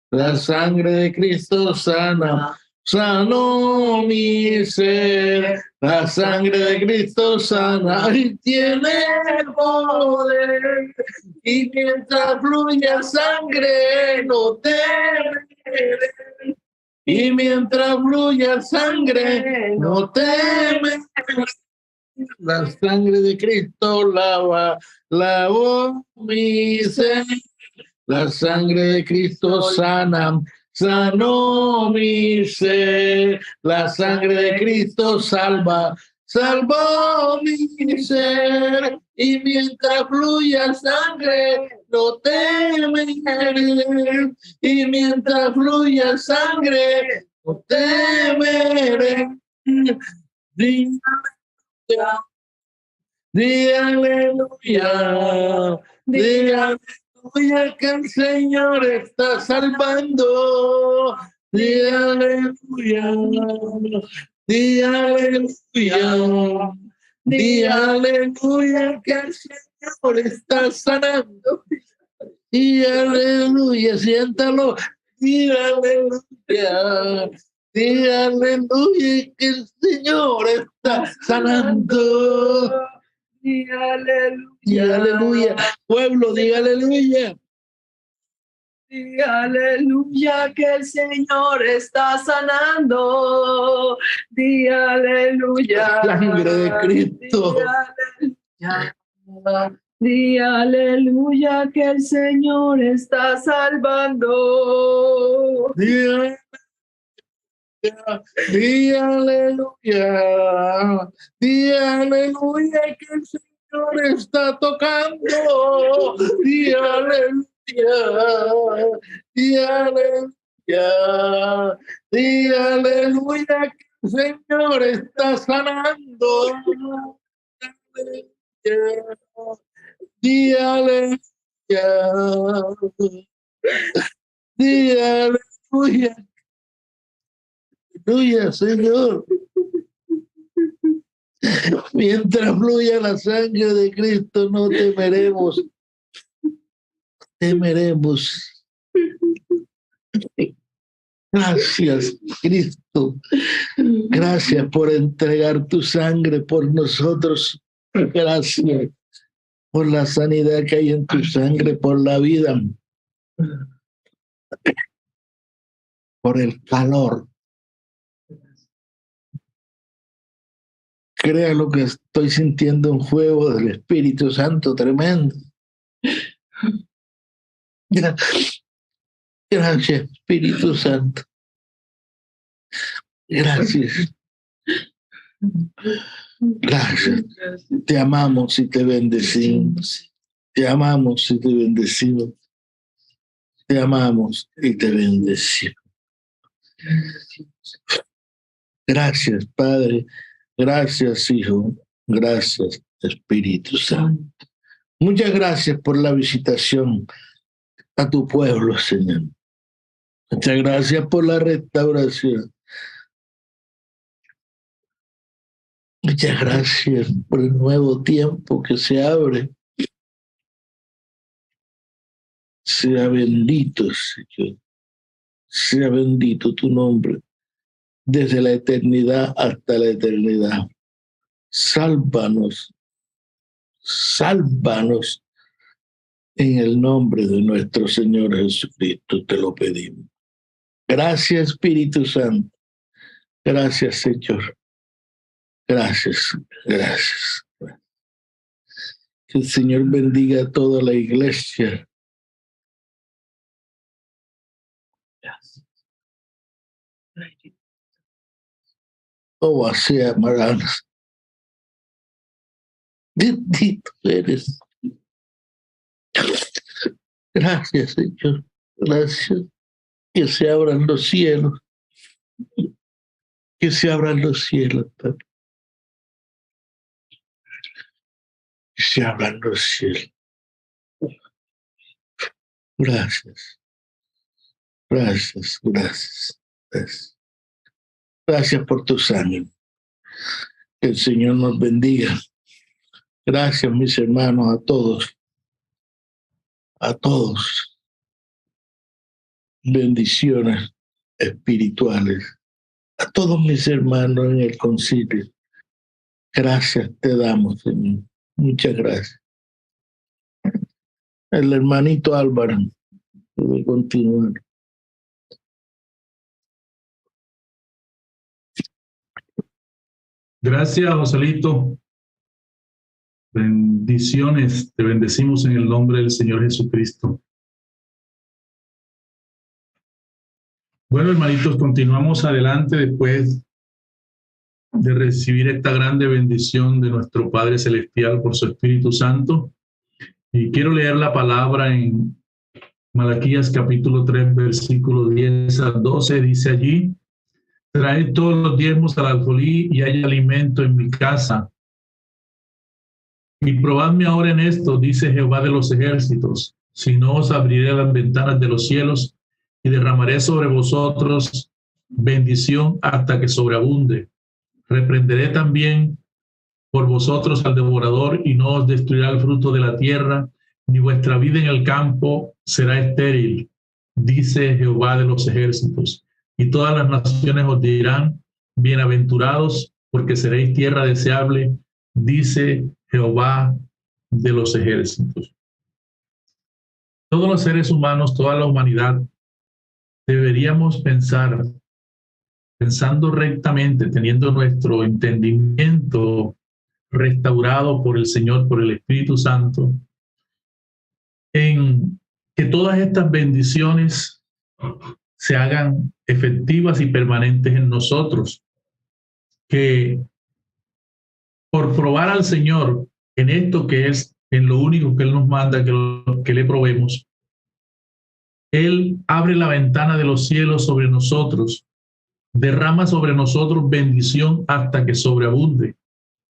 La sangre de Cristo sana. Sanó mi ser. La sangre de Cristo sana y tiene poder. Y mientras fluya sangre, no temeré. Y mientras fluya sangre, no temeré. La sangre de Cristo lava, lavó mi ser. La sangre de Cristo sana, sanó mi ser. La sangre de Cristo salva, salvó mi ser. Y mientras fluya sangre, no temeré. Y mientras fluya sangre, no temeré. Di aleluya, aleluya, aleluya que el Señor está salvando. Di aleluya, di aleluya, di aleluya que el Señor está sanando. Di aleluya, siéntalo. Di aleluya, di aleluya que el Señor está sanando. Aleluya. Pueblo, diga aleluya. Di aleluya que el Señor está sanando. Di aleluya. La sangre de Cristo. Di aleluya. Di aleluya que el Señor está salvando. Di aleluya. Di aleluya. Di aleluya que el Señor está tocando. Di aleluya. Di aleluya. Di aleluya que el Señor está sanando. Di aleluya. Di aleluya. Aleluya, Señor. Mientras fluya la sangre de Cristo, no temeremos. Temeremos. Gracias, Cristo. Gracias por entregar tu sangre por nosotros. Gracias por la sanidad que hay en tu sangre, por la vida, por el calor. Crea lo que estoy sintiendo un fuego del Espíritu Santo tremendo. Gra- Gracias, Espíritu Santo. Gracias. Gracias. Te amamos y te bendecimos. Te amamos y te bendecimos. Te amamos y te bendecimos. Gracias, Padre. Gracias, Hijo. Gracias, Espíritu Santo. Muchas gracias por la visitación a tu pueblo, Señor. Muchas gracias por la restauración. Muchas gracias por el nuevo tiempo que se abre. Sea bendito, Señor. Sea bendito tu nombre desde la eternidad hasta la eternidad. Sálvanos, sálvanos en el nombre de nuestro Señor Jesucristo, te lo pedimos. Gracias, Espíritu Santo. Gracias, Señor. Gracias, gracias. Que el Señor bendiga a toda la iglesia. ¿Cómo así, Amaranas? Bendito eres. Gracias, Señor. Gracias. Que se abran los cielos. Que se abran los cielos, Padre. Que se abran los cielos. Gracias. Gracias, gracias. gracias. Gracias por tu sangre. Que el Señor nos bendiga. Gracias, mis hermanos, a todos. A todos. Bendiciones espirituales. A todos mis hermanos en el concilio. Gracias te damos, Señor. Muchas gracias. El hermanito Álvaro puede continuar. Gracias, Joselito. Bendiciones, te bendecimos en el nombre del Señor Jesucristo. Bueno, hermanitos, continuamos adelante después de recibir esta grande bendición de nuestro Padre Celestial por su Espíritu Santo. Y quiero leer la palabra en Malaquías capítulo 3, versículo 10 a 12. Dice allí, traed todos los diezmos al alfolí y hay alimento en mi casa. Y probadme ahora en esto, dice Jehová de los ejércitos, si no os abriré las ventanas de los cielos y derramaré sobre vosotros bendición hasta que sobreabunde. Reprenderé también por vosotros al devorador y no os destruirá el fruto de la tierra, ni vuestra vida en el campo será estéril, dice Jehová de los ejércitos. Y todas las naciones os dirán, bienaventurados, porque seréis tierra deseable, dice Jehová de los ejércitos. Todos los seres humanos, toda la humanidad, deberíamos pensar, pensando rectamente, teniendo nuestro entendimiento restaurado por el Señor, por el Espíritu Santo, en que todas estas bendiciones se hagan efectivas y permanentes en nosotros, que por probar al Señor en esto que es, en lo único que Él nos manda, que, le probemos, Él abre la ventana de los cielos sobre nosotros, derrama sobre nosotros bendición hasta que sobreabunde.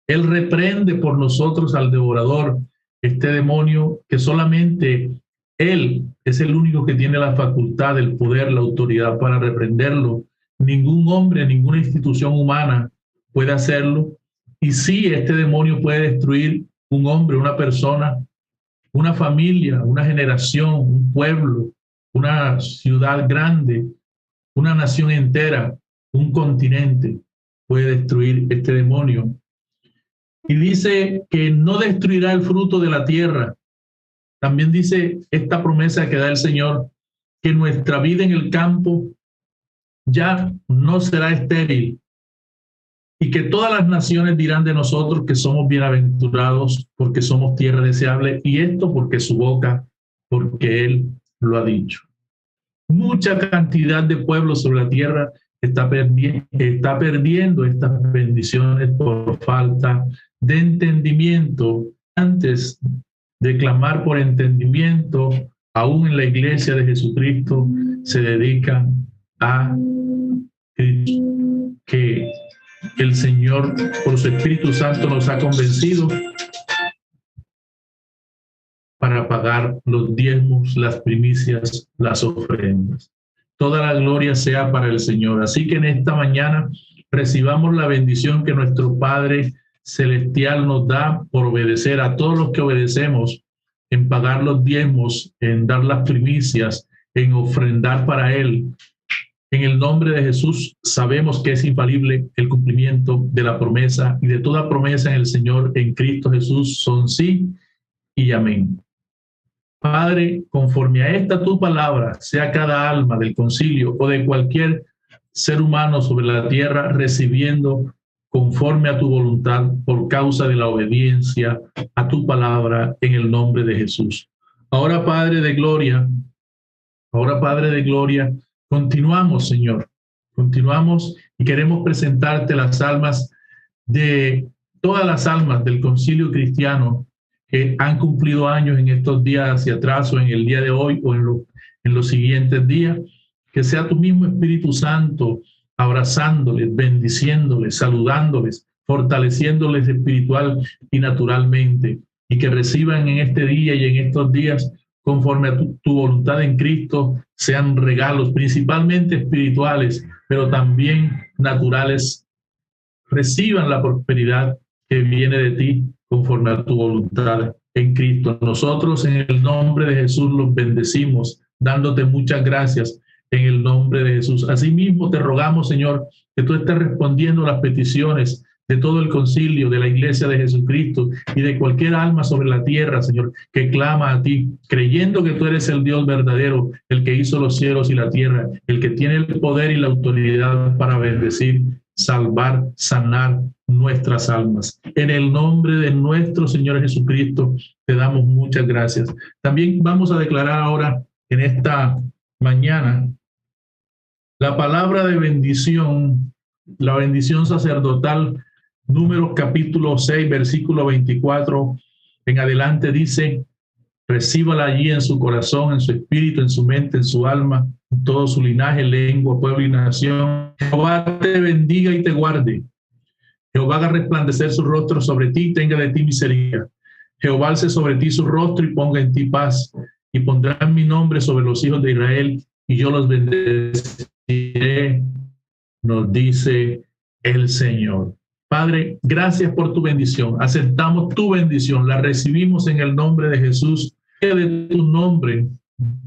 Él reprende por nosotros al devorador, este demonio que solamente Él es el único que tiene la facultad, el poder, la autoridad para reprenderlo. Ningún hombre, ninguna institución humana puede hacerlo. Y sí, este demonio puede destruir un hombre, una persona, una familia, una generación, un pueblo, una ciudad grande, una nación entera, un continente. Puede destruir este demonio. Y dice que no destruirá el fruto de la tierra. También dice esta promesa que da el Señor, que nuestra vida en el campo ya no será estéril, y que todas las naciones dirán de nosotros que somos bienaventurados porque somos tierra deseable, y esto porque su boca, porque Él lo ha dicho. Mucha cantidad de pueblos sobre la tierra está, está perdiendo estas bendiciones por falta de entendimiento. Antes de clamar por entendimiento, aún en la iglesia de Jesucristo se dedican a que el Señor por su Espíritu Santo nos ha convencido para pagar los diezmos, las primicias, las ofrendas. Toda la gloria sea para el Señor. Así que en esta mañana recibamos la bendición que nuestro Padre Celestial nos da por obedecer a todos los que obedecemos en pagar los diezmos, en dar las primicias, en ofrendar para Él, en el nombre de Jesús sabemos que es infalible el cumplimiento de la promesa y de toda promesa en el Señor en Cristo Jesús son sí y amén. Padre, conforme a esta tu palabra, sea cada alma del concilio o de cualquier ser humano sobre la tierra recibiendo conforme a tu voluntad por causa de la obediencia a tu palabra en el nombre de Jesús. Ahora, Padre de gloria, ahora, Padre de gloria, Continuamos, Señor. Continuamos y queremos presentarte las almas de todas las almas del concilio cristiano que han cumplido años en estos días hacia atrás o en el día de hoy o en, en los siguientes días. Que sea tu mismo Espíritu Santo abrazándoles, bendiciéndoles, saludándoles, fortaleciéndoles espiritual y naturalmente. y que reciban en este día y en estos días, conforme a tu, voluntad en Cristo, sean regalos principalmente espirituales, pero también naturales. Reciban la prosperidad que viene de ti conforme a tu voluntad en Cristo. Nosotros en el nombre de Jesús los bendecimos, dándote muchas gracias en el nombre de Jesús. Asimismo te rogamos, Señor, que tú estés respondiendo las peticiones de todo el concilio, de la iglesia de Jesucristo y de cualquier alma sobre la tierra, Señor, que clama a ti, creyendo que tú eres el Dios verdadero, el que hizo los cielos y la tierra, el que tiene el poder y la autoridad para bendecir, salvar, sanar nuestras almas. En el nombre de nuestro Señor Jesucristo, te damos muchas gracias. También vamos a declarar ahora en esta mañana la palabra de bendición, la bendición sacerdotal Números capítulo 6, versículo 24 en adelante dice, recíbala allí en su corazón, en su espíritu, en su mente, en su alma, en todo su linaje, lengua, pueblo y nación. Jehová te bendiga y te guarde. Jehová haga resplandecer su rostro sobre ti y tenga de ti misericordia. Jehová alce sobre ti su rostro y ponga en ti paz. Y pondrá mi nombre sobre los hijos de Israel y yo los bendeciré, nos dice el Señor. Padre, gracias por tu bendición. Aceptamos tu bendición, la recibimos en el nombre de Jesús, de tu nombre,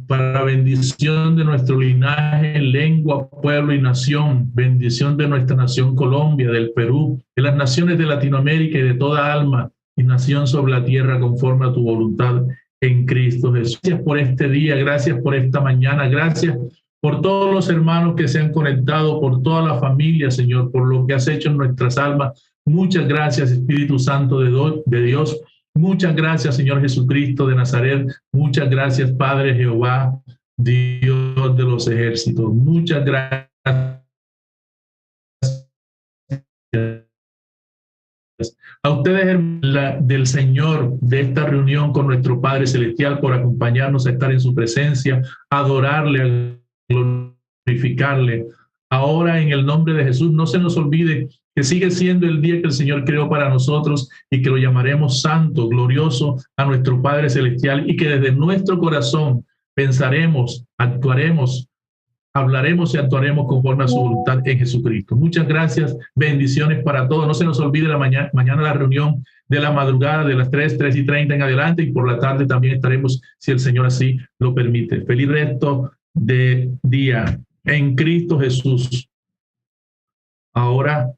para bendición de nuestro linaje, lengua, pueblo y nación, bendición de nuestra nación Colombia, del Perú, de las naciones de Latinoamérica y de toda alma y nación sobre la tierra conforme a tu voluntad en Cristo Jesús. Gracias por este día, gracias por esta mañana, gracias por todos los hermanos que se han conectado, por toda la familia, Señor, por lo que has hecho en nuestras almas. Muchas gracias, Espíritu Santo de, Dios. Muchas gracias, Señor Jesucristo de Nazaret. Muchas gracias, Padre Jehová, Dios de los ejércitos. Muchas gracias. A ustedes del Señor de esta reunión con nuestro Padre Celestial por acompañarnos a estar en su presencia, adorarle, glorificarle. Ahora en el nombre de Jesús, no se nos olvide que sigue siendo el día que el Señor creó para nosotros y que lo llamaremos santo, glorioso a nuestro Padre Celestial y que desde nuestro corazón pensaremos, actuaremos, hablaremos y actuaremos conforme a su voluntad en Jesucristo. Muchas gracias, bendiciones para todos. No se nos olvide la mañana, mañana la reunión de la madrugada de las 3, 3 y 30 en adelante y por la tarde también estaremos, si el Señor así lo permite. Feliz resto de día en Cristo Jesús. Ahora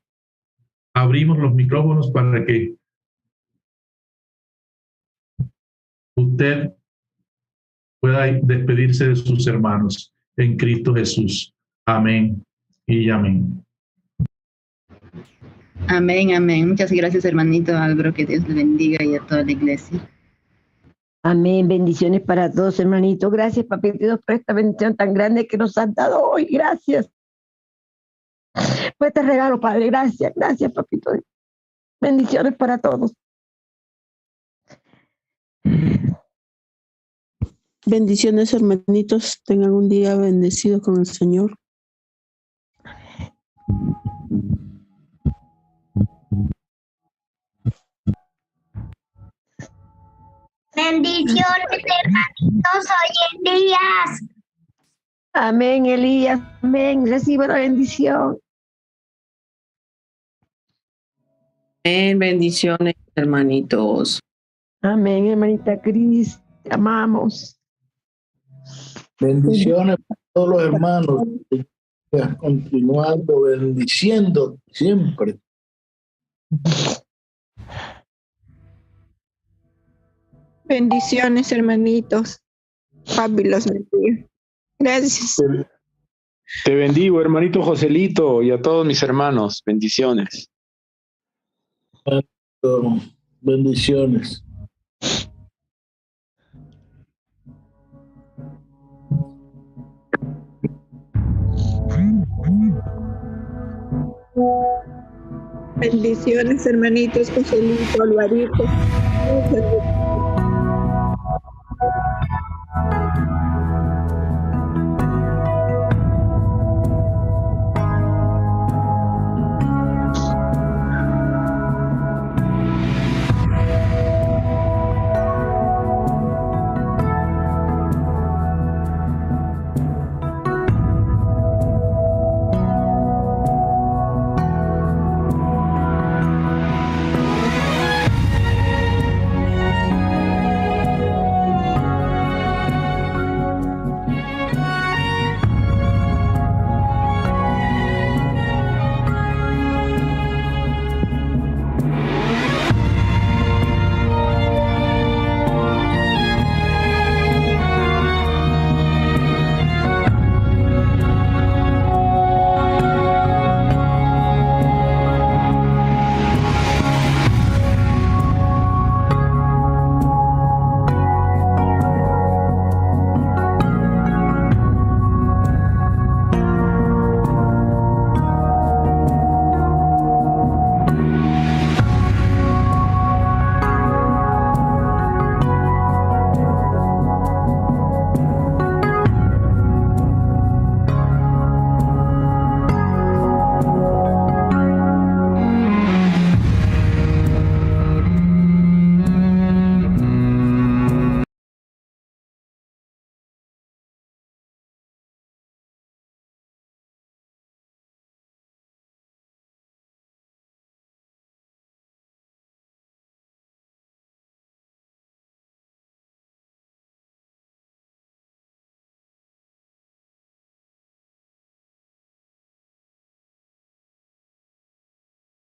abrimos los micrófonos para que usted pueda despedirse de sus hermanos en Cristo Jesús. Amén y amén. Amén, amén. Muchas gracias, hermanito Álvaro. Que Dios le bendiga y a toda la iglesia. Amén. Bendiciones para todos, hermanitos. Gracias, papito Dios, por esta bendición tan grande que nos han dado hoy. Gracias. Por este regalo, Padre. Gracias, gracias, papito. Bendiciones para todos. Bendiciones, hermanitos. Tengan un día bendecido con el Señor. Bendiciones, hermanitos, hoy en días. Amén, Elías. Amén. Reciba la bendición. Amén. Bendiciones, hermanitos. Amén, hermanita Cris. Te amamos. Bendiciones para todos los hermanos. Continuando bendiciendo siempre. Bendiciones, hermanitos. Papi los bendiga. Gracias. Te bendigo, hermanito Joselito, y a todos mis hermanos. Bendiciones. Bendiciones. Bendiciones, hermanitos Joselito, Alvarito.